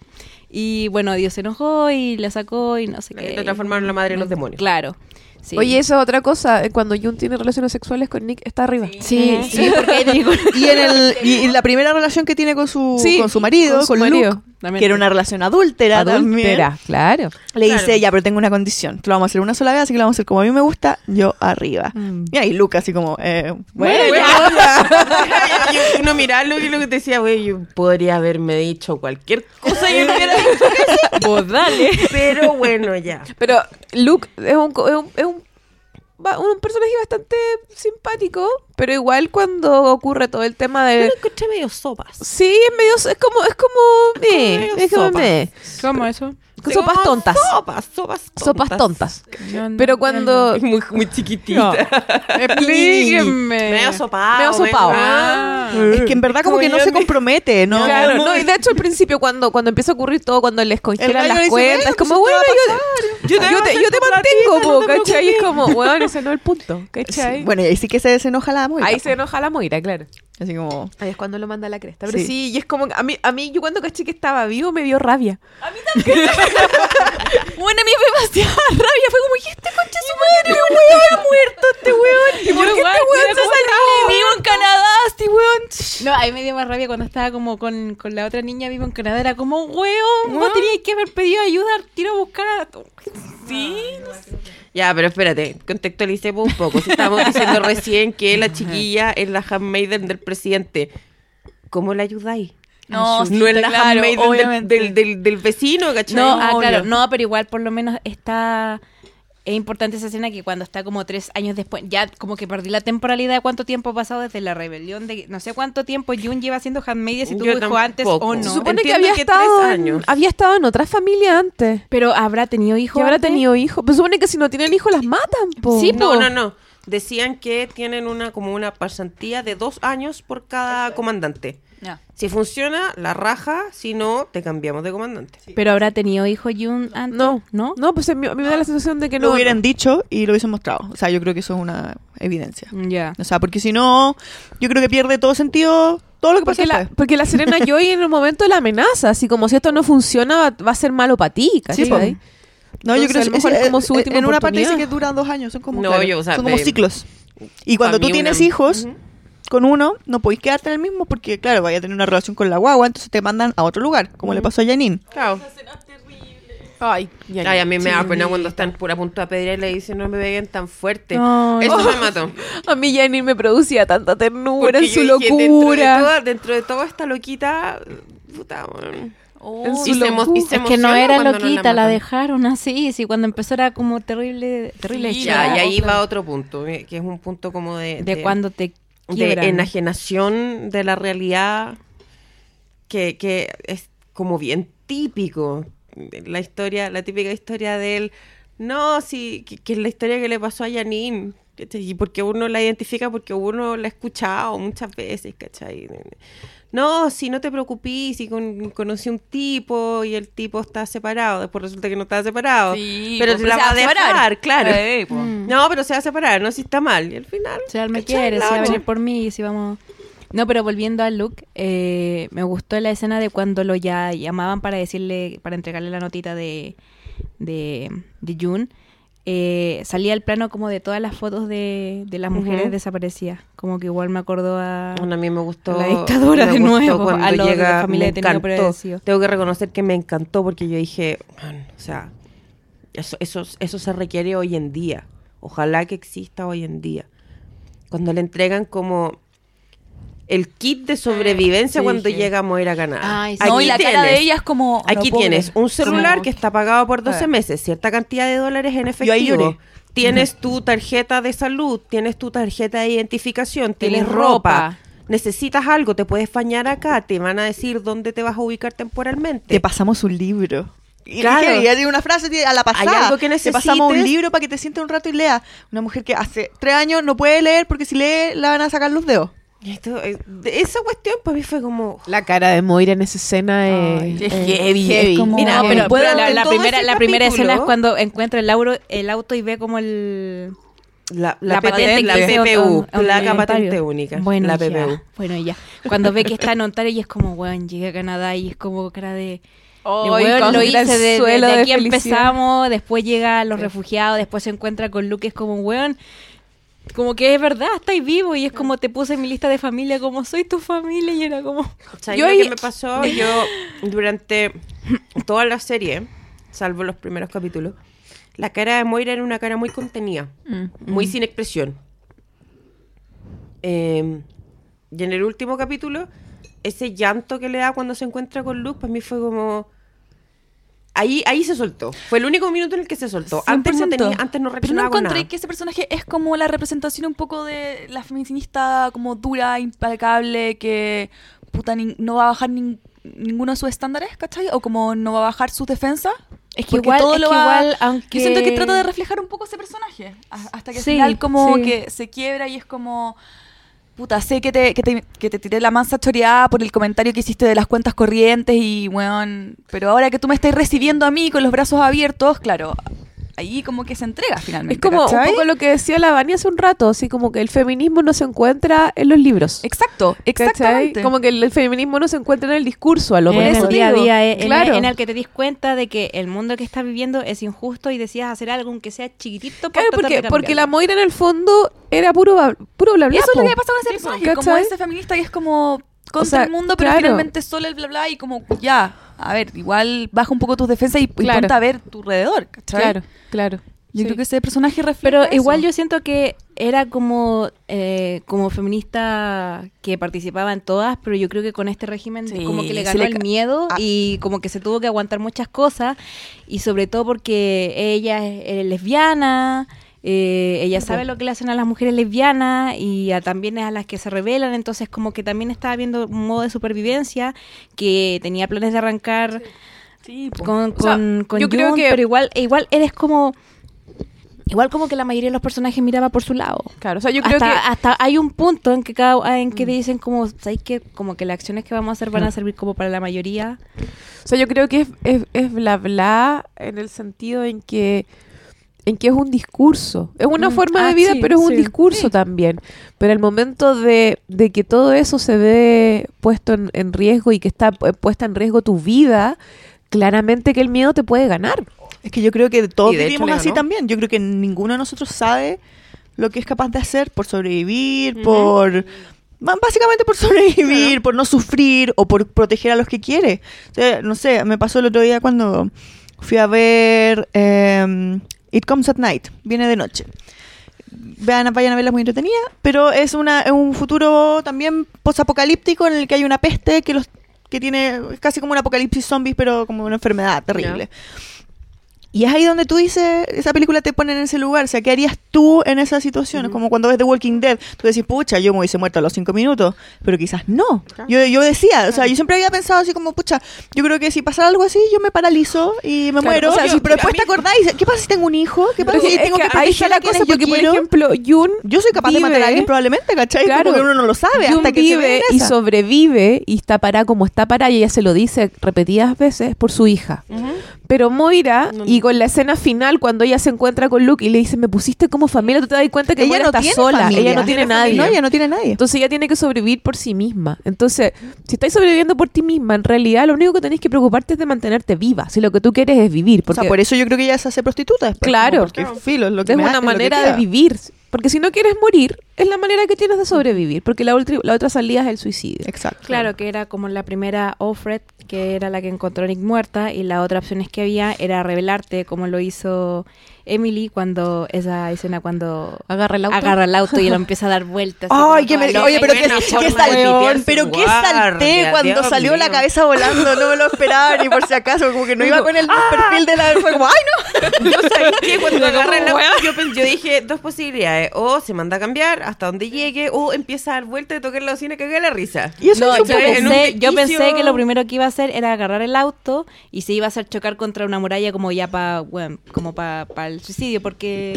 Y bueno, Dios se enojó y la sacó y no sé Eh, qué. la transformaron en la madre de los demonios. Claro. Sí. Oye, eso es otra cosa. eh, Cuando Jun tiene relaciones sexuales con Nick, está arriba. Sí, sí, porque Y en, el, y en la primera relación que tiene con su, Sí, con su marido, con con, su Luke, marido, también. que era una relación adúltera, Adúltera, claro. le dice, ya, pero tengo una condición. Lo vamos a hacer una sola vez, así que lo vamos a hacer como a mí me gusta, yo arriba. Mm. Y ahí Luke así como, eh, bueno, Bueno, ya. yo, yo- uno miraba lo que, lo que te decía, güey, yo podría haberme dicho cualquier cosa y no hubiera dicho que sí. Pues dale. Pero bueno, ya. Pero Luke es un, es un, es un, un personaje bastante simpático, pero igual cuando ocurre todo el tema de... Lo encontré medio sopas. Sí, es medio... Es como... Es como... eh, medio es como... ¿Cómo eso? Sopas tontas. Sopas, sopas tontas. Sopas tontas. No, no, Pero cuando... Muy, muy chiquitita. Explíquenme. Medio sopao. Medio sopao. Ah. Es que en verdad como que no se compromete, ¿no? Claro, no, y de hecho al principio cuando, cuando empieza a ocurrir todo, cuando les congelan las cuentas, "Bueno, es como, bueno, yo, yo, Yo te te, voy a yo te mantengo, po, no te ¿cachai? Y es como, weón, ese no es el punto, ¿cachai? Sí, Bueno, y ahí sí que se desenoja la Moira. Ahí se enoja la Moira, claro. Así como... Ahí es cuando lo manda a la cresta. Pero Sí. sí, y es como, a mí, a mí yo cuando caché que estaba vivo me dio rabia. Bueno, a mí me demasiada rabia. Fue como, ¿y este concha su madre, weón? muerto este weón. ¿Y por qué igual, este weón se salió vivo en Canadá? Este weón. No, ahí me dio más rabia cuando estaba como con, con la otra niña vivo en Canadá. Era como, weón, vos tenías que haber pedido ayuda, tiro a buscar a. Sí, Ya, pero espérate, contextualicemos un poco. Si estamos diciendo recién que la chiquilla es la handmaiden del presidente, ¿cómo la ayudáis? No, sí, no es la claro, handmaiden del, del, del, del vecino, ¿cachai? No, ah, claro, no, pero igual por lo menos está... Es importante esa escena que cuando está como tres años después, ya como que perdí la temporalidad de cuánto tiempo ha pasado desde la rebelión de no sé cuánto tiempo Jun lleva siendo handmaiden si tuvo hijo antes o no. Se supone que había que tres estado, en, había estado en otra familia antes. Pero habrá tenido hijo Que habrá antes? tenido hijos. Pero se supone que si no tienen hijos las matan, po. Sí, No, no, no. Decían que tienen una como una pasantía de dos años por cada comandante. Si funciona, la raja. Si no, te cambiamos de comandante. Pero habrá tenido hijo Jun antes. No, ¿No? No, pues a mí, a mí me da la sensación de que lo no. hubieran dicho y lo hubiesen mostrado. O sea, yo creo que eso es una evidencia. Ya. O sea, porque si no, yo creo que pierde todo sentido todo lo que pasa Porque la, después. porque la Serena Joy en un momento la amenaza, así como si esto no funciona va, va a ser malo para ti, ¿cachai? Sí, po. No, yo creo lo mejor que es como su en- última En una parte dice que duran dos años, son como, No, claro, yo, o sea, son como ciclos. Y cuando tú tienes una- hijos. Con uno, no podéis quedarte en el mismo porque, claro, vaya a tener una relación con la guagua, entonces te mandan a otro lugar, como le pasó a Janine. Claro. Ay, Ay, a mí me da sí. pena cuando están por a punto de pedir y le dicen no me peguen tan fuerte. Ay. Eso me mató. A mí Janine me producía tanta ternura en su yo dije, Dentro de, locura. toda, dentro de toda esta loquita, puta. En su Y se, y se Es que no era loquita, la, dejaron así. Sí, cuando empezó era como terrible, terrible. Sí. Ya, y ahí va otro punto, que es un punto como de... De cuando te de enajenación de la realidad que, que es como bien típico. La historia, la típica historia de él. No, sí, que, que es la historia que le pasó a Janine. Y porque uno la identifica, porque uno la ha escuchado muchas veces, ¿cachai? No, si no te preocupes, si con- conocí un tipo y el tipo está separado, después resulta que no está separado. Sí, pero pues, se la va a dejar, claro. Eh, pues. Mm. No, pero se va a separar, no si está mal. Y al final. Si él me quiere, si va a venir por mí, si vamos... No, pero volviendo a Luke, eh, me gustó la escena de cuando lo ya llamaban para decirle, para entregarle la notita de, de, de June. Eh, salía el plano como de todas las fotos de, de las mujeres Ujú. desaparecidas. Como que igual me acordó a... Bueno, a mí me gustó. La dictadura me de gustó nuevo, cuando a lo de la llega, familia de. Tengo que reconocer que me encantó porque yo dije, "Man, o sea, eso, eso, eso se requiere hoy en día. Ojalá que exista hoy en día. Cuando le entregan como el kit de sobrevivencia Sí, cuando sí. llega a morir a Canadá. Ay, sí. No, y la cara de tienes- ella es como. Aquí tienes un celular que está pagado por 12 Eh. meses, cierta cantidad de dólares en efectivo. Tienes tu tarjeta de salud, tienes tu tarjeta de identificación, tienes Tienes ropa. ropa. Necesitas algo, te puedes bañar acá, te van a decir dónde te vas a ubicar temporalmente. Te pasamos un libro. Y Claro. dije, y hay una frase a la pasada. algo que Te pasamos un necesites? libro para que te sientes un rato y leas. Una mujer que hace tres años no puede leer porque si lee la van a sacar los dedos. Esto, eh, esa cuestión para mí fue como... La cara de Moira en esa escena es, es es heavy, es como- Mira, pero, la, la primera, la primera escena es cuando encuentra el, auro- el auto y ve como el... La, La, P- patente la PPU, placa patente única. Bueno, la ya, PPU. Bueno, ya. Cuando ve que está en Ontario y es como, weón, llegué a Canadá y es como cara de... Oh, weón lo hice de, de- suelo de de aquí empezamos, después llega a los refugiados, después se encuentra con Luke, es como un weón. Como que es verdad, estáis vivo y es como te puse en mi lista de familia como soy tu familia y era como... ¿Sabes Yo lo que me pasó? Yo durante toda la serie, salvo los primeros capítulos, la cara de Moira era una cara muy contenida, muy sin expresión. Eh, y en el último capítulo, ese llanto que le da cuando se encuentra con Luke, para mí fue como... Ahí, ahí se soltó. Fue el único minuto en el que se soltó. Antes no, 100%. tenía, antes no Pero no encontré nada. que ese personaje es como la representación un poco de la feminista como dura, implacable, que puta nin- no va a bajar nin- ninguno de sus estándares, ¿cachai? O como no va a bajar sus defensas. Es que Porque igual, todo es lo que va- igual, aunque... Yo siento que trata de reflejar un poco ese personaje. Hasta que al Sí, final como sí. que se quiebra y es como... Puta, sé que te, que te, que te tiré la mansa choreada por el comentario que hiciste de las cuentas corrientes y, weón... Pero ahora que tú me estás recibiendo a mí con los brazos abiertos, claro, ahí como que se entrega finalmente, Es como un poco lo que decía la Vani hace un rato, así como que el feminismo no se encuentra en los libros. Exacto, ¿cachai? exactamente. Como que el, el feminismo no se encuentra en el discurso, a lo en mejor. el día a día, eh, en, Claro. en el que te dis cuenta de que el mundo que estás viviendo es injusto y decidas hacer algo aunque sea chiquitito para Claro, porque, porque la. Moira en el fondo era puro, puro bla bla. Y eso es lo po. que pasa con ese personaje, como ese feminista que es como contra sea, el mundo, pero claro. finalmente solo el bla bla y como ya, a ver, igual baja un poco tus defensas y, y Claro. ponte a ver tu alrededor, ¿cachai? Claro, claro. Yo Sí. creo que ese personaje refleja Pero eso. igual yo siento que era como, eh, como feminista que participaba en todas, pero yo creo que con este régimen Sí, como que le ganó le el miedo Ah. y como que se tuvo que aguantar muchas cosas y sobre todo porque ella es, es lesbiana. Eh, ella sabe lo que le hacen a las mujeres lesbianas y a, también a las que se rebelan, entonces como que también estaba viendo un modo de supervivencia que tenía planes de arrancar Sí, con, O sea, con, yo creo que- pero igual, igual eres como igual como que la mayoría de los personajes miraba por su lado. Claro, o sea, yo creo hasta, que hasta hay un punto en que cada en Mm. que dicen como sabéis que como que las acciones que vamos a hacer van a servir como para la mayoría. O sea, yo creo que es, es, es bla bla en el sentido en que en que es un discurso. Es una Mm, forma ah, de vida, sí, pero es un sí. discurso también. Pero el momento de, de que todo eso se ve puesto en, en riesgo y que está pu- puesta en riesgo tu vida, claramente que el miedo te puede ganar. Es que yo creo que todos hecho vivimos así ganó. también. Yo creo que ninguno de nosotros sabe lo que es capaz de hacer por sobrevivir, por... Básicamente por sobrevivir, por no sufrir o por proteger a los que quiere. O sea, no sé, me pasó el otro día cuando fui a ver em, It Comes at Night, viene de noche. Vean, vayan a verla, muy entretenida, pero es, una, es un futuro también posapocalíptico en el que hay una peste que los que tiene casi como un apocalipsis zombies, pero como una enfermedad terrible. Y es ahí donde tú dices, esa película te pone en ese lugar. O sea, ¿qué harías tú en esa situación? Es Como cuando ves The Walking Dead, tú decís, pucha, yo me hubiese muerto a los cinco minutos, pero quizás no. Yo, yo decía, o sea, yo siempre había pensado así como, pucha, yo creo que si pasara algo así, yo me paralizo y me Claro, muero. o sea, Y- sí, pero después mí- te acordáis, ¿qué pasa si tengo un hijo? ¿Qué pasa si es tengo que que ahí está proteger la cosa, yo porque por ejemplo, Jun yo soy capaz de matar a vive- alguien probablemente, ¿cachai? Claro. Como que uno no lo sabe hasta que se ve vive en y sobrevive y está parada como está parada y ella se lo dice repetidas veces por su hija. Pero Moira, y con la escena final, cuando ella se encuentra con Luke y le dice, me pusiste como familia, tú te das cuenta que ella no está sola, familia. ella no tiene nadie. No, ella no tiene nadie. Entonces ella tiene que sobrevivir por sí misma. Entonces, si estáis sobreviviendo por ti misma, en realidad lo único que tenéis que preocuparte es de mantenerte viva. Si lo que tú quieres es vivir. O sea, por eso yo creo que ella se hace prostituta después. Claro. Porque filo, es lo que es me una es lo que manera de vivir. Porque si no quieres morir, es la manera que tienes de sobrevivir. Porque la, ultra- la otra salida es el suicidio. Exacto. Claro, que era como la primera Offred, que era la que encontró a Nick muerta, y la otra opción es que había era revelarte, como lo hizo Emily cuando esa escena cuando Agarra el auto. agarra el auto y lo empieza a dar vueltas. Ay, que me, oye, pero pitear su pero que salté cuando Dios salió la cabeza volando, no me lo esperaba ni por si acaso, como que no iba con el perfil de la fue como, ay no. Yo sabía que cuando agarra el auto, yo, yo dije dos posibilidades. O se manda a cambiar hasta donde llegue, o empieza a dar vuelta de tocar la bocina y cagar la risa. Y eso No, es yo pensé, yo pensé que lo primero que iba a hacer era agarrar el auto y se iba a hacer chocar contra una muralla como ya para bueno, como para el suicidio, porque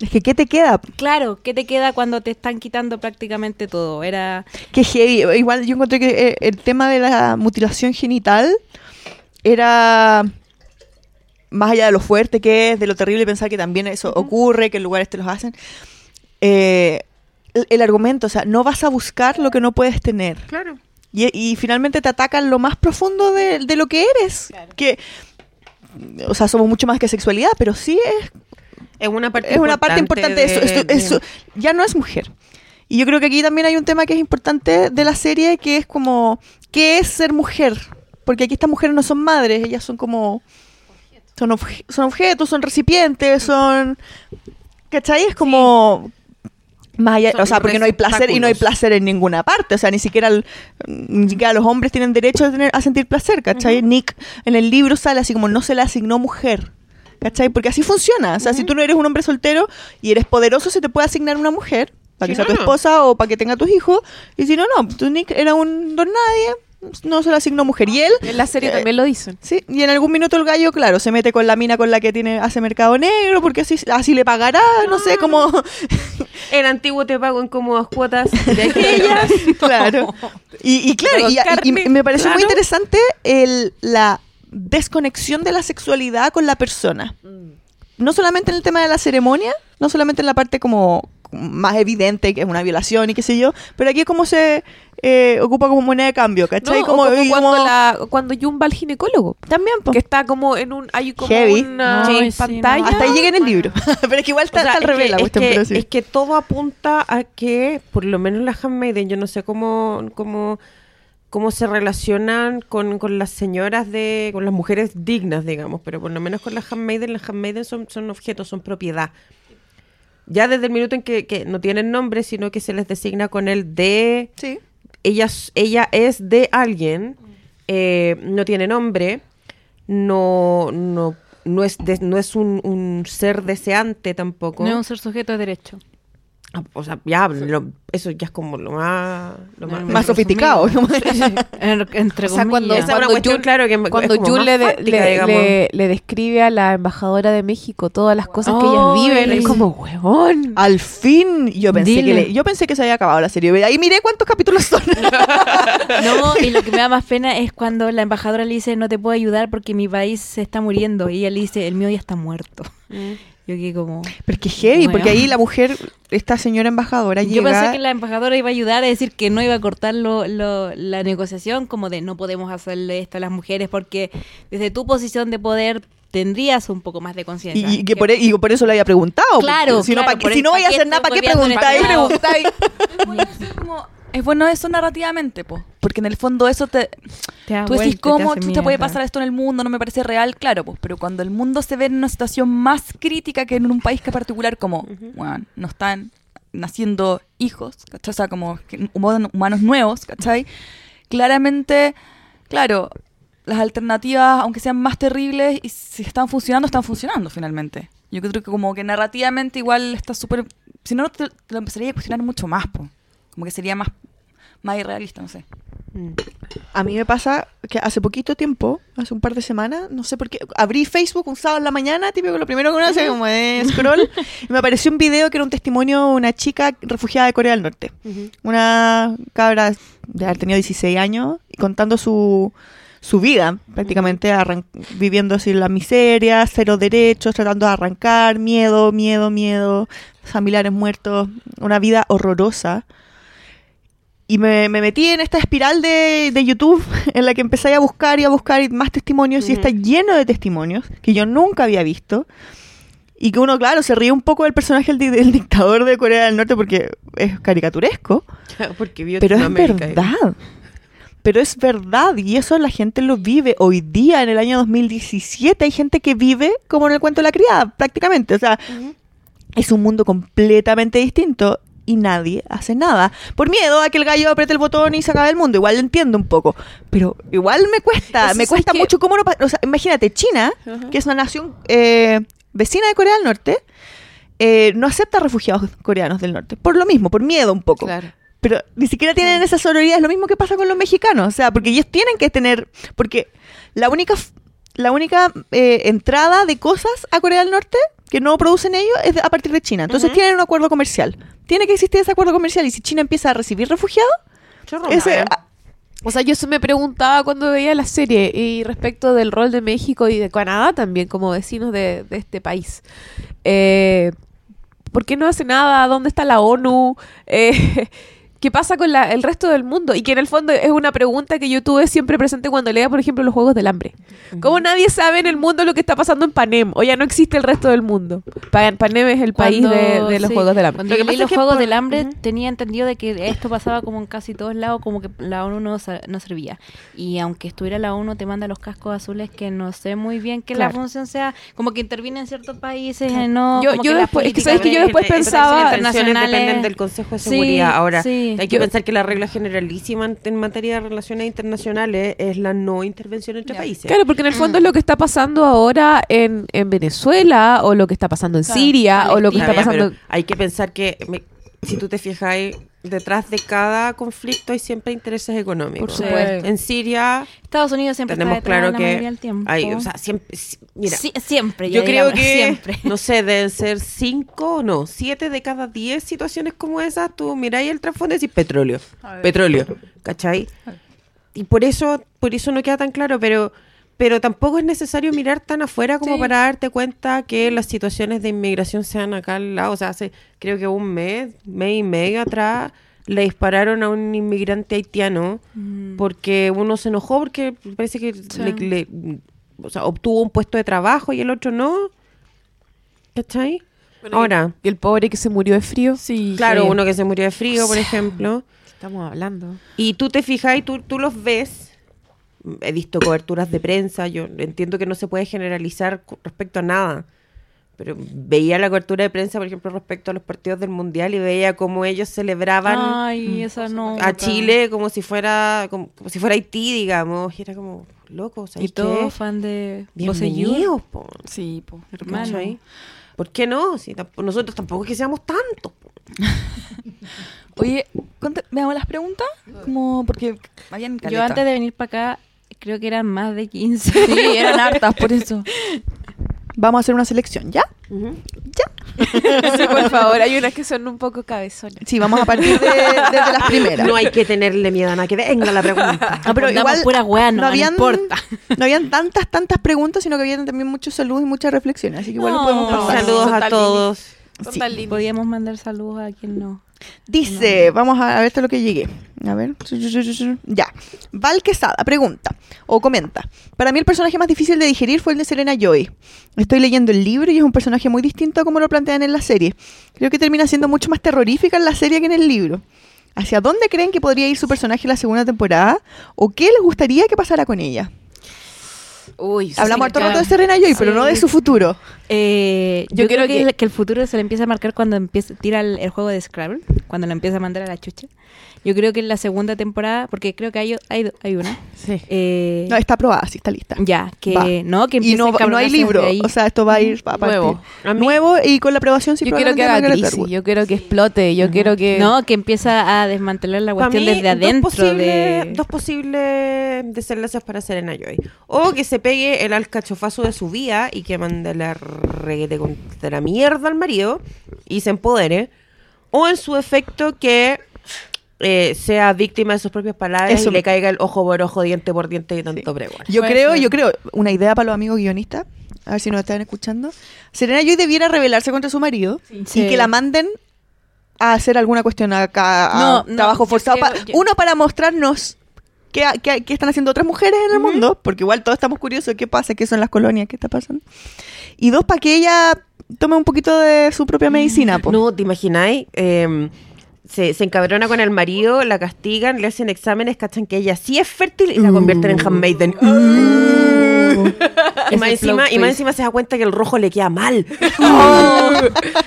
Es que ¿qué te queda? claro, ¿qué te queda cuando te están quitando prácticamente todo? Era Que heavy. Igual yo encontré que eh, el tema de la mutilación genital era más allá de lo fuerte que es, de lo terrible pensar que también eso ocurre, que en lugares te los hacen. eh, el, el argumento, o sea, no vas a buscar lo que no puedes tener. Claro. Y, y finalmente te atacan lo más profundo de, de lo que eres. Que, o sea, somos mucho más que sexualidad, pero sí es, Es una parte es una parte importante de eso. De- eso- ya no es mujer. Y yo creo que aquí también hay un tema que es importante de la serie, que es como, ¿qué es ser mujer? Porque aquí estas mujeres no son madres, ellas son como... Son, obje- son objetos, son recipientes, son... ¿Cachai? Es como... Más allá, o sea, porque no hay placer y no hay placer en ninguna parte. O sea, ni siquiera, el- ni siquiera los hombres tienen derecho a, tener, a sentir placer, ¿cachai? Nick en el libro sale así como no se le asignó mujer. ¿Cachai? Porque así funciona. O sea, si tú no eres un hombre soltero y eres poderoso, se te puede asignar una mujer para que Si sea no, tu no. esposa o para que tenga tus hijos. Y si no, no. Tú, Nick, era un don nadie, no se le asignó mujer. Y él, En la serie Eh, también lo dicen. sí, y en algún minuto el gallo, claro, se mete con la mina con la que tiene hace mercado negro, porque así, así le pagará, no sé, como... En antiguo te pago en cómodas cuotas de aquellas. claro. Y, y claro, y, y- y Carne, me pareció muy interesante el, la desconexión de la sexualidad con la persona. No solamente en el tema de la ceremonia, no solamente en la parte como más evidente, que es una violación y qué sé yo, pero aquí es como se eh, ocupa como moneda de cambio, ¿cachai? No, como, como y cuando, como- la, cuando Jun va al ginecólogo. También, po. Que está como en un. Hay como Heavy. una sí, pantalla. no. Hasta ahí llega en el libro. pero es que igual está, O sea, al es revés que- sí. es que todo apunta a que, por lo menos la handmaiden, yo no sé cómo, cómo, cómo se relacionan con, con las señoras de, con las mujeres dignas, digamos, pero por lo menos con las handmaiden, las handmaiden son, son objetos, son propiedad. Ya desde el minuto en que, que no tienen nombre, sino que se les designa con el de Sí. Ella, ella es de alguien, eh, no tiene nombre, no, no, no es, no es un ser deseante tampoco. No es un ser sujeto de derecho. O sea, ya, lo- eso ya es como lo más... Lo más, Más sofisticado. En- Entre O sea, cuando. Esa cuando cuestión, Jun, claro, que cuando más le, fáctica, le, le- le describe a la embajadora de México todas las cosas que ellas viven, es como, huevón. Al fin, yo pensé, que le- yo pensé que se había acabado la serie. Ahí miré cuántos capítulos son. No, y lo que me da más pena es cuando la embajadora le dice, no te puedo ayudar porque mi país se está muriendo. Y ella le dice, el mío ya está muerto. Yo que como... Pero es que heavy, porque ahí la mujer, esta señora embajadora, Yo llega... pensé que la embajadora iba a ayudar a decir que no iba a cortar lo- lo- la negociación, como de no podemos hacerle esto a las mujeres porque desde tu posición de poder tendrías un poco más de conciencia. Y, y que por, e- y por eso le había preguntado. Claro, si no, pa' si no vaya a hacer nada, ¿para qué el preguntáis? Es bueno eso narrativamente, po. Porque en el fondo eso te... Te Tú decís, vuelta te ¿cómo hace chucha puede pasar esto en el mundo? No me parece real, claro, pues. Pero cuando el mundo se ve en una situación más crítica que en un país que particular, como, bueno, no están naciendo hijos, ¿cachai? O sea, como humanos, nuevos, ¿cachai? Claramente, claro, las alternativas, aunque sean más terribles, y si están funcionando, están funcionando finalmente. Yo creo que como que narrativamente igual está súper... Si no, te, te lo empezaría a cuestionar mucho más, pues. Como que sería más, más irrealista, no sé. A mí me pasa que hace poquito tiempo, hace un par de semanas, no sé por qué, abrí Facebook un sábado en la mañana, típico lo primero que uno hace como de scroll, y me apareció un video que era un testimonio de una chica refugiada de Corea del Norte. Una cabra de haber tenido 16 años y contando su, su vida, prácticamente viviendo así la miseria, cero derechos, tratando de arrancar, miedo, miedo, miedo, familiares muertos, una vida horrorosa. Y me, me metí en esta espiral de, de YouTube en la que empecé a buscar y a buscar más testimonios y está lleno de testimonios que yo nunca había visto. Y que uno, claro, se ríe un poco del personaje del, di- del dictador de Corea del Norte porque es caricaturesco, Porque vio pero es verdad. Pero es verdad y eso la gente lo vive hoy día en el año 2017. Hay gente que vive como en el cuento de la criada, prácticamente. O sea, es un mundo completamente distinto y nadie hace nada. Por miedo a que el gallo apriete el botón y se acabe el mundo. Igual lo entiendo un poco. Pero igual me cuesta, Eso me cuesta que- mucho cómo no... pa- O sea, imagínate, China, que es una nación eh, vecina de Corea del Norte, eh, no acepta refugiados coreanos del norte. Por lo mismo, por miedo un poco. Claro. Pero ni siquiera tienen esa sororidad. Es lo mismo que pasa con los mexicanos. O sea, porque ellos tienen que tener... Porque la única... La única eh, entrada de cosas a Corea del Norte que no producen ellos es a partir de China. Entonces tienen un acuerdo comercial. Tiene que existir ese acuerdo comercial. Y si China empieza a recibir refugiados, ese, O sea, yo eso me preguntaba cuando veía la serie y respecto del rol de México y de Canadá también como vecinos de, de este país. Eh, ¿Por qué no hace nada? ¿Dónde está la ONU? Eh, ¿Qué pasa con la- el resto del mundo? Y que en el fondo es una pregunta que yo tuve siempre presente cuando leía, por ejemplo, los Juegos del Hambre. ¿Cómo nadie sabe en el mundo lo que está pasando en Panem? O ya no existe el resto del mundo. Pa- Panem es el país de, de los sí, Juegos del Hambre. Cuando Lo que leí pasa los es que Juegos por- del Hambre, tenía entendido de que esto pasaba como en casi todos lados, como que la ONU no, no servía. Y aunque estuviera la ONU, te manda los cascos azules que no sé muy bien que Claro. la función sea, como que interviene en ciertos países, no. Yo- yo después- es que sabes que yo de- después pensaba- internacionales dependen del Consejo de Sí, Seguridad. Ahora, sí. Hay que Yo- pensar que la regla generalísima en, materia de relaciones internacionales es la no intervención entre países. Claro, porque en el fondo es lo que está pasando ahora en, en Venezuela, o lo que está pasando en Claro, Siria, o lo que está pasando... hay que pensar que me- si tú te fijas detrás de cada conflicto hay siempre intereses económicos. Por supuesto. En Siria Estados Unidos siempre tenemos está claro la que del tiempo. hay, o sea, siempre, si- mira, siempre, yo creo digamos, que siempre. no sé, deben ser cinco, no, siete de cada diez situaciones como esas. Tú miráis el trasfondo y decís petróleo, petróleo, ¿cachai? Y por eso, por eso no queda tan claro, pero pero tampoco es necesario mirar tan afuera como Sí. para darte cuenta que las situaciones de inmigración sean acá al lado. O sea, hace creo que un mes, mes y medio atrás, le dispararon a un inmigrante haitiano porque uno se enojó porque parece que le- le- o sea, obtuvo un puesto de trabajo y el otro no. ¿Cachai? Ahora, Y el pobre que se murió de frío. Sí. claro, sí. uno que se murió de frío, por ejemplo. Estamos hablando. Y tú te fijas y tú, tú los ves. He visto coberturas de prensa. Yo entiendo que no se puede generalizar respecto a nada. Pero veía la cobertura de prensa, por ejemplo, respecto a los partidos del Mundial y veía cómo ellos celebraban Ay, esa no. a Chile como si fuera como, como si fuera Haití, digamos. Y era como, loco, Y ¿sabes todo qué? fan de. Bienvenidos, po. Sí, po. Hermano. ¿Por qué no? Si nosotros tampoco es que seamos tantos. Oye, conte- veamos las preguntas. Como porque habían Yo antes de venir para acá, creo que eran más de 15. Sí, eran hartas, por eso. Vamos a hacer una selección, ¿ya? Sí, por favor, hay unas que son un poco cabezonas. Sí, vamos a partir de, desde las primeras. No hay que tenerle miedo a nada que venga la pregunta. Ah, pero Respondamos igual pura weá, no, no habían, importa. no habían tantas, tantas preguntas, sino que habían también muchos saludos y muchas reflexiones. Así que igual podemos No. pasar. Saludos a todos. Son Sí. Podríamos mandar saludos a quien no. Dice, vamos a, a ver hasta lo que llegué. A ver. Ya. Val Quesada pregunta o comenta. Para mí el personaje más difícil de digerir fue el de Serena Joy. Estoy leyendo el libro y es un personaje muy distinto a como lo plantean en la serie. Creo que termina siendo mucho más terrorífica en la serie que en el libro. ¿Hacia dónde creen que podría ir su personaje en la segunda temporada? ¿O qué les gustaría que pasara con ella? Uy, Hablamos sí, harto claro. rato de Serena Joy, pero no de su futuro. Eh, Yo yo, creo creo que, que- el- que el futuro se le empieza a marcar cuando empieza, tira el, el juego de Scrabble, cuando lo empieza a mandar a la chucha. Yo creo que en la segunda temporada, porque creo que hay, hay, hay una. Sí. eh, No, está aprobada, sí, está lista. ya, que Va. no, que Y no, a no hay libro. O sea, esto va a ir a partir. Nuevo. A mí- Nuevo y con la aprobación sí Yo quiero que haga crisis, yo quiero que explote, yo quiero que... no, que empieza a desmantelar la cuestión mí, desde adentro dos posibles, de... dos posibles desenlaces para Serena Joy. O que se pegue el alcachofazo de su vida y que mande la reguete contra la mierda al marido y se empodere. O en su efecto que eh, sea víctima de sus propias palabras Eso. y le caiga el ojo por ojo, diente por diente y tanto pregonar. Yo creo, ser. yo creo, una idea para los amigos guionistas, a ver si nos están escuchando. Serena Joy debiera rebelarse contra su marido Sí. y que la manden a hacer alguna cuestión acá, a No, trabajo forzado. creo- pa- yo- Uno, para mostrarnos qué, qué- qué están haciendo otras mujeres en el mundo, porque igual todos estamos curiosos de qué pasa, qué son las colonias, qué está pasando. Y dos, para que ella tome un poquito de su propia medicina. po. No, ¿te imagináis? Eh, se, se encabrona con el marido, la castigan, le hacen exámenes, cachan que ella sí es fértil y la convierten en handmaiden. Y, más encima, plot y más twist. encima se da cuenta que el rojo le queda mal.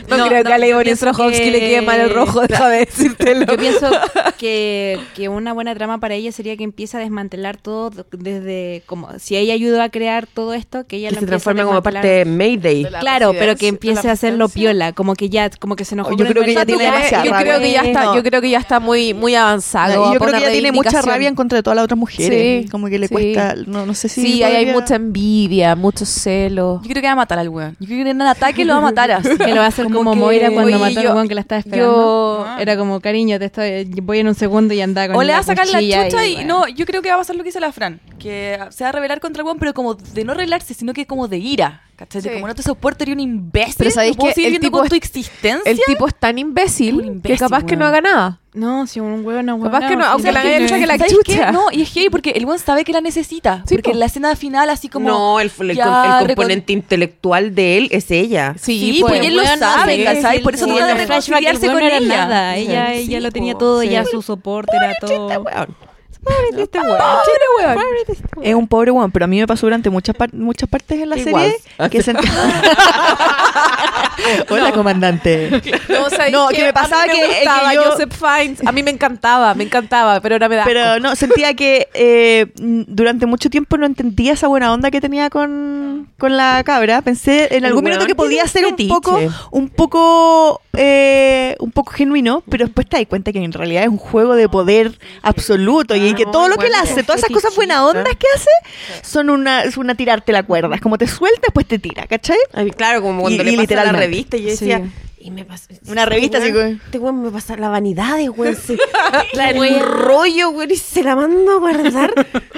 No, No, creo no, que a Strahovski que- le quede mal el rojo, déjame decírtelo. Yo pienso que, que una buena trama para ella sería que empiece a desmantelar todo desde como si ella ayudó a crear todo esto, que ella que lo se transforma como parte de Mayday. De la Claro, pero que empiece de a hacerlo piola, como que ya, como que se enojó Yo creo que ya tiene ya- demasiada yo rabia. creo que ya está, yo creo que ya está muy, muy avanzado. yo creo que ella tiene mucha rabia en contra de todas las otras mujeres. Sí, Como que le sí. cuesta, no, no sé si... Sí, hay podría- mucha envidia, mucho celo. Yo creo que va a matar al weón. Yo creo que en un ataque lo va a matar así. Que lo va a hacer como, que- Moira cuando mató al weón que la estaba esperando. yo- Era como, cariño, te estoy, voy en un segundo y andaba con O le va a sacar la chucha y, no, yo creo que va a pasar lo que dice la Fran, que se va a rebelar contra el weón, pero como de no rebelarse, sino que como de ira. ¿Cachai? Sí. como no te soporto, eres un imbécil. Pero ¿sabéis no puedo que seguir el tipo con es- tu existencia. El tipo es tan imbécil, imbécil, que capaz que no haga nada. No, si un huevo no Capaz que no, sí, aunque sí, la sí, haya sí. hecho que la chucha. No, y es que porque el buen sabe que la necesita. Sí, porque po. en la escena final, así como. no, el, el- ya el componente intelectual de él es ella. Sí, pues el él lo weón sabe, ¿cachai? sí, Por eso sí, trata de reconciliarse weón con ella. nada. Ella, Sí, ella lo tenía todo, sí. ya su soporte era todo. Este weón. Este weón. Es un pobre weón, pero a mí me pasó durante muchas, par- muchas partes en la It serie was. que sentía... Hola, comandante. No, ¿sabes No, qué? que me pasaba a mí me que- que gustaba yo- Joseph Fiennes. A mí me encantaba, me encantaba, pero ahora me da Pero no, sentía que eh, durante mucho tiempo no entendía esa buena onda que tenía con, con la cabra. Pensé en El algún minuto que podía ser un poco, un poco, eh, un poco genuino, pero después te das cuenta que en realidad es un juego de poder absoluto y que todo lo que él hace, es todas esas cosas buenas ondas que hace, son una, es una tirarte la cuerda. Es como te suelta, después te tira, ¿cachai? Ay, claro, como cuando Y- le y pasa la revista, yo Sí. Y me. Una revista este así weón- como- Este me pasa la vanidad de weón. Se, la, el rollo, weón, y se la mando a guardar.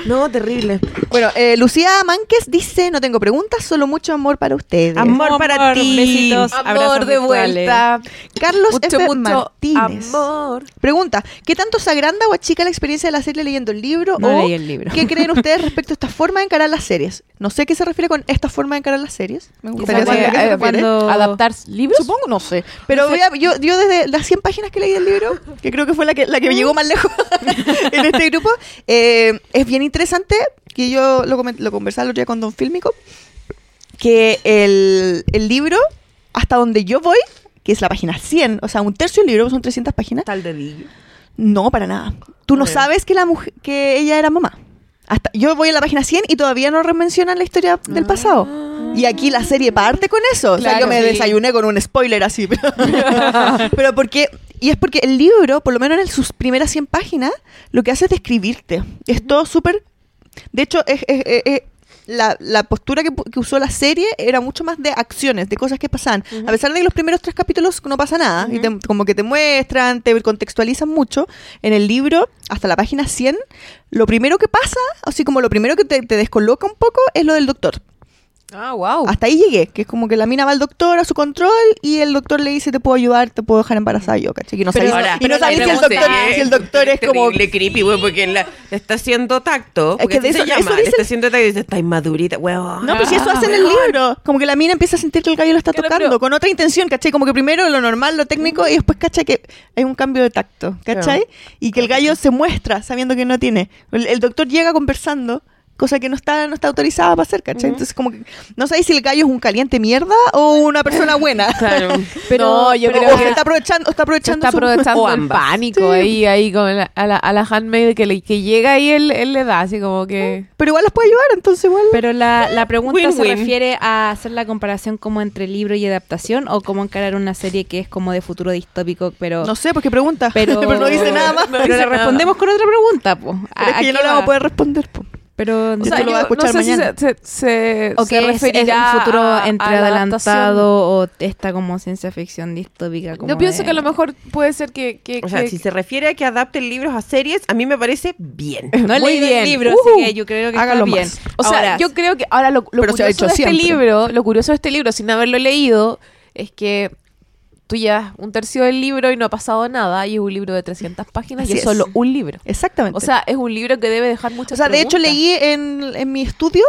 No, terrible. Bueno, eh, Lucía Mánquez dice, no tengo preguntas, solo mucho amor para ustedes. Amor para ti. Besitos, abrazos Amor de virtuales. vuelta. Carlos Mucho, F. mucho Martínez. amor. Pregunta, ¿qué tanto se agranda o achica la experiencia de la serie leyendo el libro? No o leí el libro. ¿Qué creen ustedes respecto a esta forma de encarar las series? No sé qué se refiere con esta forma de encarar las series. Me gustaría saber eh, cuando- adaptar libros. Supongo, no sé. Pero voy a- yo, yo desde las 100 páginas que leí del libro, que creo que fue la que, la que me llegó más lejos en este grupo, eh, es bien interesante, que yo lo, lo conversaba el otro día con Don Fílmico, que el, el libro, hasta donde yo voy, que es la página 100, o sea, un tercio del libro, son 300 páginas, Tal dedillo. no, para nada. Tú no sabes que la mujer, que ella era mamá. Hasta, yo voy a la página 100 y todavía no mencionan la historia del pasado. Y aquí la serie parte con eso. o sea, Claro, yo me sí. desayuné con un spoiler así. Pero, pero porque... Y es porque el libro, por lo menos en sus primeras 100 páginas, lo que hace es describirte. Es todo súper... De hecho, es, es- es- es- la, la postura que, usó la serie era mucho más de acciones, de cosas que pasan. A pesar de que los primeros tres capítulos no pasa nada, y te- como que te muestran, te contextualizan mucho, en el libro, hasta la página 100, lo primero que pasa, así como lo primero que te, te descoloca un poco, es lo del doctor. Ah, wow. Hasta ahí llegué, que es como que la mina va al doctor a su control y el doctor le dice, te puedo ayudar, te puedo dejar embarazada yo, ¿cachai? Y no Pero sabéis, ahora- y no sabéis la si, el doctor, es- si el doctor es como... Terrible creepy, weón, porque la, le está haciendo tacto. Es que de eso- se llama. eso Le está haciendo tacto y dice, está inmadurita, weón. No, pero si eso hace en el libro. Como que la mina empieza a sentir que el gallo lo está Claro, tocando pero- con otra intención, ¿cachai? Como que primero lo normal, lo técnico, y después cacha que hay un cambio de tacto, ¿cachai? Y que el gallo se muestra sabiendo que no tiene. El, el doctor llega conversando, cosa que no está, no está autorizada para hacer, ¿cachai? Entonces, como que no sabéis si el gallo es un caliente mierda o una persona buena. Claro. Pero no, yo Pero creo o que está aprovechando, está aprovechando, está su- aprovechando o el ambas. pánico Sí. ahí, ahí con la, a la, a la handmaid que, le, que llega y él, él le da así como que... Pero igual las puede ayudar, entonces igual. Pero la, la pregunta se refiere a hacer la comparación como entre libro y adaptación o cómo encarar una serie que es como de futuro distópico, pero... no sé, porque pregunta. Pero, no dice nada más. Pero le respondemos con otra pregunta, po. Pero es ¿A- que yo no qué va? vamos a poder responder. po. Pero O sea, lo voy a escuchar no sé mañana. si se, se, se, o se que es, es referirá un futuro a- entre a adelantado o esta como ciencia ficción distópica. Como Yo pienso de- que a lo mejor puede ser que... que- O sea, que- si se refiere a que adapten libros a series, a mí me parece bien. No he Muy leído bien. el libro, Ujú. así que yo creo que Hágalo está bien. más. O sea, Ahora, yo creo que ahora lo, curioso de este siempre. libro, lo curioso de este libro, sin haberlo leído, es que tú llevas un tercio del libro y no ha pasado nada, y es un libro de 300 páginas Así y es, es. solo un libro. Exactamente. O sea, es un libro que debe dejar muchas O sea, de hecho leí en, en mi estudio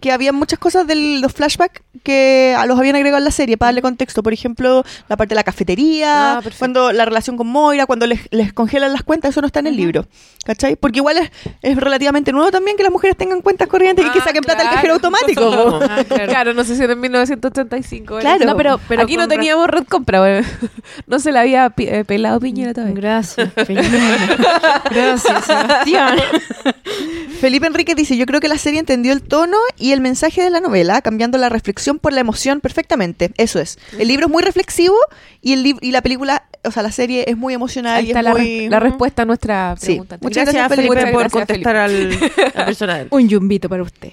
que había muchas cosas de los flashbacks que a los habían agregado en la serie para darle contexto. Por ejemplo, la parte de la cafetería, Ah, cuando la relación con Moira, cuando les, les congelan las cuentas, eso no está en el libro. ¿Cachai? Porque igual es, es relativamente nuevo también que las mujeres tengan cuentas corrientes y que Ah, saquen plata al cajero automático. Ah, claro. Claro, no sé si era en 1985. Claro. No, pero, pero aquí no teníamos red compra. bueno. No se la había eh, pelado Piñera todavía. Gracias, Peña. Gracias, Sebastián. Felipe Enrique dice, yo creo que la serie entendió el tono y el mensaje de la novela, cambiando la reflexión por la emoción perfectamente. Eso es. El libro es muy reflexivo y, el y la película, o sea, la serie es muy emocional Ahí y está es la, muy... re- la respuesta a nuestra Sí. pregunta. Muchas Gracias, gracias, Felipe, por Gracias, contestar al, al personaje. Un yumbito para usted.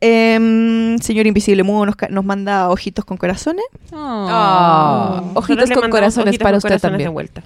Em, señor Invisible Mudo nos, ca- nos manda ojitos con corazones. Ah, Nosotros Ojitos con corazones ojitos para con usted corazones también. de vuelta.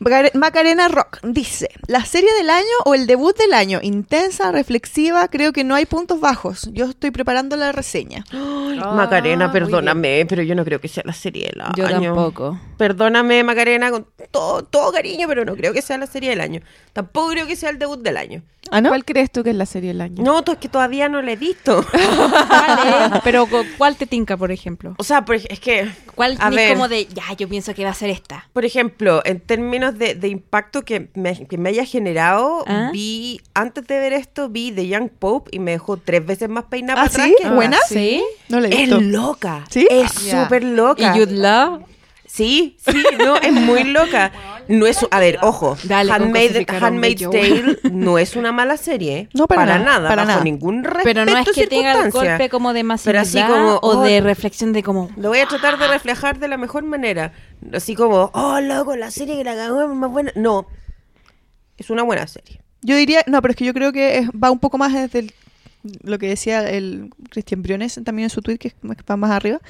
Macar- Macarena Rock dice, ¿la serie del año o el debut del año? Intensa, reflexiva, creo que no hay puntos bajos. Yo estoy preparando la reseña. Macarena, muy perdóname, pero yo no creo que sea la serie del año. Yo tampoco. Perdóname, Macarena, con todo, todo cariño, pero no creo que sea la serie del año. Tampoco creo que sea el debut del año. ¿Ah, no? ¿Cuál crees tú que es la serie del año? No, es que todavía no la he visto. ¿Cuál es? Pero cu- ¿cuál te tinca, por ejemplo? o sea, es que... ¿Cuál es como de, ya, yo pienso que va a ser esta? Por ejemplo, en términos de, de impacto que me, que me haya generado, ¿Ah? vi, antes de ver esto, vi The Young Pope y me dejó tres veces más peinada ¿Ah, para atrás. sí? que- ¿Buena? ¿Sí? No la he Es visto. loca. ¿Sí? Es Ya. súper loca. ¿Y Jude Law? Sí, sí, no, es muy loca. No es, a ver, ojo, Dale, Handmaid- Handmaid's Tale no es una mala serie. No, para nada, nada, para bajo nada. ningún respeto Pero no es que tenga el golpe como de Pero masividad así como, o oh, de reflexión de como... Lo voy a tratar de reflejar de la mejor manera. Así como, oh, loco, la serie que la cagó es más buena. No, es una buena serie. Yo diría, no, pero es que yo creo que es- va un poco más desde el- lo que decía el Cristian Briones también en su tweet, que es- que va más arriba,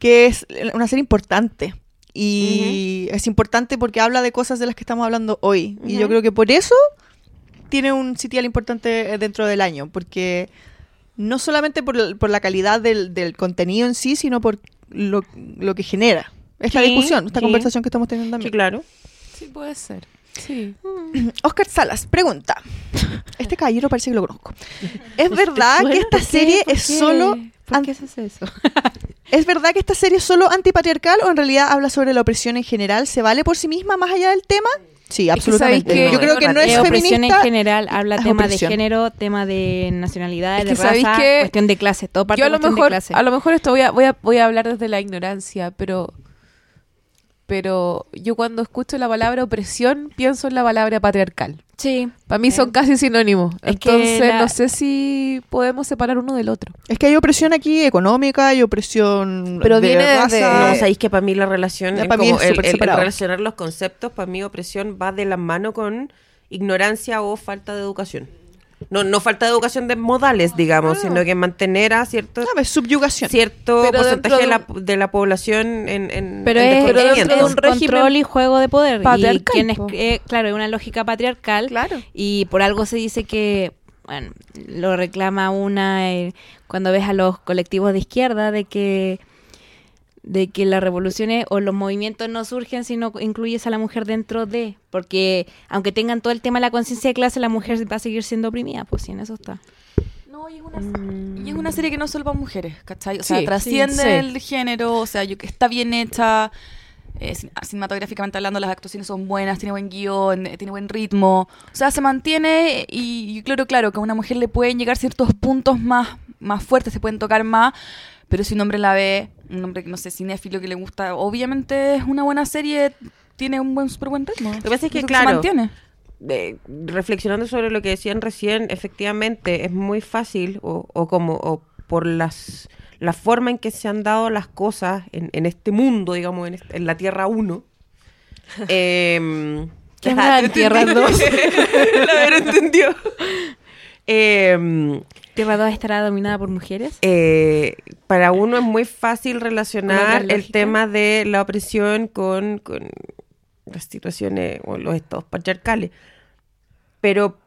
que es una serie importante. Y es importante porque habla de cosas de las que estamos hablando hoy. Y yo creo que por eso tiene un sitial importante eh, dentro del año, porque no solamente por, el- por la calidad del, del contenido en sí, sino por lo, lo que genera esta Sí, discusión, esta sí. conversación que estamos teniendo Sí, también. claro. Sí, puede ser. Sí. Oscar Salas pregunta. Este caballero parece que lo conozco. ¿Es verdad que esta serie es solo ¿Por qué haces eso? ¿Es verdad que esta serie es solo antipatriarcal o en realidad habla sobre la opresión en general? ¿Se vale por sí misma más allá del tema? Sí, absolutamente. que- Yo creo que no es Eh, opresión feminista. en general, habla es tema opresión. de género, tema de nacionalidad, Es de que raza, que cuestión de clase, todo parte Yo a de lo cuestión de mejor, clase. a lo mejor esto voy a, voy a, voy a hablar desde la ignorancia, pero, pero yo cuando escucho la palabra opresión pienso en la palabra patriarcal. Sí. Para mí son casi sinónimos. Es Entonces la- no sé si podemos separar uno del otro. Es que hay opresión aquí económica, hay opresión Pero de viene raza. No, sabéis que para mí la relación, Ya, para mí como es el, súper el- el separado. relacionar los conceptos, para mí opresión va de la mano con ignorancia o falta de educación. No, no falta de educación de modales, digamos, sino que mantener a cierto, Ah, es subyugación. cierto Pero porcentaje de de la, de la población en, en Pero en es, Pero es- dentro de es un régimen control y juego de poder. Y patriarcal, quien es, po. eh, claro, es una lógica patriarcal. Claro. Y por algo se dice que, bueno, lo reclama una eh, cuando ves a los colectivos de izquierda de que de que las revoluciones o los movimientos no surgen si no incluyes a la mujer dentro de, porque aunque tengan todo el tema de la conciencia de clase, la mujer va a seguir siendo oprimida, pues sí, en eso está. No, y es una, y es una serie que no es solo para mujeres, ¿cachai? O sea, trasciende sí, sí. el género, o sea, yo, que está bien hecha, eh, cin- cinematográficamente hablando, las actuaciones son buenas, tiene buen guion, eh, tiene buen ritmo, o sea, se mantiene y, y claro, claro, que a una mujer le pueden llegar ciertos puntos más, más fuertes, se pueden tocar más, pero si un hombre la ve, un hombre que no sé, cinéfilo que le gusta, obviamente es una buena serie, tiene un buen, súper buen ritmo. Lo que pasa es que, Se claro, mantiene. eh, reflexionando sobre lo que decían recién, efectivamente es muy fácil o, o como o por las la forma en que se han dado las cosas en, en este mundo, digamos, en, este- en la Tierra 1. Eh, ¿Qué habrá en Tierra 2? La entendió. Eh, ¿Tierra 2 estará dominada por mujeres? eh, para uno es muy fácil relacionar el tema de la opresión con, con las situaciones o los estados patriarcales. Pero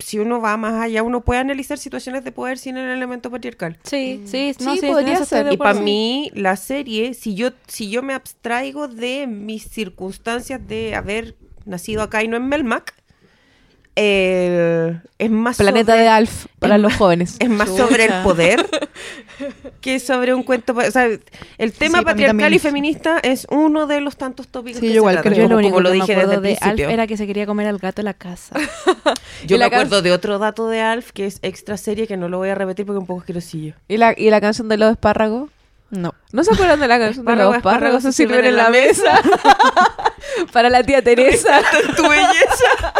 si uno va más allá, uno puede analizar situaciones de poder sin el elemento patriarcal. Sí, sí, no, Sí, sí, en podría ser. Y para mí, la serie, si yo, si yo me abstraigo de mis circunstancias de haber nacido acá y no en Melmac, eh, es más Planeta sobre- de Alf para los jóvenes. es más sobre el poder que sobre un cuento. pa- O sea, el tema Sí, patriarcal y feminista es uno de los tantos tópicos Sí, que yo igual se creo. Yo lo único como lo que dije me desde de Alf era que se quería comer al gato en la casa. Yo me acuerdo de otro dato de Alf que es extra serie que no lo voy a repetir porque es un poco asquerosillo. ¿Y la, ¿Y la canción de los espárragos? No. ¿No se acuerdan de la canción de los Espárragos, espárragos? Se sirven en la mesa. Para la tía Teresa. tu belleza.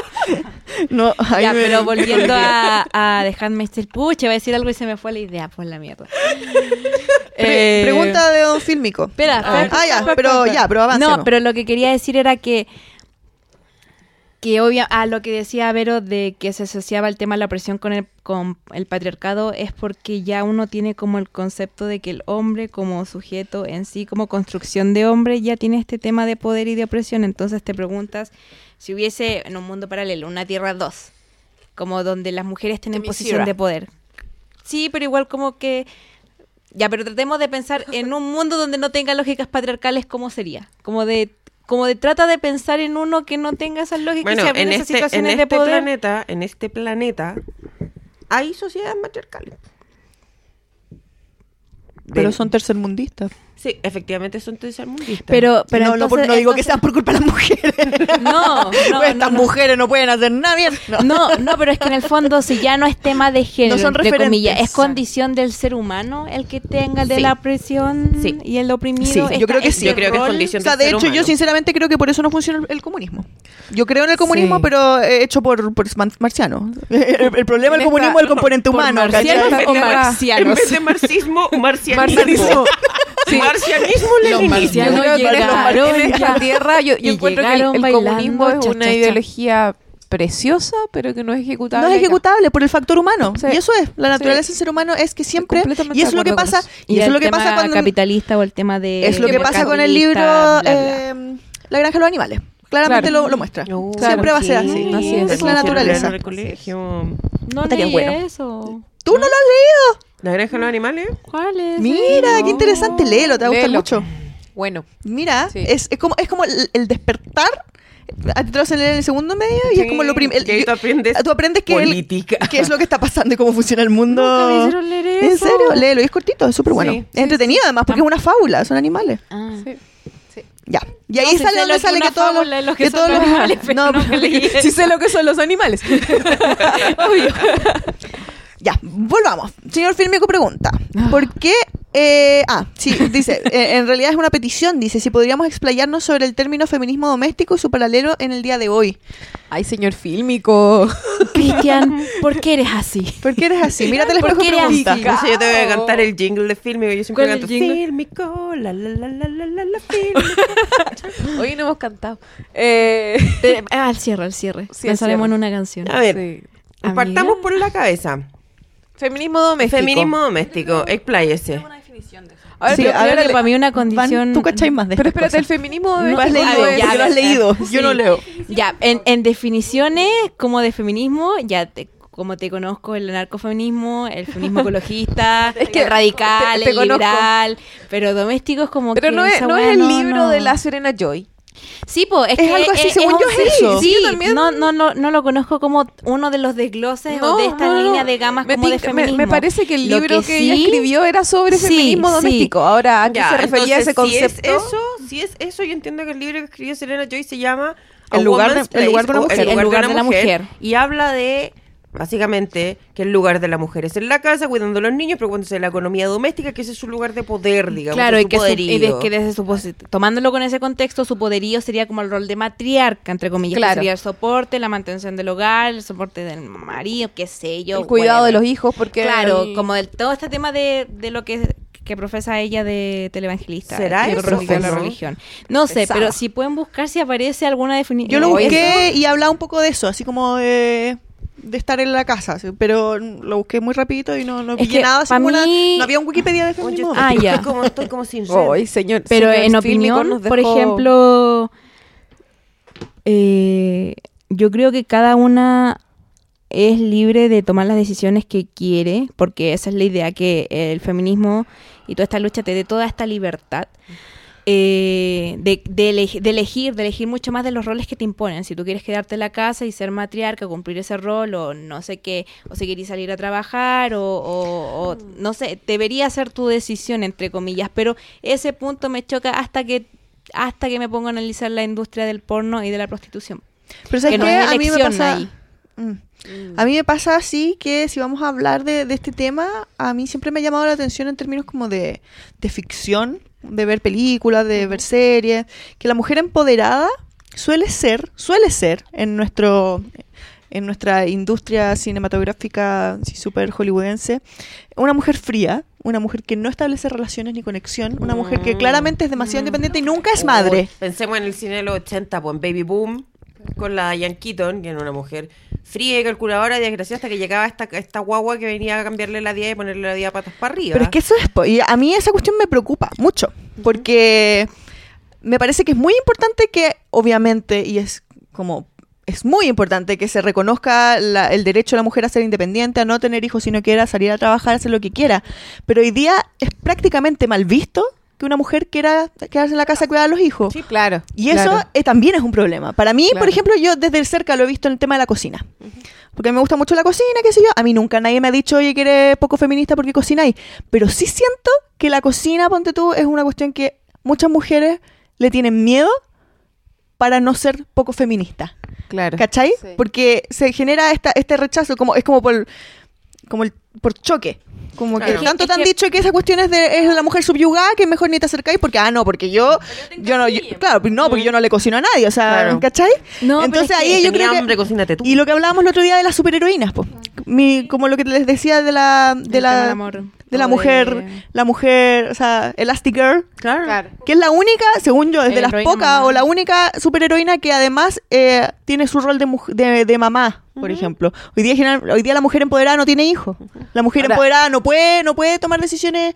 No, ahí ya, me- pero volviendo a, a The Handmaid's Tale, pucha, iba a decir algo y se me fue la idea, pues la mierda. Pre- Eh, pregunta de Don Fílmico. Espera, Ah, ah, ya, pero ya, pero avancemos. No, pero lo que quería decir era que que obvia a lo que decía Vero de que se asociaba el tema de la opresión con el, con el patriarcado es porque ya uno tiene como el concepto de que el hombre como sujeto en sí, como construcción de hombre, ya tiene este tema de poder y de opresión. Entonces te preguntas si hubiese en un mundo paralelo una Tierra 2, como donde las mujeres tienen posición de poder. Sí, pero igual como que... Ya, pero tratemos de pensar en un mundo donde no tenga lógicas patriarcales, ¿cómo sería? Como de como de trata de pensar en uno que no tenga esas lógicas y Bueno, se abren en esas este, en situaciones de este poder. planeta, en este planeta, hay sociedades matriarcales. Pero son tercermundistas. Sí, efectivamente son tercermundistas. Pero, pero no, no, por- entonces- no digo que sean por culpa de las mujeres. No, no, Pues no, estas no. mujeres no pueden hacer nada bien. No. No, no, pero es que en el fondo si ya no es tema de género, No son entre comillas, es condición del ser humano el que tenga de Sí. la opresión Sí. y el oprimido. Sí, yo creo que sí. Yo creo que es condición O sea, del de ser hecho, yo sinceramente creo que por eso no funciona el, el comunismo. Yo creo en el comunismo, Sí. pero eh, hecho por, por marcianos. El, el problema del En comunismo es el componente humano. marcianos o En marcianos. vez de marxismo, marcianismo. Marcianismo. Sí. Marcianismo creo que llegaron en esta tierra. Yo, yo y encuentro que el, el comunismo es una cha-cha-cha. ideología preciosa, pero que no es ejecutable. No es acá. ejecutable por el factor humano. Sí. Y eso es. La naturaleza Sí. del ser humano es que siempre. Y eso es lo que pasa. eso. Y, eso es el lo que tema pasa cuando. capitalista o el tema de Es lo que pasa con el libro capitalista, bla, bla. eh, La granja de los animales. Claramente Claro. lo, lo muestra. No, Siempre va a ser sí, así. así es. Es la naturaleza. En el colegio. No leí bueno. eso. ¿Tú no lo has ¿La granja de los animales? ¿Cuál es? leído? Mira, qué interesante. Léelo, te va a gustar Léelo. mucho. Bueno, Mira, Sí. es, es como, es como el, el despertar. A ti te lo hacen leer en el segundo medio y es como lo primero. Que ahí tú aprendes Tú aprendes que el- política. qué es lo que está pasando y cómo funciona el mundo. Nunca me hicieron leer ¿En eso. serio? Léelo, y es cortito, es súper bueno. Sí, es entretenido además, porque es una fábula, son animales. Ah. sí. Ya. Y ahí No, sí sale sé donde lo que sale una que todos los, fábula es lo que que son todos los animales, pero nunca leí sí sé lo que son los animales. Obvio. Ya, volvamos. Señor Fílmico pregunta, Ah. ¿por qué? eh, ah, sí, dice, eh, en realidad es una petición, dice, si podríamos explayarnos sobre el término feminismo doméstico y su paralelo en el día de hoy. Ay, señor fílmico. Cristian, ¿por qué eres así? ¿Por qué eres así? Mírate el ¿Por qué eres pregunta. así? Entonces yo te voy a cantar el jingle de Fílmico. Yo siempre ¿Cuál es canto? Fílmico, la la la la la la la Fílmico. Hoy no hemos cantado. Eh, ah, al cierre, al cierre. Sí, Pensaremos en una canción. A ver, sí. Partamos por la cabeza. Feminismo doméstico. Feminismo doméstico, expláyese. A ver, Sí, a ver, que para mí una Van, condición... tú cachai más de pero espérate, el feminismo doméstico. has a leído, ver, ya, lo has leído. sí. Yo no leo. Ya, en, en definiciones como de feminismo, ya te, como te conozco, el narcofeminismo, el feminismo ecologista, Es que el radical, te- te el conozco. liberal, pero doméstico es como Pero que no es, no es el no, libro no. de la Serena Joy. Sí, pues, es, Es que algo así, es- según es yo es eso. Sí, yo también. No, no, no, no lo conozco como uno de los desgloses o de esta no, no. línea de gamas Me como de tinca- me- feminismo. Me, parece que el Lo libro que, ella sí- escribió era sobre Sí, feminismo sí. doméstico. Ahora, ¿a qué Ya, se refería ese entonces, concepto? Si es eso, si es eso, yo entiendo que el libro que escribió Serena Joy se llama A El lugar de- Woman's el lugar de una o mujer. El lugar de la mujer. Y habla de, básicamente, que el lugar de la mujer es en la casa, cuidando a los niños, preocupándose de la economía doméstica, que ese es su lugar de poder, digamos. Claro, y su que, su- y de- que desde su tomándolo con ese contexto, su poderío sería como el rol de matriarca, entre comillas, que Claro. sería el soporte, la mantención del hogar, el soporte del marido, qué sé yo. el cuidado de los hijos, porque... Claro, el- como del todo este tema de, de lo que, que profesa ella de televangelista. ¿Será que eso? profesa la religión. No sé, pero si pueden buscar si aparece alguna definición. Yo lo busqué y hablaba un poco de eso, así como de, de estar en la casa, sí, pero lo busqué muy rapidito y no, no vi que nada. así pa' como una- mí- no había un Wikipedia de feminismo. Ah, estoy ya. como, estoy como sin señor. Pero señor en opinión, por ejemplo, eh, yo creo que cada una es libre de tomar las decisiones que quiere, porque esa es la idea, que el feminismo y toda esta lucha te dé toda esta libertad. Eh, de, de, elegi- de elegir, de elegir mucho más de los roles que te imponen. Si tú quieres quedarte en la casa y ser matriarca, cumplir ese rol, o no sé qué, o si querés salir a trabajar, o, o- o no sé, debería ser tu decisión, entre comillas, pero ese punto me choca hasta que hasta que me pongo a analizar la industria del porno y de la prostitución. Pero ¿sabes que no qué? es a mí me pasa... ahí. Mm. A mí me pasa así que si vamos a hablar de, de este tema, a mí siempre me ha llamado la atención en términos como de, de ficción, de ver películas, de ver series, que la mujer empoderada suele ser, suele ser en nuestro en nuestra industria cinematográfica sí, súper hollywoodense, una mujer fría, una mujer que no establece relaciones ni conexión, una mujer que claramente es demasiado independiente y nunca es madre. Pensemos en el cine de los 80, pues en Baby Boom, con la Diane Keaton, que era una mujer fría y calculadora y desgraciada hasta que llegaba esta, esta guagua que venía a cambiarle la día y ponerle la día patas para arriba. Pero es que eso es... Y a mí esa cuestión me preocupa mucho. Porque me parece que es muy importante que, obviamente, y es como... Es muy importante que se reconozca la- el derecho de la mujer a ser independiente, a no tener hijos si no quiera, salir a trabajar, hacer lo que quiera. Pero hoy día es prácticamente mal visto que una mujer quiera quedarse en la casa a cuidar a los hijos. Sí, claro. Y eso claro. eh, también es un problema. Para mí, por ejemplo, yo desde cerca lo he visto en el tema de la cocina. Porque me gusta mucho la cocina, qué sé yo. A mí nunca nadie me ha dicho, oye, que eres poco feminista porque cocináis. Pero sí siento que la cocina, ponte tú, es una cuestión que muchas mujeres le tienen miedo para no ser poco feminista. Claro. ¿Cachai? Sí. Porque se genera esta, este rechazo, como es como por, como el, por choque. Como Claro. que tanto Es te han que- dicho que esa cuestión es de es la mujer subyugada que mejor ni te acercáis porque, ah, no, porque yo, yo no, yo- claro, pues no, porque yo no le cocino a nadie, o sea, Claro. ¿cachai? No, pero Entonces es que ahí yo creo hambre, que... cocínate tú. Y lo que hablábamos el otro día de las superheroínas, pues. Mi, como lo que les decía de la, de tema la, del amor. De la mujer, de- la mujer, o sea, Elastic Girl, Claro. Claro. que es la única, según yo, es de las pocas, o la única superheroína que además eh, tiene su rol de, de, de mamá, por ejemplo. Hoy día, general- hoy día la mujer empoderada no tiene hijos. La mujer Ahora- empoderada no puede, no puede tomar decisiones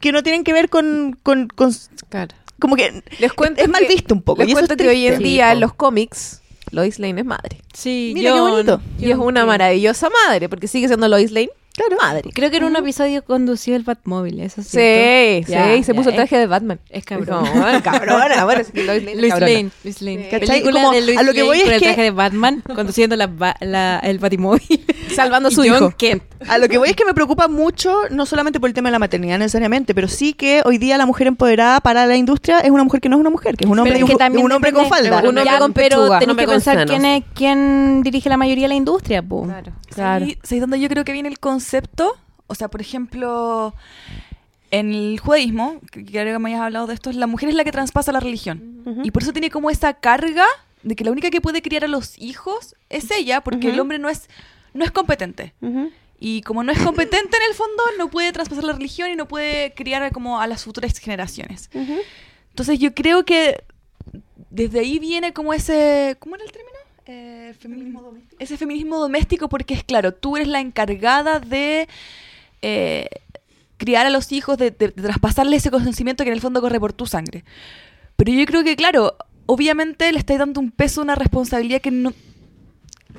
que no tienen que ver con, con, con- Claro. como que Les cuento es mal visto un poco. Les y eso cuento es que hoy en día en los cómics Lois Lane es madre. Sí, Mira yo qué bonito. yo Y es una maravillosa madre, porque sigue siendo Lois Lane. Claro. Madre. Creo que en un episodio condució el Batmóvil, eso sí. Sí, sí, se puso el traje de de Batman. es cabrón. Bueno, cabrona, bueno, es que Lois Lane es. Lane, Lane. Sí. Película Como, de Luis a lo que Lane voy es con el que- traje de Batman conduciendo la, ba- la- el Batimóvil. Salvando a Y su John hijo. Kent. A lo que voy es que me preocupa mucho, no solamente por el tema de la maternidad necesariamente, pero sí que hoy día la mujer empoderada para la industria es una mujer que no es una mujer, que es un hombre, Pero y es un, que también un hombre con falda. Un hombre Ya, con pero pechuga. tenés Hombre que pensar quién, es, quién dirige la mayoría de la industria, po. Claro. ¿Sabes ¿sabes dónde yo creo que viene el concepto? O sea, por ejemplo, en el judaísmo, que creo que me hayas hablado de esto, la mujer es la que traspasa la religión. Y por eso tiene como esa carga de que la única que puede criar a los hijos es ella, porque el hombre no es, no es competente. Y como no es competente en el fondo, no puede traspasar la religión y no puede criar como a las futuras generaciones. Entonces yo creo que desde ahí viene como ese... ¿Cómo era el término? Eh, feminismo doméstico. Ese feminismo doméstico porque es claro, tú eres la encargada de eh, criar a los hijos, de, de- de traspasarle ese conocimiento que en el fondo corre por tu sangre. Pero yo creo que, claro, obviamente le estáis dando un peso, una responsabilidad que no,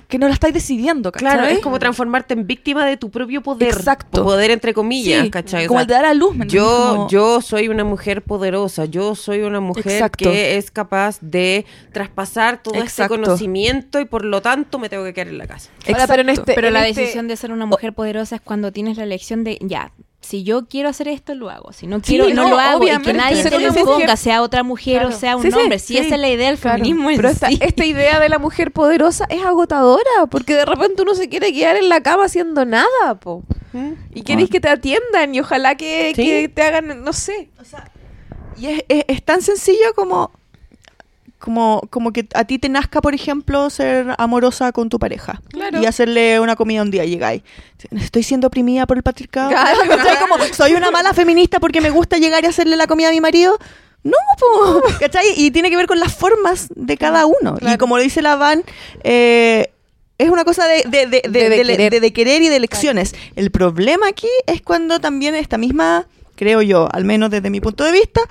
que no la estáis decidiendo, ¿cachai? Claro, es como transformarte en víctima de tu propio poder. Exacto. Poder entre comillas, Sí, ¿cachai? O como sea, el de dar a luz, ¿me? Yo, Como- yo soy una mujer poderosa, yo soy una mujer Exacto. que es capaz de traspasar todo este Exacto. conocimiento y por lo tanto me tengo que quedar en la casa. Ahora, pero en este- Pero en la este- decisión de ser una mujer poderosa es cuando tienes la elección de, ya, si yo quiero hacer esto, lo hago. Si no quiero, no, no, lo hago. Y que nadie te lo imponga, sea otra mujer Claro. o sea un Sí, hombre. Si sí. esa es la idea del Claro, feminismo en Pero esta, sí. esta idea de la mujer poderosa es agotadora, porque de repente uno se quiere quedar en la cama haciendo nada, po. Y queréis que te atiendan y ojalá que, Sí. que te hagan, no sé. Y es, es- es tan sencillo como, como, como que a ti te nazca, por ejemplo, ser amorosa con tu pareja. Claro. Y hacerle una comida un día llegáis. Estoy siendo oprimida por el patriarcado. Claro. ¿Cachai? Como, soy una mala feminista porque me gusta llegar y hacerle la comida a mi marido. No, po, ¿cachai? Y tiene que ver con las formas de cada uno. Y como lo dice la Van, eh, es una cosa de, de, de, de- De- de de- querer. de- de querer y de elecciones. El problema aquí es cuando también esta misma, creo yo, al menos desde mi punto de vista,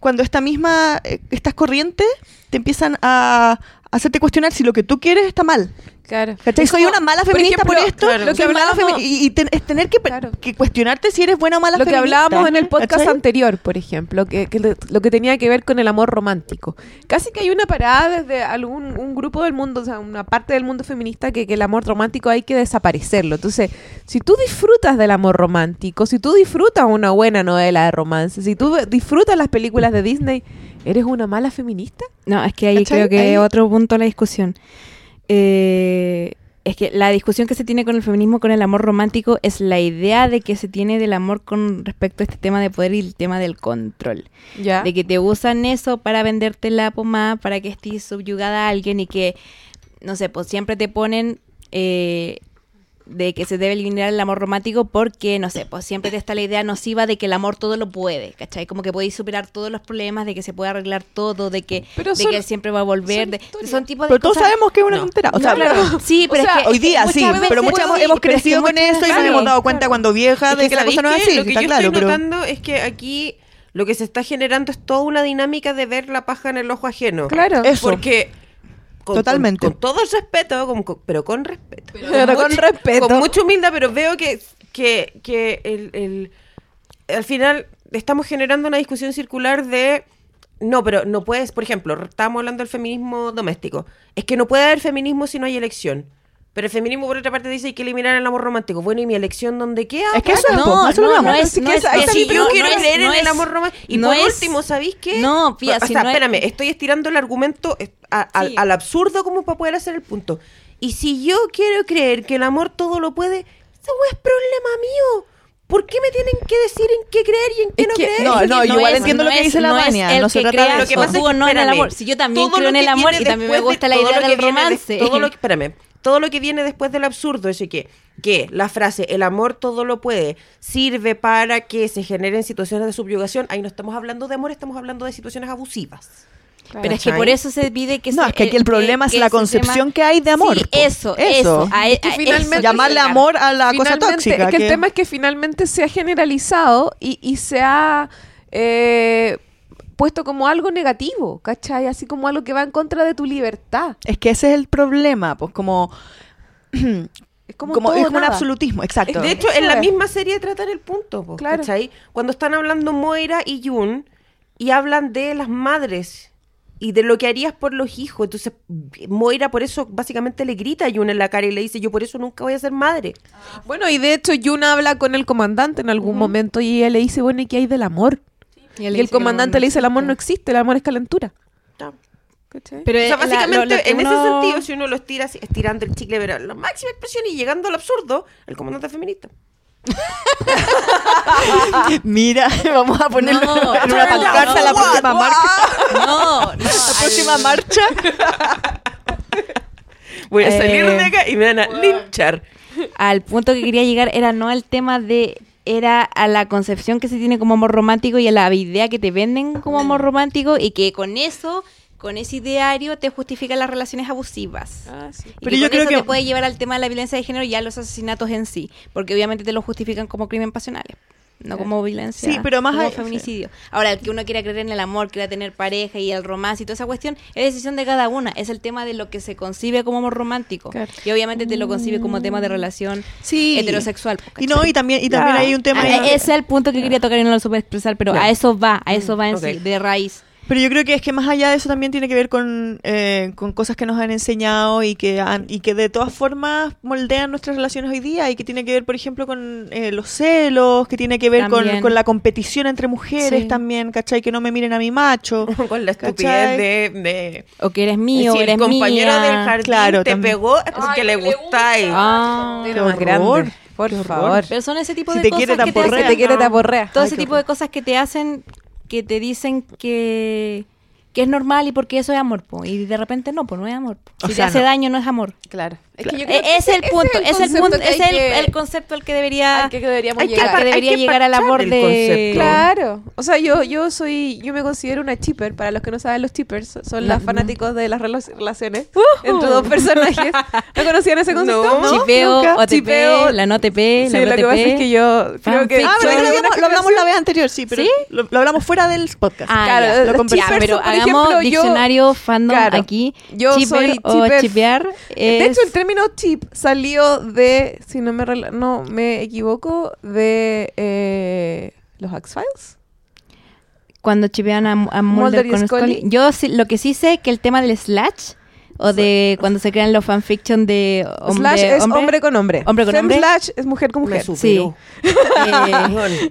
cuando esta misma, eh, estas corrientes te empiezan a hacerte cuestionar si lo que tú quieres está mal. Claro. ¿Cachai? Soy una mala por feminista por, ejemplo, esto. claro, lo que y, y ten- es tener que, Claro. que cuestionarte si eres buena o mala lo que feminista. hablábamos en el podcast ¿cachai? anterior, por ejemplo, que, que lo, lo que tenía que ver con el amor romántico. Casi que hay una parada desde algún un grupo del mundo, o sea, una parte del mundo feminista que, que el amor romántico hay que desaparecerlo. Entonces, si tú disfrutas del amor romántico, si tú disfrutas una buena novela de romance, si tú disfrutas las películas de Disney, ¿eres una mala feminista? No, es que ahí ¿Cachai? creo que Ahí- otro punto de la discusión. Eh, es que la discusión que se tiene con el feminismo, con el amor romántico, es la idea de que se tiene del amor con respecto a este tema de poder y el tema del control. Ya. De que te usan eso para venderte la pomada, para que estés subyugada a alguien y que, no sé, pues siempre te ponen eh, de que se debe eliminar el amor romántico porque, no sé, pues siempre te está la idea nociva de que el amor todo lo puede, ¿cachai? Como que podéis superar todos los problemas, de que se puede arreglar todo, de que, Pero de son- que él siempre va a volver. son de- historias. son tipos de Pero todos sabemos que es una No. tontera. O sea, No, claro. Sí, pero O sea, es que hoy día sí, veces- pero muchas hemos, sí, hemos pero es que crecido con muchas eso y nos hemos dado cuenta cuando vieja Es de que, la ¿sabéis cosa no es así. Lo que está yo claro, estoy pero notando es que aquí lo que se está generando es toda una dinámica de ver la paja en el ojo ajeno. Claro. Eso. Porque con, Totalmente. Con, con todo el respeto, con- con- pero con respeto. Pero con respeto. Con mucha humildad, pero veo que, que, que el, el- al final estamos generando una discusión circular de... No, pero no puedes, por ejemplo, estábamos hablando del feminismo doméstico. Es que no puede haber feminismo si no hay elección. Pero el feminismo, por otra parte, dice hay que eliminar el amor romántico. Bueno, ¿y mi elección dónde queda? Es que eso es, No, no, no es- no que es- es- si yo no- quiero creer no en el amor romántico. Y no por es- último, ¿sabéis qué? No, fía, o si sea, no es- espérame, estoy estirando el argumento a- al- Sí. al absurdo como para poder hacer el punto. Y si yo quiero creer que el amor todo lo puede, ese es problema mío. ¿Por qué me tienen que decir en qué creer y en qué Es no que- creer? no, Es no, yo igual es- entiendo lo que es- dice la no es Vania, el no se que trata crea de Lo que pasa es que, no en el amor. Si yo también creo en el amor y también me gusta de- la todo idea lo que del viene de- romance. todo lo que, espérame, todo lo que viene después del absurdo, ese que, que la frase el amor todo lo puede sirve para que se generen situaciones de subyugación. Ahí no estamos hablando de amor, estamos hablando de situaciones abusivas. Pero es que por eso se pide que No, se- es que aquí el problema es que la concepción tema- que hay de amor, Sí, eso, Eso. eso. a- Es que a- eso finalmente- Llamarle amor a la cosa tóxica. Es que, que- el tema es que finalmente se ha generalizado y, y se ha eh, puesto como algo negativo, ¿cachai? Así como algo que va en contra de tu libertad. Es que ese es el problema, pues como... Es como, como todo es como un absolutismo, exacto. De hecho, Eso en la es. misma serie tratan el punto, po, Claro. ¿cachai? Cuando están hablando Moira y Jun y hablan de las madres y de lo que harías por los hijos. Entonces, Moira por eso básicamente le grita a Jun en la cara y le dice, yo por eso nunca voy a ser madre. Bueno, y de hecho Yuna habla con el comandante en algún momento y ella le dice, bueno, ¿y qué hay del amor? Y, el comandante no le dice, el amor no existe. el amor es calentura. Pero o sea, la- básicamente, lo- lo que en ese sentido, si uno lo estira así, estirando el chicle, pero la máxima expresión y llegando al absurdo, el comandante feminista. Mira, vamos a ponerlo No, en una no, pancarta no, la próxima marcha. No, no, La próxima marcha. Voy a salir Eh, de acá y me van a linchar. al punto que quería llegar era no al tema de era a la concepción que se tiene como amor romántico y a la idea que te venden como amor romántico y que con eso con ese ideario te justifican las relaciones abusivas. Ah, sí. Y Pero que yo con creo eso que- te puede llevar al tema de la violencia de género y a los asesinatos en sí, porque obviamente te lo justifican como crimen pasionales, no como violencia, Sí, pero más como hay- feminicidio. Ahora, el que uno quiera creer en el amor, quiera tener pareja y el romance y toda esa cuestión, es decisión de cada una, es el tema de lo que se concibe como amor romántico. Claro. Y obviamente te lo concibe como tema de relación Sí. heterosexual. pues, Y no, y también, y también Ya. hay un tema... Ah, ese es el punto que quería tocar y no lo supe expresar, pero a eso va, a eso va en sí, de raíz. Pero yo creo que es que más allá de eso también tiene que ver con, eh, con cosas que nos han enseñado y que han, y que de todas formas moldean nuestras relaciones hoy día y que tiene que ver, por ejemplo, con eh, los celos, que tiene que ver con, con la competición entre mujeres Sí. también, ¿cachai? Que no me miren a mi macho. Con la estupidez de, de O que eres mío, o eres el compañero mía. del jardín Claro, te también. pegó porque le gustáis. Ah, Qué qué más horror, grande, por favor. pero son ese tipo Si de te cosas quiere, te que te aporrea. hacen- te quiere, te aporrea. Todo Ay, ese tipo de cosas que te hacen, que te dicen que, que es normal y porque eso es amor, po. y de repente no, pues no es amor. po. O Si sea, te hace no. daño, no es amor. Claro. Es que yo E- creo que es el punto, es el concepto punto, es el, que- el concepto al que debería, al que deberíamos que llegar. debería Hay que llegar al amor de... Claro. O sea, yo, yo soy, yo me considero una chipper. Para los que no saben, los chippers son los fanáticos de las rela- relaciones entre dos personajes. ¿No conocían ese concepto? No. Chipeo. OTP, Chipeo. la no TP, Sí, la lo no que pasa es que yo creo que... Ah, pero lo hablamos, lo hablamos la vez anterior, sí, pero ¿Sí? Lo, lo hablamos fuera del podcast. Ah, Claro, ya. los Ya, pero por hagamos ejemplo, yo- diccionario fandom Claro, aquí. yo Chipper soy o chipear De hecho, el término chip salió de, si no me, no me equivoco, de eh, los X-Files. cuando chipean a, a Mulder, con Scully. Scully. Yo sí- lo que sí sé que el tema del slash o de cuando se crean los fanfiction de hombre, slash es hombre, con hombre. Hombre con Fem hombre. slash es mujer con mujer. superó. Eh,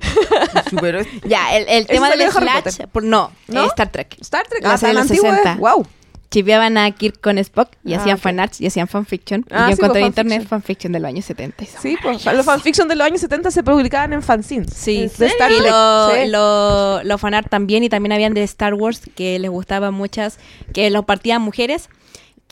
superó. ya, el, el tema del slash, por- no, ¿No? eh, Star Trek. Star Trek, La de los antigua. 60. Wow. Chipeaban a Kirk con Spock y Ah, hacían ok. fanarts y hacían fanfiction. Ah, y yo sí, encontré en internet fanfiction. de los años 70. y son Sí, pues los fanfiction de los años 70 se publicaban en fanzines. Sí, de Star y Trek. lo, Sí. lo, lo fanart también y también habían de Star Wars que les gustaban muchas, que los partían mujeres,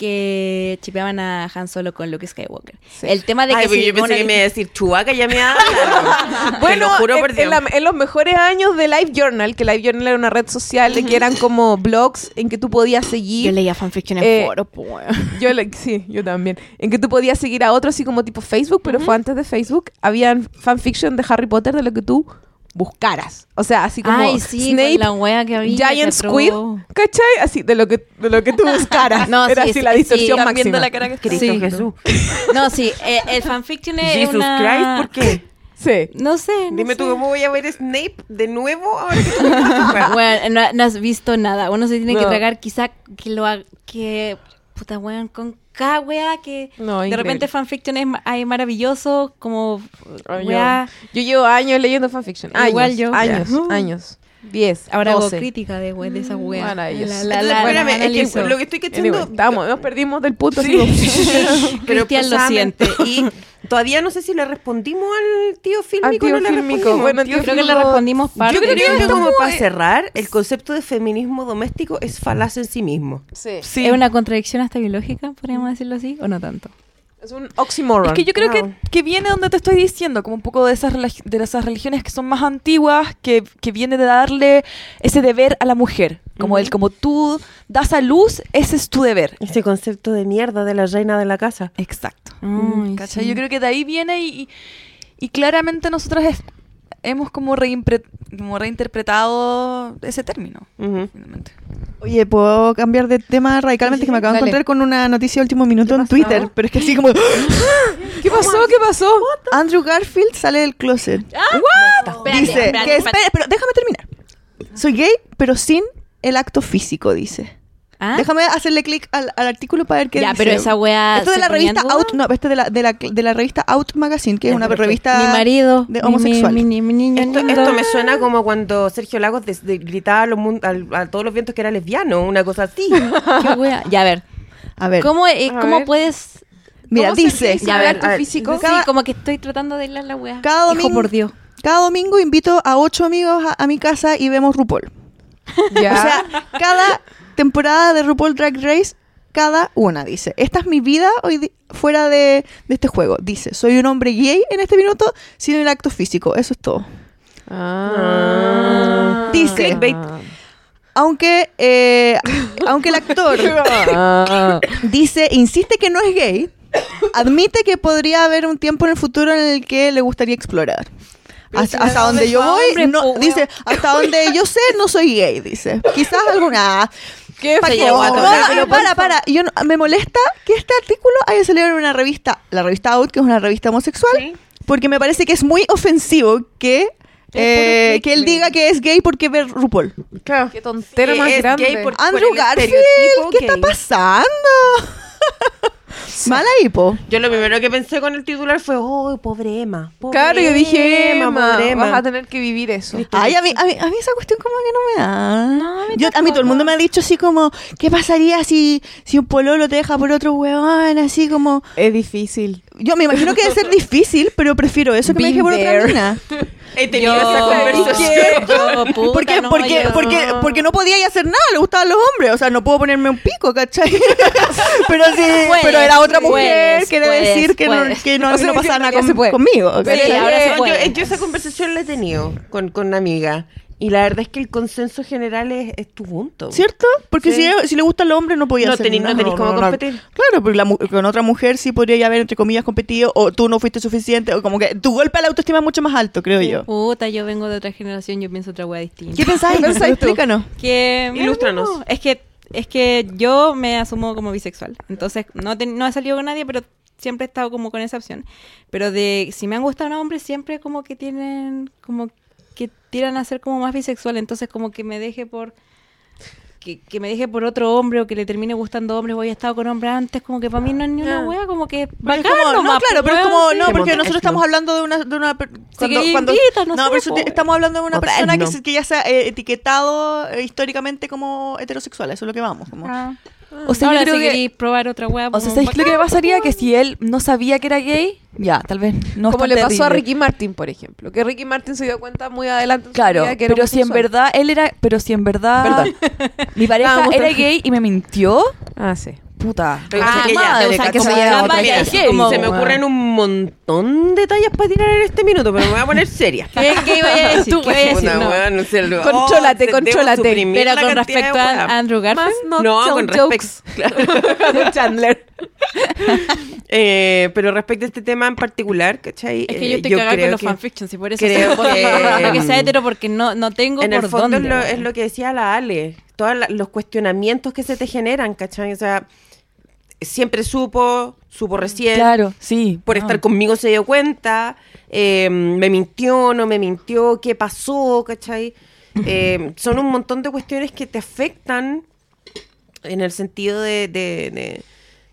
que chipeaban a Han Solo con Luke Skywalker. El tema de que Ay, si yo pensé que me iba a decir Chubaca ya me ha Bueno, lo juro por en, en la- en los mejores años de Live Journal, que Live Journal era una red social de que eran como blogs en que tú podías seguir. Yo leía fanfiction en Eh, foro, weón. Yo le- sí, yo también. En que tú podías seguir a otros así como tipo Facebook, pero fue antes de Facebook. Habían fanfiction de Harry Potter de lo que tú buscaras. O sea, así como Ay, sí, Snape, con la wea que había. Giant que Squid. ¿cachai? Así, de lo que, de lo que tú buscaras. No, Era sí, así sí, la distorsión viendo máxima. la cara que Cristo Sí. Jesús. No, sí, eh, el fanfiction es Jesus una... Christ, ¿por qué? Sí. No sé, no Dime sé. tú cómo voy a ver Snape de nuevo ahora que tú me dices, Bueno, no, no has visto nada. Uno se tiene que No. tragar quizá que lo haga, que puta weón con cada wea que No, de increíble. repente fanfiction es ma- hay maravilloso como Ay, wea. Yo, yo llevo años leyendo fanfiction. Años, Igual yo. Años, años. Diez, Ahora hago doce. crítica de, de esa wea. Maravilloso. La, la, Entonces, la- espérame, la es que lo que estoy cachando. Anyway, estamos, nos perdimos del punto. Sí. pero Cristian lo siente. Y todavía no sé si le respondimos al tío Al fílmico tío o no le fílmico. respondimos. Bueno, Yo creo que le respondimos parte. Yo creo que de- esto como para cerrar, el concepto de feminismo doméstico es falaz en sí mismo. Sí. Sí. ¿Es una contradicción hasta biológica, podríamos decirlo así, o no tanto? Es un oxymoron. Es que yo creo No. que, que viene donde te estoy diciendo, como un poco de esas, de esas religiones que son más antiguas, que, que viene de darle ese deber a la mujer. Como el como tú das a luz, ese es tu deber. Ese concepto de mierda de la reina de la casa. Exacto. Ay, ¿Cachai? sí. Yo creo que de ahí viene y, y- y claramente nosotras es- hemos como, como reinterpretado ese término. Finalmente. Oye, ¿puedo cambiar de tema radicalmente? Sí, que me acabo de encontrar con una noticia de último minuto en Twitter, pero es que así como... ¿Qué pasó? ¿Qué pasó? Andrew Garfield sale del closet. Espérate, dice espérate, que espérate. espere, pero déjame terminar. Soy gay, pero sin el acto físico, dice. ¿Ah? Déjame hacerle clic al, al artículo para ver qué Ya, dice. pero esa wea Esto de la revista duda. Out, no, este de la, de la, de la revista Out Magazine, que es una revista mi marido, de homosexual. mi, mi- mi niño Esto, lindo. esto me suena como cuando Sergio Lagos de- gritaba a, los a todos los vientos que era lesbiano, una cosa así. Qué wea. Ya, a ver. A ver, ¿Cómo, eh, A cómo ver. puedes...? mira, ¿Cómo se dice, Ya, a ver, acto a ver, físico? Sí, como que estoy tratando de hilar la wea. cada Hijo domingo, por Dios. cada domingo invito a ocho amigos a, a mi casa y vemos RuPaul. Ya. O sea, cada temporada de RuPaul Drag Race, cada una, dice. Esta es mi vida hoy fuera de, de este juego. Dice, soy un hombre gay en este minuto sin el acto físico. Eso es todo. Ah. Dice, aunque, eh, aunque el actor Ah. dice, insiste que no es gay, admite que podría haber un tiempo en el futuro en el que le gustaría explorar. Hasta, hasta donde yo voy, no, dice, hasta donde yo sé, no soy gay, dice. Quizás alguna... ¿Qué Se llegó a no, tocar, no, pero para, para. Yo no- me molesta que este artículo haya salido en una revista, la revista Out, que es una revista homosexual, porque me parece que es muy ofensivo que, eh, que él diga que es gay porque ve RuPaul. Claro. Qué tontera Que más es grande. gay por- Andrew el Garfield, estereotipo ¿qué está gay. pasando? Mala hipo. Yo lo primero que pensé con el titular fue, oh, pobre Emma. pobre Claro, yo dije, Emma, pobre Emma. vas a tener que vivir eso. Ay, a mí, a, mí, a mí esa cuestión como que no me da. No, a mí Yo, a mí todo el mundo me ha dicho así como, ¿qué pasaría si, si un pololo te deja por otro huevón? Así como... Es difícil. Yo me imagino que debe ser difícil, pero prefiero eso que me Been deje por otra there. mina. He tenido Yo- esa conversación. Yo, puta, porque, no, porque, yo- porque, porque no podía hacer nada, le gustaban los hombres, o sea, no puedo ponerme un pico, ¿cachai? pero sí, Puedes, pero era otra mujer puedes, que debe puedes, decir que no, que no, O que sea, no pasaba nada con- conmigo. Ahora se yo, puede. yo- yo esa conversación la he tenido con, con una amiga. Y la verdad es que el consenso general es, es tu punto. ¿Cierto? Porque Sí. si, si le gusta al hombre no podía No hacer no nada. tenís cómo competir. Claro, porque la con otra mujer sí podría ya haber, entre comillas, competido, o tú no fuiste suficiente, o como que tu golpe a la autoestima es mucho más alto, creo yo. Puta, yo vengo de otra generación, yo pienso otra wea distinta. ¿Qué pensáis? ¿Qué pensáis? Explícanos. Que Ilústranos. no, es que es que yo me asumo como bisexual. Entonces, no, te- no he salido con nadie, pero siempre he estado como con esa opción. Pero de si me han gustado hombres, siempre como que tienen como que tiran a ser como más bisexual, entonces como que me deje por que, que me deje por otro hombre o que le termine gustando hombres, voy a estado con hombres antes, como que para mí no es ni una wea, como que es bacán como- no, claro, pues, pero es weón, como, no, porque nosotros estamos hablando de una, de una cuando, que cuando- invita, no sé, pero pues. estamos hablando de una persona que, no. se- que ya se ha eh, etiquetado eh, históricamente como heterosexual, eso es lo que vamos. Como. Ah. O sea, Ahora, yo creo si que... probar otra wea, O sea, ¿sabéis qué lo que bacán, pasaría? Que si él no sabía que era gay, ya, tal vez no Como le pasó a terrible. Ricky Martin, por ejemplo. Que Ricky Martin se dio cuenta muy adelante en su Claro, vida que era pero si en verdad él era, pero si en verdad mi pareja Estábamos era gay y me mintió, Ah, sí. Puta. Ah, que ya, madre, o sea, se me ocurren un montón de tallas para tirar en este minuto, pero me voy a poner seria. ¿Qué, qué iba a decir? Tú, ¿Qué a decir? No. no sé, lo- Contrólate, oh, contrólate. Pero con respecto a. Andrew Garfield. no, con jokes. de Chandler. Eh, pero respecto a este tema en particular, ¿cachai? Es que Eh, yo estoy cagada con los fanfictions y por eso creo que- que, que sea hetero porque no, no tengo En por el fondo es lo, es lo que decía la Ale, todos los cuestionamientos que se te generan, ¿cachai? O sea, siempre supo, supo recién, Claro, sí. por no. estar conmigo se dio cuenta, eh, me mintió, no me mintió, qué pasó, ¿cachai? Eh, son un montón de cuestiones que te afectan en el sentido de, de- de-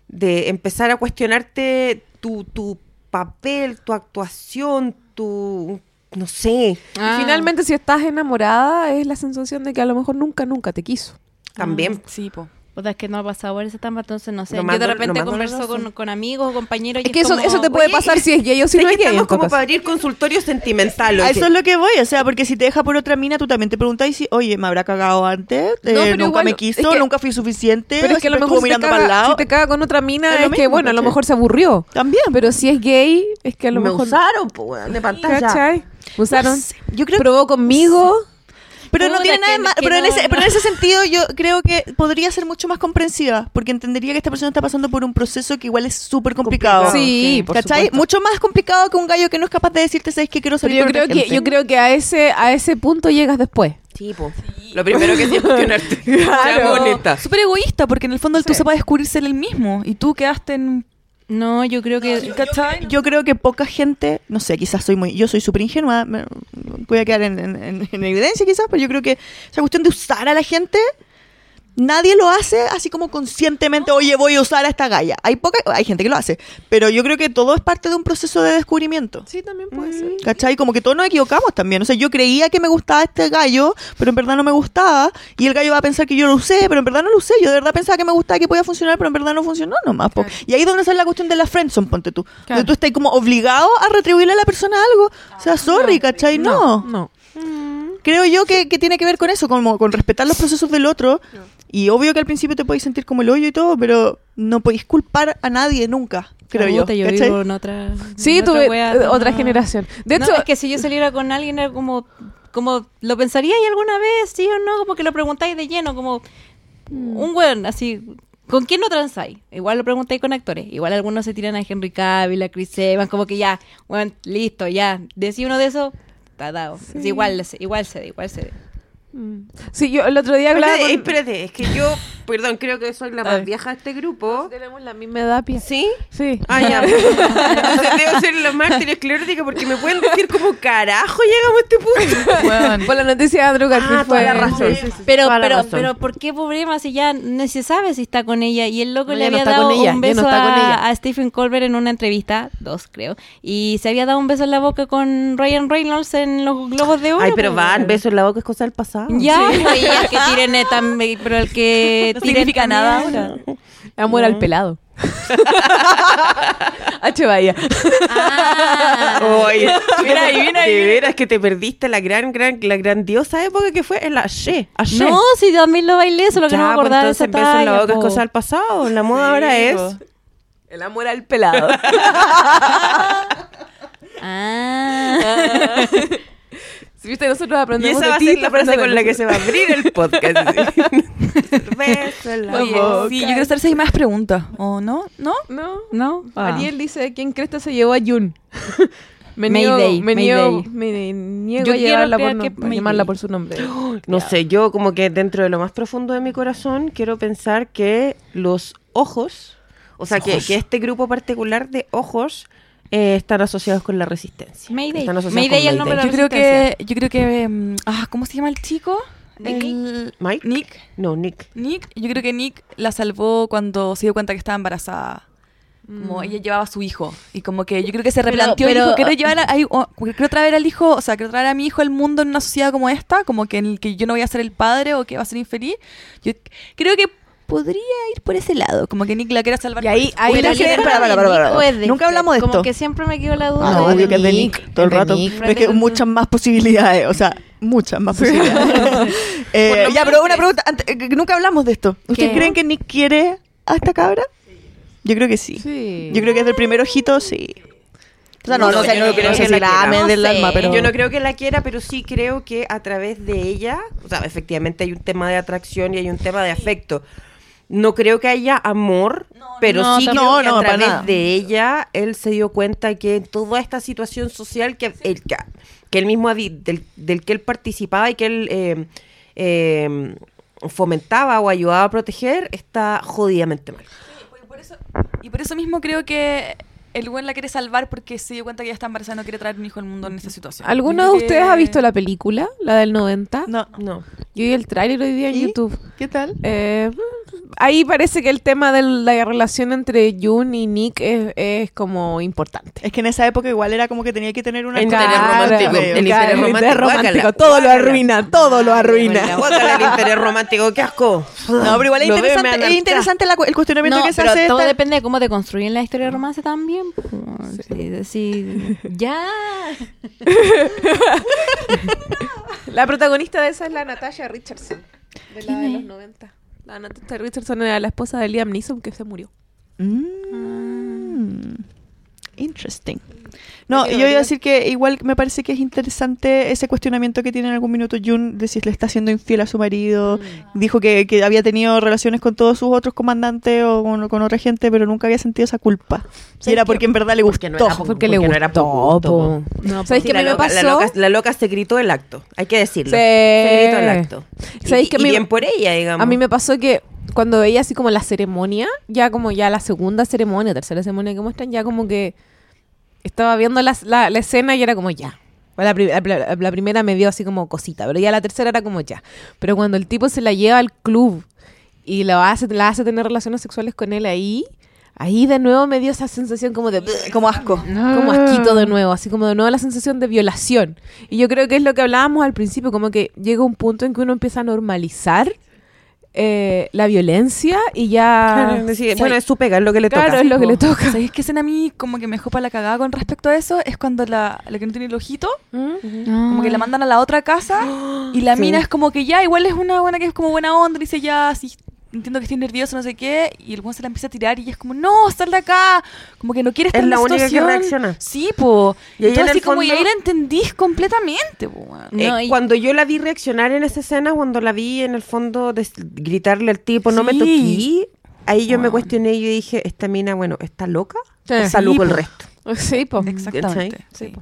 de empezar a cuestionarte tu, tu papel, tu actuación, tu... no sé, Y Ah. finalmente, si estás enamorada, es la sensación de que a lo mejor nunca, nunca te quiso. también. Sí, po. Puta, es que no ha pasado esa etapa, entonces no sé. Lo Yo más de repente converso con, con amigos o compañeros y Es que eso, como, eso te puede pasar si es gay o si no que es gay. estamos como para abrir consultorio sentimental. A eso es lo que voy, o sea, porque si te deja por otra mina, tú también te preguntas y si, oye, me habrá cagado antes, Eh, No, pero nunca igual, me es quiso, que- nunca fui suficiente, Pero es que a lo mejor si te, mirando para el caga, lado. si te caga con otra mina, Es es, que bueno, a lo mejor se aburrió. También. Pero si es gay, es que a lo me mejor. usaron, po, de pantalla. ¿Cachai? Usaron. No sé, yo creo probó conmigo. Pero no tiene nada de que- más. que Pero, en ese, no. pero en ese sentido, yo creo que podría ser mucho más comprensiva. Porque entendería que esta persona está pasando por un proceso que igual es súper complicado. Complicado, Sí, por ¿Cachai? supuesto. Mucho más complicado que un gallo que no es capaz de decirte, ¿sabes qué quiero Pero salir yo con creo que gente". yo creo que a ese a ese punto llegas después. Sí, po. Lo primero que es cuestionarte. Claro. Seamos honestas. Súper egoísta, porque en el fondo él tú se va a descubrirse él mismo. Y tú quedaste en. No, yo creo que... Yo creo que poca gente, no sé, quizás soy muy, yo soy súper ingenua, me- voy a quedar en- en evidencia quizás, pero yo creo que esa cuestión de usar a la gente, nadie lo hace así como conscientemente, oye, voy a usar a esta galla. Hay poca, hay gente que lo hace, pero yo creo que todo es parte de un proceso de descubrimiento. Sí, también puede ser. ¿Cachai? Como que todos nos equivocamos también. O sea, yo creía que me gustaba este gallo, pero en verdad no me gustaba. Y el gallo va a pensar que yo lo usé, pero en verdad no lo usé. Yo de verdad pensaba que me gustaba, que podía funcionar, pero en verdad no funcionó nomás. Y ahí es donde sale la cuestión de la friendzone, ponte tú. Donde tú estás como obligado a retribuirle a la persona algo. O sea, sorry, ¿cachai? No. No. Creo yo que, que tiene que ver con eso, como con respetar los procesos del otro. Y obvio que al principio te podéis sentir como el hoyo y todo, pero no podéis culpar a nadie nunca, creo yo. Yo vivo en otra... Sí, en otra tuve wea, eh, otra no. generación. De No, hecho, es que si yo saliera con alguien era como... Como, ¿lo pensaríais alguna vez? ¿Sí o no? Como que lo preguntáis de lleno, como... Un weón, así... ¿Con quién no transáis? Igual lo preguntáis con actores. Igual algunos se tiran a Henry Cavill, a Chris Evans, como que ya, bueno, listo, ya. Decí uno de esos, está dado. Es igual, igual se igual se ve. Sí, yo el otro día hablaba Espérate, con- espérate, es que yo, perdón, creo que soy la A más vieja de este grupo. Tenemos la misma edad, Pia. ¿Sí? Sí. Ah, ya. Entonces debo ser la más esclerótica porque me pueden decir cómo carajo llegamos a este punto. Weón. Por la noticia de Andrew Garfield Ah, fue... toda la razón. sí, sí, sí. Pero, Toda la pero, razón. pero, ¿por qué problema si ya no se sabe si está con ella? Y el loco No, le no había con dado ella, un no beso ella. a, a Stephen Colbert en una entrevista, dos creo, y se había dado un beso en la boca con Ryan Reynolds en los Globos de Oro. Ay, pero po. van, beso en la boca es cosa del pasado. Ya, pues, y el que tiren tam- pero el que No significa nada ahora. Amor al pelado. H. Bahía. Ah. Oye, Mira ahí, mira ahí. de veras que te perdiste la gran, gran, la grandiosa época que fue en la She. No, si también lo bailé, solo que no me pues acordaba de esa entonces beso en la talla, boca es cosa del pasado. La moda ahora es. El amor al pelado. Ah. Si viste, nosotros Y aprendemos esa va a de ser ti, la frase con la que se va a abrir el podcast. beso en la Oye, boca. sí, yo quiero hacer seis más preguntas. ¿O no? ¿No? No. ¿No? Ah. Ariel dice, ¿quién cresta se llevó a Jun? me Mayday, me niego, Mayday. me niego Yo a, llevarla por, no- a llamarla por su nombre. No sé, yo como que dentro de lo más profundo de mi corazón quiero pensar que los ojos, o sea, que, que este grupo particular de ojos eh, están asociados con la resistencia. Mayday. Están asociados Mayday con el nombre de Yo la creo que. Yo creo que. mm, ah, ¿cómo se llama el chico? El- ¿Mike? Nick. No, Nick. Nick, yo creo que Nick la salvó cuando se dio cuenta que estaba embarazada. Como ella llevaba a su hijo. Y como que yo creo que se Pero- replanteó y pero- dijo, quiero llevar a, ay, oh, quiero traer al hijo, o sea, quiero traer a mi hijo al mundo en una sociedad como esta, como que en el que yo no voy a ser el padre o que va a ser infeliz. Yo creo que podría ir por ese lado, como que Nick la quiera salvar. Y ahí- ahí la ¿quién- para, para, para, para, Nico es de Nunca hablamos de Como esto. que siempre me quedó la duda. Ah, de obvio que es de Nick. Nick todo el rato. Nick. Pero es que muchas más posibilidades, o sea, muchas más posibilidades. Eh, ya, pero una pregunta, eh, que nunca hablamos de esto. ¿Ustedes ¿Qué? creen que Nick quiere a esta cabra? Yo creo que sí. Sí. Yo creo que es del primer ojito, sí. O sea, no, no, No, no, no creo no que si la la quiera. ame No del sé. alma, pero... Yo no creo que la quiera, pero sí creo que a través de ella, o sea, efectivamente hay un tema de atracción y hay un tema de afecto. No creo que haya amor, pero no, sí creo no, que no, a través nada. de ella él se dio cuenta que toda esta situación social que, él, que, que él mismo del, del que él participaba y que él eh, eh, fomentaba o ayudaba a proteger está jodidamente mal. Y por eso, y por eso mismo creo que el buen la quiere salvar porque se dio cuenta que ella está embarazada y no quiere traer un hijo al mundo en esa situación. ¿Alguno de ustedes ha visto la película, la del 90? No. No. Yo vi el tráiler hoy día en ¿Y? YouTube. ¿Qué tal? Eh, ahí parece que el tema de la relación entre Jun y Nick es, es como importante. Es que en esa época igual era como que tenía que tener una... Interés Claro, romántico. El interés interés romántico, todo lo arruina, todo lo arruina. Guácala el interés romántico, qué asco. No, pero igual es Lo interesante, es interesante la el cuestionamiento No, que se pero hace. todo esta- depende de cómo te construyen la historia de romance también. Pues. Sí, sí. Ya. La protagonista de esa es la Natasha Richardson, de la de los 90. La Natasha Richardson era la esposa de Liam Neeson que se murió. Mm. Interesting. No, yo iba a decir que igual me parece que es interesante ese cuestionamiento que tiene en algún minuto Jun de si le está siendo infiel a su marido. Dijo que, que había tenido relaciones con todos sus otros comandantes o con, con otra gente, pero nunca había sentido esa culpa. Y era porque en verdad le gustó. Porque no era por- Porque le no gustó. era por gusto, po. No, ¿Sabéis la mí me loca- pasó? La loca, la loca se gritó el acto, hay que decirlo. Sí. Se gritó el acto. ¿Sabéis y, que y me- bien por ella, digamos. A mí me pasó que cuando veía así como la ceremonia, ya como ya la segunda ceremonia, tercera ceremonia que muestran, ya como que estaba viendo las- la, la escena y era como ya. La, pri- la- la primera me dio así como cosita, pero ya la tercera era como ya. Pero cuando el tipo se la lleva al club y la hace, la hace tener relaciones sexuales con él ahí, ahí de nuevo me dio esa sensación como de... Como asco. Como asquito de nuevo, así como de nuevo la sensación de violación. Y yo creo que es lo que hablábamos al principio, como que llega un punto en que uno empieza a normalizar eh, la violencia y ya... Claro, bueno, es su pega, es lo que le Claro, toca. es lo que le toca. ¿Sabéis qué escena a mí como que me para la cagada con respecto a eso? Es cuando la, la que no tiene el ojito, como que la mandan a la otra casa y la Sí. mina es como que ya, igual es una buena que es como buena onda, dice ya, sí, entiendo que estoy nervioso, no sé qué, y el buen se la empieza a tirar y ella es como, no, sal de acá, como que no quiere estar Es en la la única que situación. reacciona. Sí, po. Y ahí Y, tú en así el como, y ahí la entendís completamente, po. weón. Eh, y- Cuando yo la vi reaccionar en esa escena, cuando la vi en el fondo des- gritarle al tipo, no me Sí. toquí, ahí yo me cuestioné y yo dije, esta mina, bueno, ¿está loca? Sí. ¿O está loco el po. resto? Sí, po. Exactamente. Sí.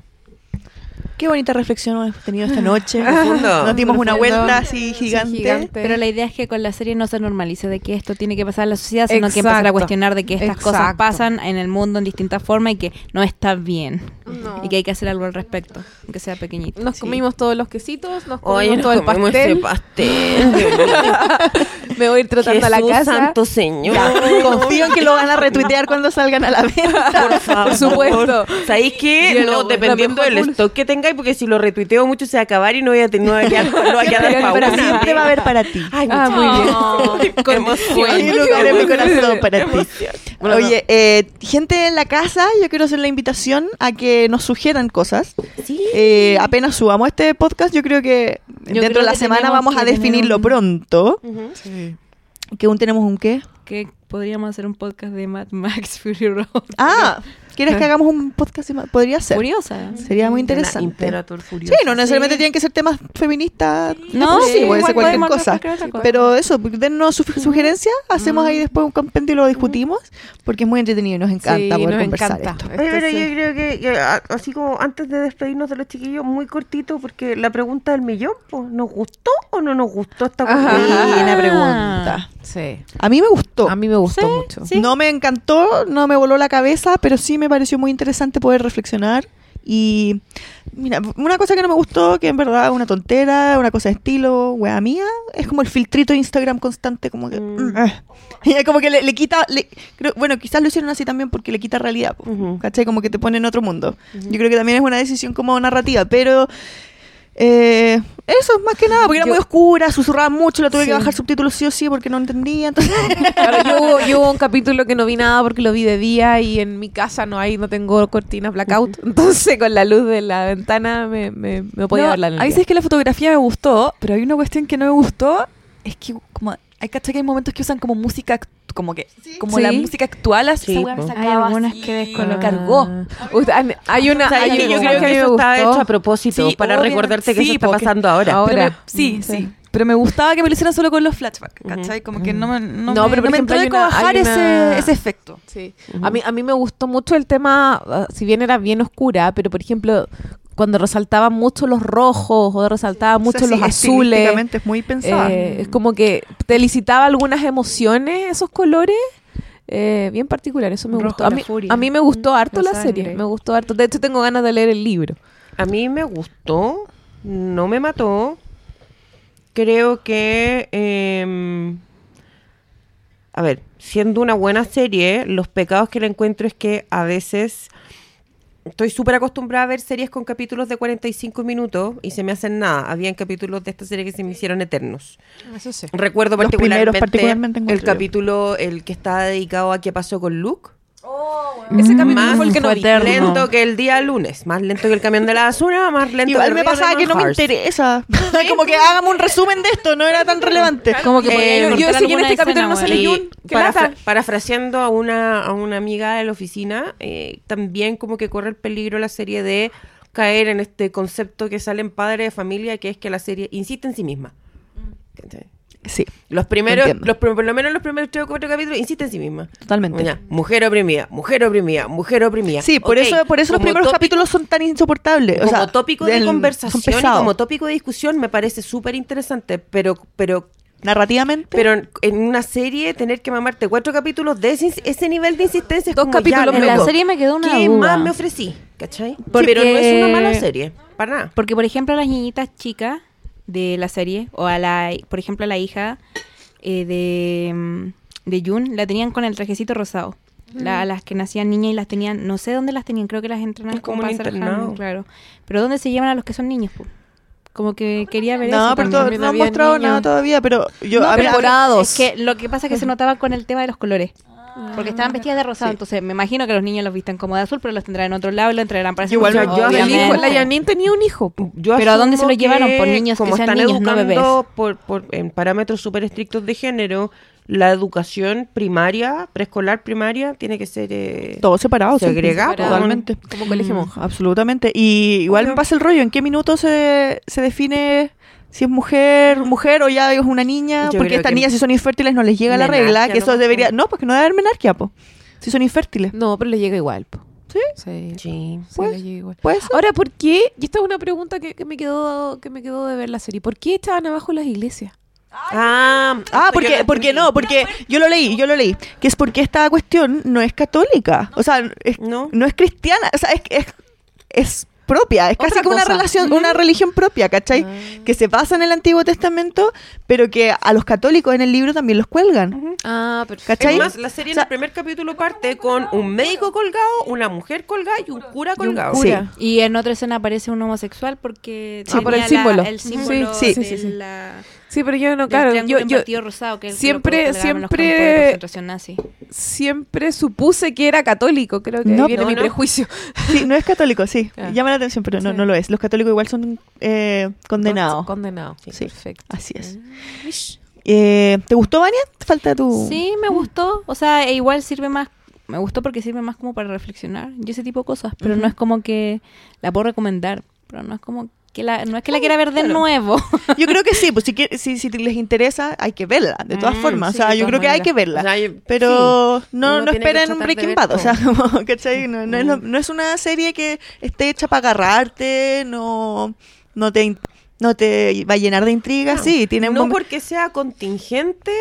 Qué bonita reflexión hemos tenido esta noche. Profundo. Nos dimos una vuelta así gigante. gigante. Pero la idea es que con la serie no se normalice de que esto tiene que pasar en la sociedad, sino que empezar a cuestionar de que estas cosas pasan en el mundo en distintas formas y que no está bien. No. Y que hay que hacer algo al respecto, aunque sea pequeñito. Nos Sí. comimos todos los quesitos, nos comimos Oye, nos todo el comimos pastel. pastel. Me voy a ir tratando a la casa. santo señor. Ya, confío en que lo van a retuitear cuando salgan a la venta. Por favor. Por supuesto. ¿Sabéis qué? No, dependiendo del stock que porque si lo retuiteo mucho se va a acabar y no voy a, tener, no voy a quedar, no voy a quedar Pero- pa' pero una. Siempre va a haber para ti. Ay, Ah, muy bien. Qué emoción. Hay un lugar en mi corazón para ti. Bueno, Oye, eh, gente en la casa, yo quiero hacer la invitación a que nos sugieran cosas. Sí. Eh, apenas subamos este podcast, yo creo que Yo dentro creo de la semana vamos a definirlo un- pronto. Ujú. Que aún tenemos un qué. Que podríamos hacer un podcast de Mad Max Fury Road. Ah, ¿quieres que hagamos un podcast? de Podría ser. Curiosa. Sería muy interesante. Imperator Sí, furioso. no necesariamente tienen que ser temas feministas. No, sí, sí, puede ser cualquier cosa. Pero eso, dennos su- sugerencias, hacemos ahí después un compendio y lo discutimos, porque es muy entretenido y nos encanta Sí, poder nos conversar encanta. esto. Oye, pero sí. yo creo que, así como antes de despedirnos de los chiquillos, muy cortito, porque la pregunta del millón, pues, ¿nos gustó o no nos gustó esta Ajá. Buena pregunta. Sí. A mí me gustó. A mí me gustó mucho. No me encantó, no me voló la cabeza, pero sí me pareció muy interesante poder reflexionar. Y mira, una cosa que no me gustó, que en verdad es una tontera, una cosa de estilo, wea mía, es como el filtrito de Instagram constante, como que... Mm. es como que le, le quita... le- creo- bueno, quizás lo hicieron así también porque le quita realidad, po, Ujú. ¿cachai? Como que te pone en otro mundo. Yo creo que también es una decisión como narrativa, pero... eh, eso, más que nada, porque era Yo- muy oscura, susurraba mucho, la tuve Sí. que bajar subtítulos sí o sí porque no entendía, entonces... Claro, yo, hubo, yo hubo un capítulo que no vi nada porque lo vi de día y en mi casa no hay, no tengo cortinas blackout. Entonces con la luz de la ventana me, me, me podía No, en el ahí día. sí es que la fotografía me gustó, pero hay una cuestión que no me gustó, es que como hay ¿cachai que hay momentos que usan como música como que, como Sí. la música actual, así, Sí, Hay algunas así, que hay una, O sea, hay que una yo que creo que me eso está hecho a propósito Sí, para recordarte que sí, eso está pasando ahora. Ahora. Pero me- sí, Mm, sí, sí. Pero me gustaba que me lo hicieran solo con los flashbacks, ¿cachai? Como que no me, no No, me, pero por no me entró de una- una- ese, ese efecto. Sí. a, mí, a mí me gustó mucho el tema, ah, si bien era bien oscura, pero por ejemplo, cuando resaltaban mucho los rojos o resaltaban mucho O sea, sí, los azules, estilísticamente es muy pensada. eh, es como que te licitaba algunas emociones esos colores. eh, bien particulares, eso me Rojo, gustó. A mí, furia. a mí me gustó harto La la, serie, me gustó harto. De hecho, tengo ganas de leer el libro. A mí me gustó, no me mató. Creo que, em, a ver, siendo una buena serie, los pecados que le encuentro es que a veces estoy súper acostumbrada a ver series con capítulos de 45 minutos y se me hacen nada. Habían capítulos de esta serie que se me hicieron eternos. Eso sí. Recuerdo particularmente, particularmente el capítulo, el que está dedicado a qué pasó con Luke. Ese capítulo Más fue el que no fue lento que el día lunes, más lento que el camión de la basura, más lento Igual que me el pasaba que no me interesa. como que hagamos un resumen de esto, no era tan relevante. Como que Eh, yo, decía, en este capítulo no sale Y Jun. ¿Qué parafra- parafraseando a una, a una amiga de la oficina, eh, también como que corre el peligro la serie de caer en este concepto que sale en Padre de Familia, que es que la serie insiste en sí misma. ¿Cachai? Sí, Los primeros, Entiendo. los, por lo menos los primeros tres o cuatro capítulos insiste en sí misma. totalmente. Mujer oprimida, mujer oprimida, mujer oprimida. Sí, por eso, por eso los primeros tópico- capítulos son tan insoportables. O como sea, tópico de del- conversación y como tópico de discusión me parece súper interesante, pero, pero narrativamente. pero en, una serie tener que mamarte cuatro capítulos de ese, ese nivel de insistencia es Dos como, capítulos ya, En la serie me quedó una ¿Qué duda. más me ofrecí? ¿Cachai? Porque- Pero no es una mala serie, para nada. Porque, por ejemplo, las niñitas chicas de la serie, o a la, por ejemplo, a la hija eh, de, mm, de Jun, la tenían con el trajecito rosado. La- a las que nacían niñas y las tenían, no sé dónde las tenían, creo que las entrenan Es como para hacer claro. Pero ¿dónde se llevan a los que son niños? po? Como que quería ver no, eso. pero no han mostrado niños. nada todavía, pero yo No, a ver. Es que lo que pasa es que se notaba con el tema de los colores. Porque estaban vestidas de rosado, entonces me imagino que los niños los visten como de azul, pero los tendrán en otro lado y lo entregarán para Igual yo- El hijo, la Janine tenía un hijo. Yo Pero ¿a dónde se lo llevaron? Por niños que como sean están niños, no bebés. educando Por, por, en parámetros súper estrictos de género, la educación primaria, preescolar primaria, tiene que ser... eh, todo separado. segregado, Totalmente. Como colegio Mm. monja. Absolutamente. Y igual me pasa el rollo. ¿En qué minuto se, se define si es mujer, mujer o ya es una niña? Yo porque estas niñas si son infértiles no les llega la regla, que eso debería... No, porque no debe haber menarquia, po. Si son infértiles. No, pero le llega igual. po. ¿Sí? Sí. Sí. sí, Pues, le llega igual. ¿Puede ser? Ahora, ¿por qué? Y esta es una pregunta que, que me quedó que me quedó de ver la serie. ¿Por qué estaban abajo las iglesias? Ah, Ah, porque, porque no, porque yo lo leí, yo lo leí, que es porque esta cuestión no es católica, o sea, es- No. no es cristiana, o sea, es, es, es propia, es casi como una relación, una religión propia, ¿cachai? Que se basa en el Antiguo Testamento, pero que a los católicos en el libro también los cuelgan, Ah, perfecto. ¿cachai? Es más, la serie O sea, en el primer capítulo parte con un médico colgado, una mujer colgada y un cura colgado. cura. Y en otra escena aparece un homosexual porque Ah, por el tenía símbolo. La, el símbolo Sí, sí, de sí, sí. la- Sí, pero yo no, claro, yo, yo rosado que siempre- siempre- nazi. siempre supuse que era católico. Creo que ahí No, viene no, mi no. prejuicio. Sí, no es católico, sí, Ah. llama la atención, pero no, Sí. no lo es. Los católicos igual son eh, condenados. Condenado. Sí. Perfecto. Así es. Eh, ¿Te gustó, Vania? Te falta tu... Sí, me gustó. O sea, e igual sirve más. Me gustó porque sirve más como para reflexionar y ese tipo de cosas. Pero no es como que la puedo recomendar. Pero no es como que la, no es que la quiera ver de claro. nuevo. Yo creo que sí, pues si, si, si les interesa, hay que verla, de todas Mm, formas. sí, o sea, yo creo que hay que verla. O sea, yo- Pero sí. no, no esperen de Breaking Bad, o sea, como, ¿cachai? No, no es lo- no es una serie que esté hecha para agarrarte, no, no, te, no te va a llenar de intrigas, No, sí, tiene no porque sea contingente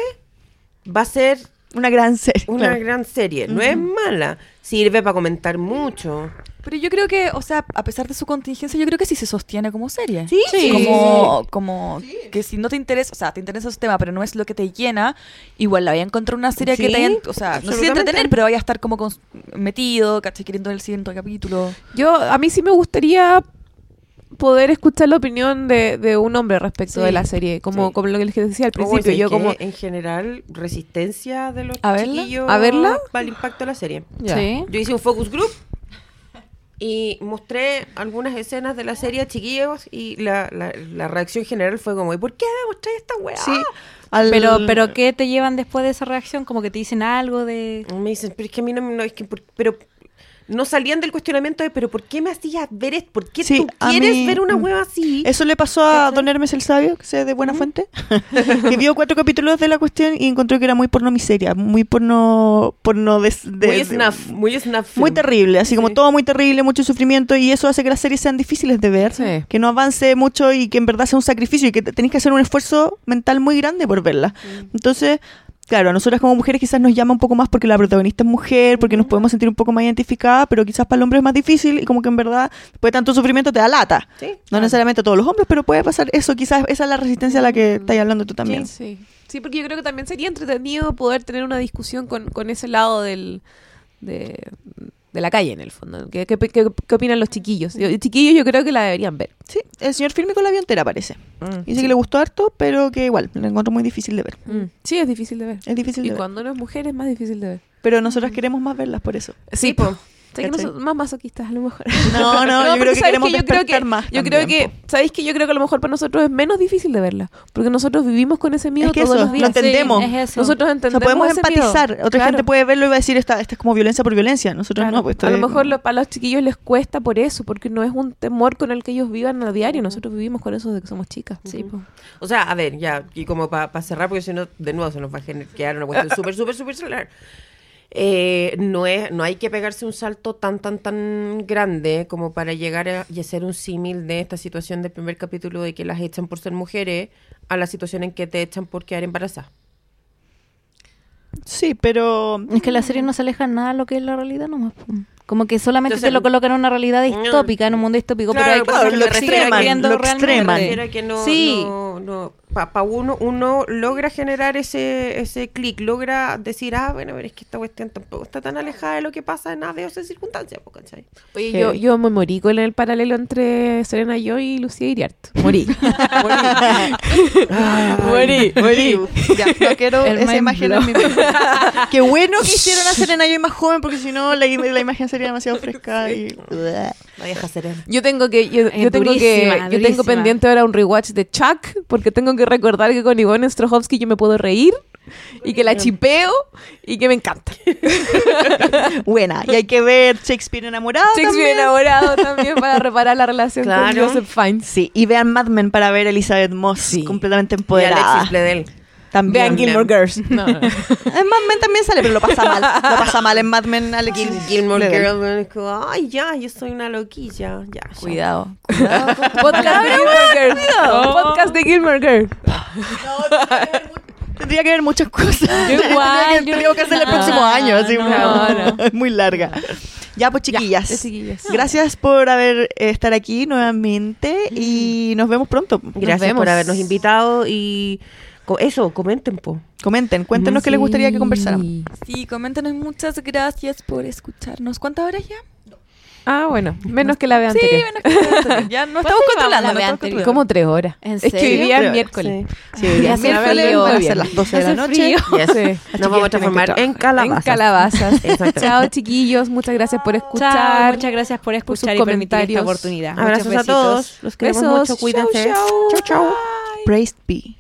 va a ser una gran serie. una claro. gran serie. No es mala. Sirve para comentar mucho. Pero yo creo que, o sea, a pesar de su contingencia, yo creo que sí se sostiene como serie. Sí, sí, Como, como que si no te interesa, o sea, te interesa ese tema, pero no es lo que te llena, igual la vaya a encontrar una serie que te haya, o sea, no sé entretener, pero vaya a estar como metido, ¿cachai? Queriendo el siguiente capítulo. Yo, a mí sí me gustaría poder escuchar la opinión de, de un hombre respecto Sí. de la serie, como, Sí. como lo que les decía al principio. ¿sabes yo como en general resistencia de los ¿A verla? chiquillos ¿A verla? para el impacto de la serie. Ya. Sí. Yo hice un focus group Y mostré algunas escenas de la serie a chiquillos y la, la, la reacción general fue como, ¿y por qué me mostré esta weá? Sí. al- Pero, pero ¿qué te llevan después de esa reacción? Como que te dicen algo de... Me dicen, pero es que a mí no, no es que, por- pero no salían del cuestionamiento de, pero ¿por qué me hacías ver esto? ¿Por qué Sí, tú quieres mí- ver una hueva así? Eso le pasó a Don Hermes el Sabio, que sé de buena fuente, que vio cuatro capítulos de la cuestión y encontró que era muy porno miseria, muy porno, porno de, de- muy de- snuff, muy snuff. muy terrible, así como todo muy terrible, mucho sufrimiento y eso hace que las series sean difíciles de ver, Sí. que no avance mucho y que en verdad sea un sacrificio y que te- tenés que hacer un esfuerzo mental muy grande por verla. Entonces, claro, a nosotras como mujeres quizás nos llama un poco más porque la protagonista es mujer, porque nos podemos sentir un poco más identificadas, pero quizás para el hombre es más difícil y como que en verdad después de tanto sufrimiento te da lata. Sí, No claro. necesariamente a todos los hombres, pero puede pasar eso. Quizás esa es la resistencia a la que estás hablando tú también. Sí. Sí, porque yo creo que también sería entretenido poder tener una discusión con, con ese lado del, de, de la calle, en el fondo. ¿Qué, qué, qué- qué opinan los chiquillos? Yo- chiquillos yo creo que la deberían ver. Sí, el señor Fílmico la vio entera, parece. Mm. Dice que le gustó harto, pero que igual, la encontró muy difícil de ver. Sí, es difícil de ver. Es difícil Y de ver. cuando uno es mujer es más difícil de ver. Pero nosotras queremos más verlas por eso. Sí, po. Sé que ¿Cachai? nosotros más masoquistas a lo mejor. No, no, yo creo que ¿sabes queremos qué? yo creo que, más Yo creo que, ¿sabéis que Yo creo que a lo mejor para nosotros es menos difícil de verla. Porque nosotros vivimos con ese miedo Es que todos eso, los días. lo entendemos. Sí, es eso. Nosotros O entendemos sea, podemos ese miedo. empatizar. Otra Claro. gente puede verlo y va a decir, esta, esta es como violencia por violencia. Nosotros Claro. no. Pues, esto a lo mejor lo- para los chiquillos les cuesta por eso, porque no es un temor con el que ellos vivan a diario. Nosotros vivimos con eso desde que somos chicas. Sí, po. O sea, a ver, ya, y como para cerrar, porque si no, de nuevo se nos va a quedar una cuestión súper, súper, súper celular. Eh, no, es, no hay que pegarse un salto tan, tan, tan grande como para llegar a, y hacer un símil de esta situación del primer capítulo de que las echan por ser mujeres a la situación en que te echan por quedar embarazada. Sí, pero... Es que la serie no se aleja nada de lo que es la realidad nomás. Como que solamente Entonces, te lo colocan en una realidad distópica, en un mundo distópico, Claro, pero hay claro, cosas que lo extreman, viendo lo realmente. extreman. Era que no, Sí. no, no, para uno, uno logra generar ese, ese clic, logra decir, ah, bueno, pero es que esta cuestión tampoco está tan alejada de lo que pasa en nada de esas circunstancias, ¿cachai? Oye, yo, yo me morí con el paralelo entre Serena Joy y Lucía Iriart. Morí. morí, morí. Ya, no quiero El esa imagen en mi. Qué bueno que hicieron a Serena Joy más joven, porque si no la, la imagen sería demasiado fresca y... La vieja serena. Yo tengo que, yo, yo tengo que, durísima, yo tengo pendiente ahora un rewatch de Chuck, porque tengo que recordar que con Ivonne Strahovski yo me puedo reír y que la chipeo y que me encanta. Buena. Y hay que ver Shakespeare enamorado Shakespeare también. enamorado también para reparar la relación con Claro. Joseph Fiennes. Sí, y vean Mad Men para ver a Elizabeth Moss Sí. completamente Y empoderada. Alexis Bledel. También. Vean Gilmore Girls. No. En Mad Men también sale, pero lo pasa mal. Lo pasa mal en Mad Men, Alexis. Gil- Gilmore. Girls, ay, ya, yo soy una loquilla. Ya, ya. Cuidado. Podcast de Gilmore Girls. Podcast de Gilmore Girls. Tendría que ver muchas cosas. Yo igual, Tendría que, yo- tendría que hacer el próximo año. Así, muy larga. Ya, pues chiquillas. chiquillas. Gracias por haber eh, estar aquí nuevamente y nos vemos pronto. Gracias vemos. por habernos invitado y eso, comenten, po. Comenten, cuéntenos qué les gustaría que conversáramos. Sí, coméntanos muchas gracias por escucharnos. ¿Cuántas horas ya? Ah, bueno. Menos que la vez Sí, anterior. bueno, que la anterior. ya no estamos controlando. la no vez estamos. Como tres horas. ¿En es que serio? hoy día es Pero- miércoles. Sí, hoy día hace es miércoles, van a ser las 12 de la noche. frío. Yes. Sí. Nos vamos a transformar en calabazas. En calabazas. Chao, chiquillos. Muchas gracias por escuchar. Chao, muchas gracias por sus escuchar y permitir esta oportunidad. Abrazos a todos. Los queremos Besos. mucho. Cuídense. Chau, chau. chau. chau. Praised be.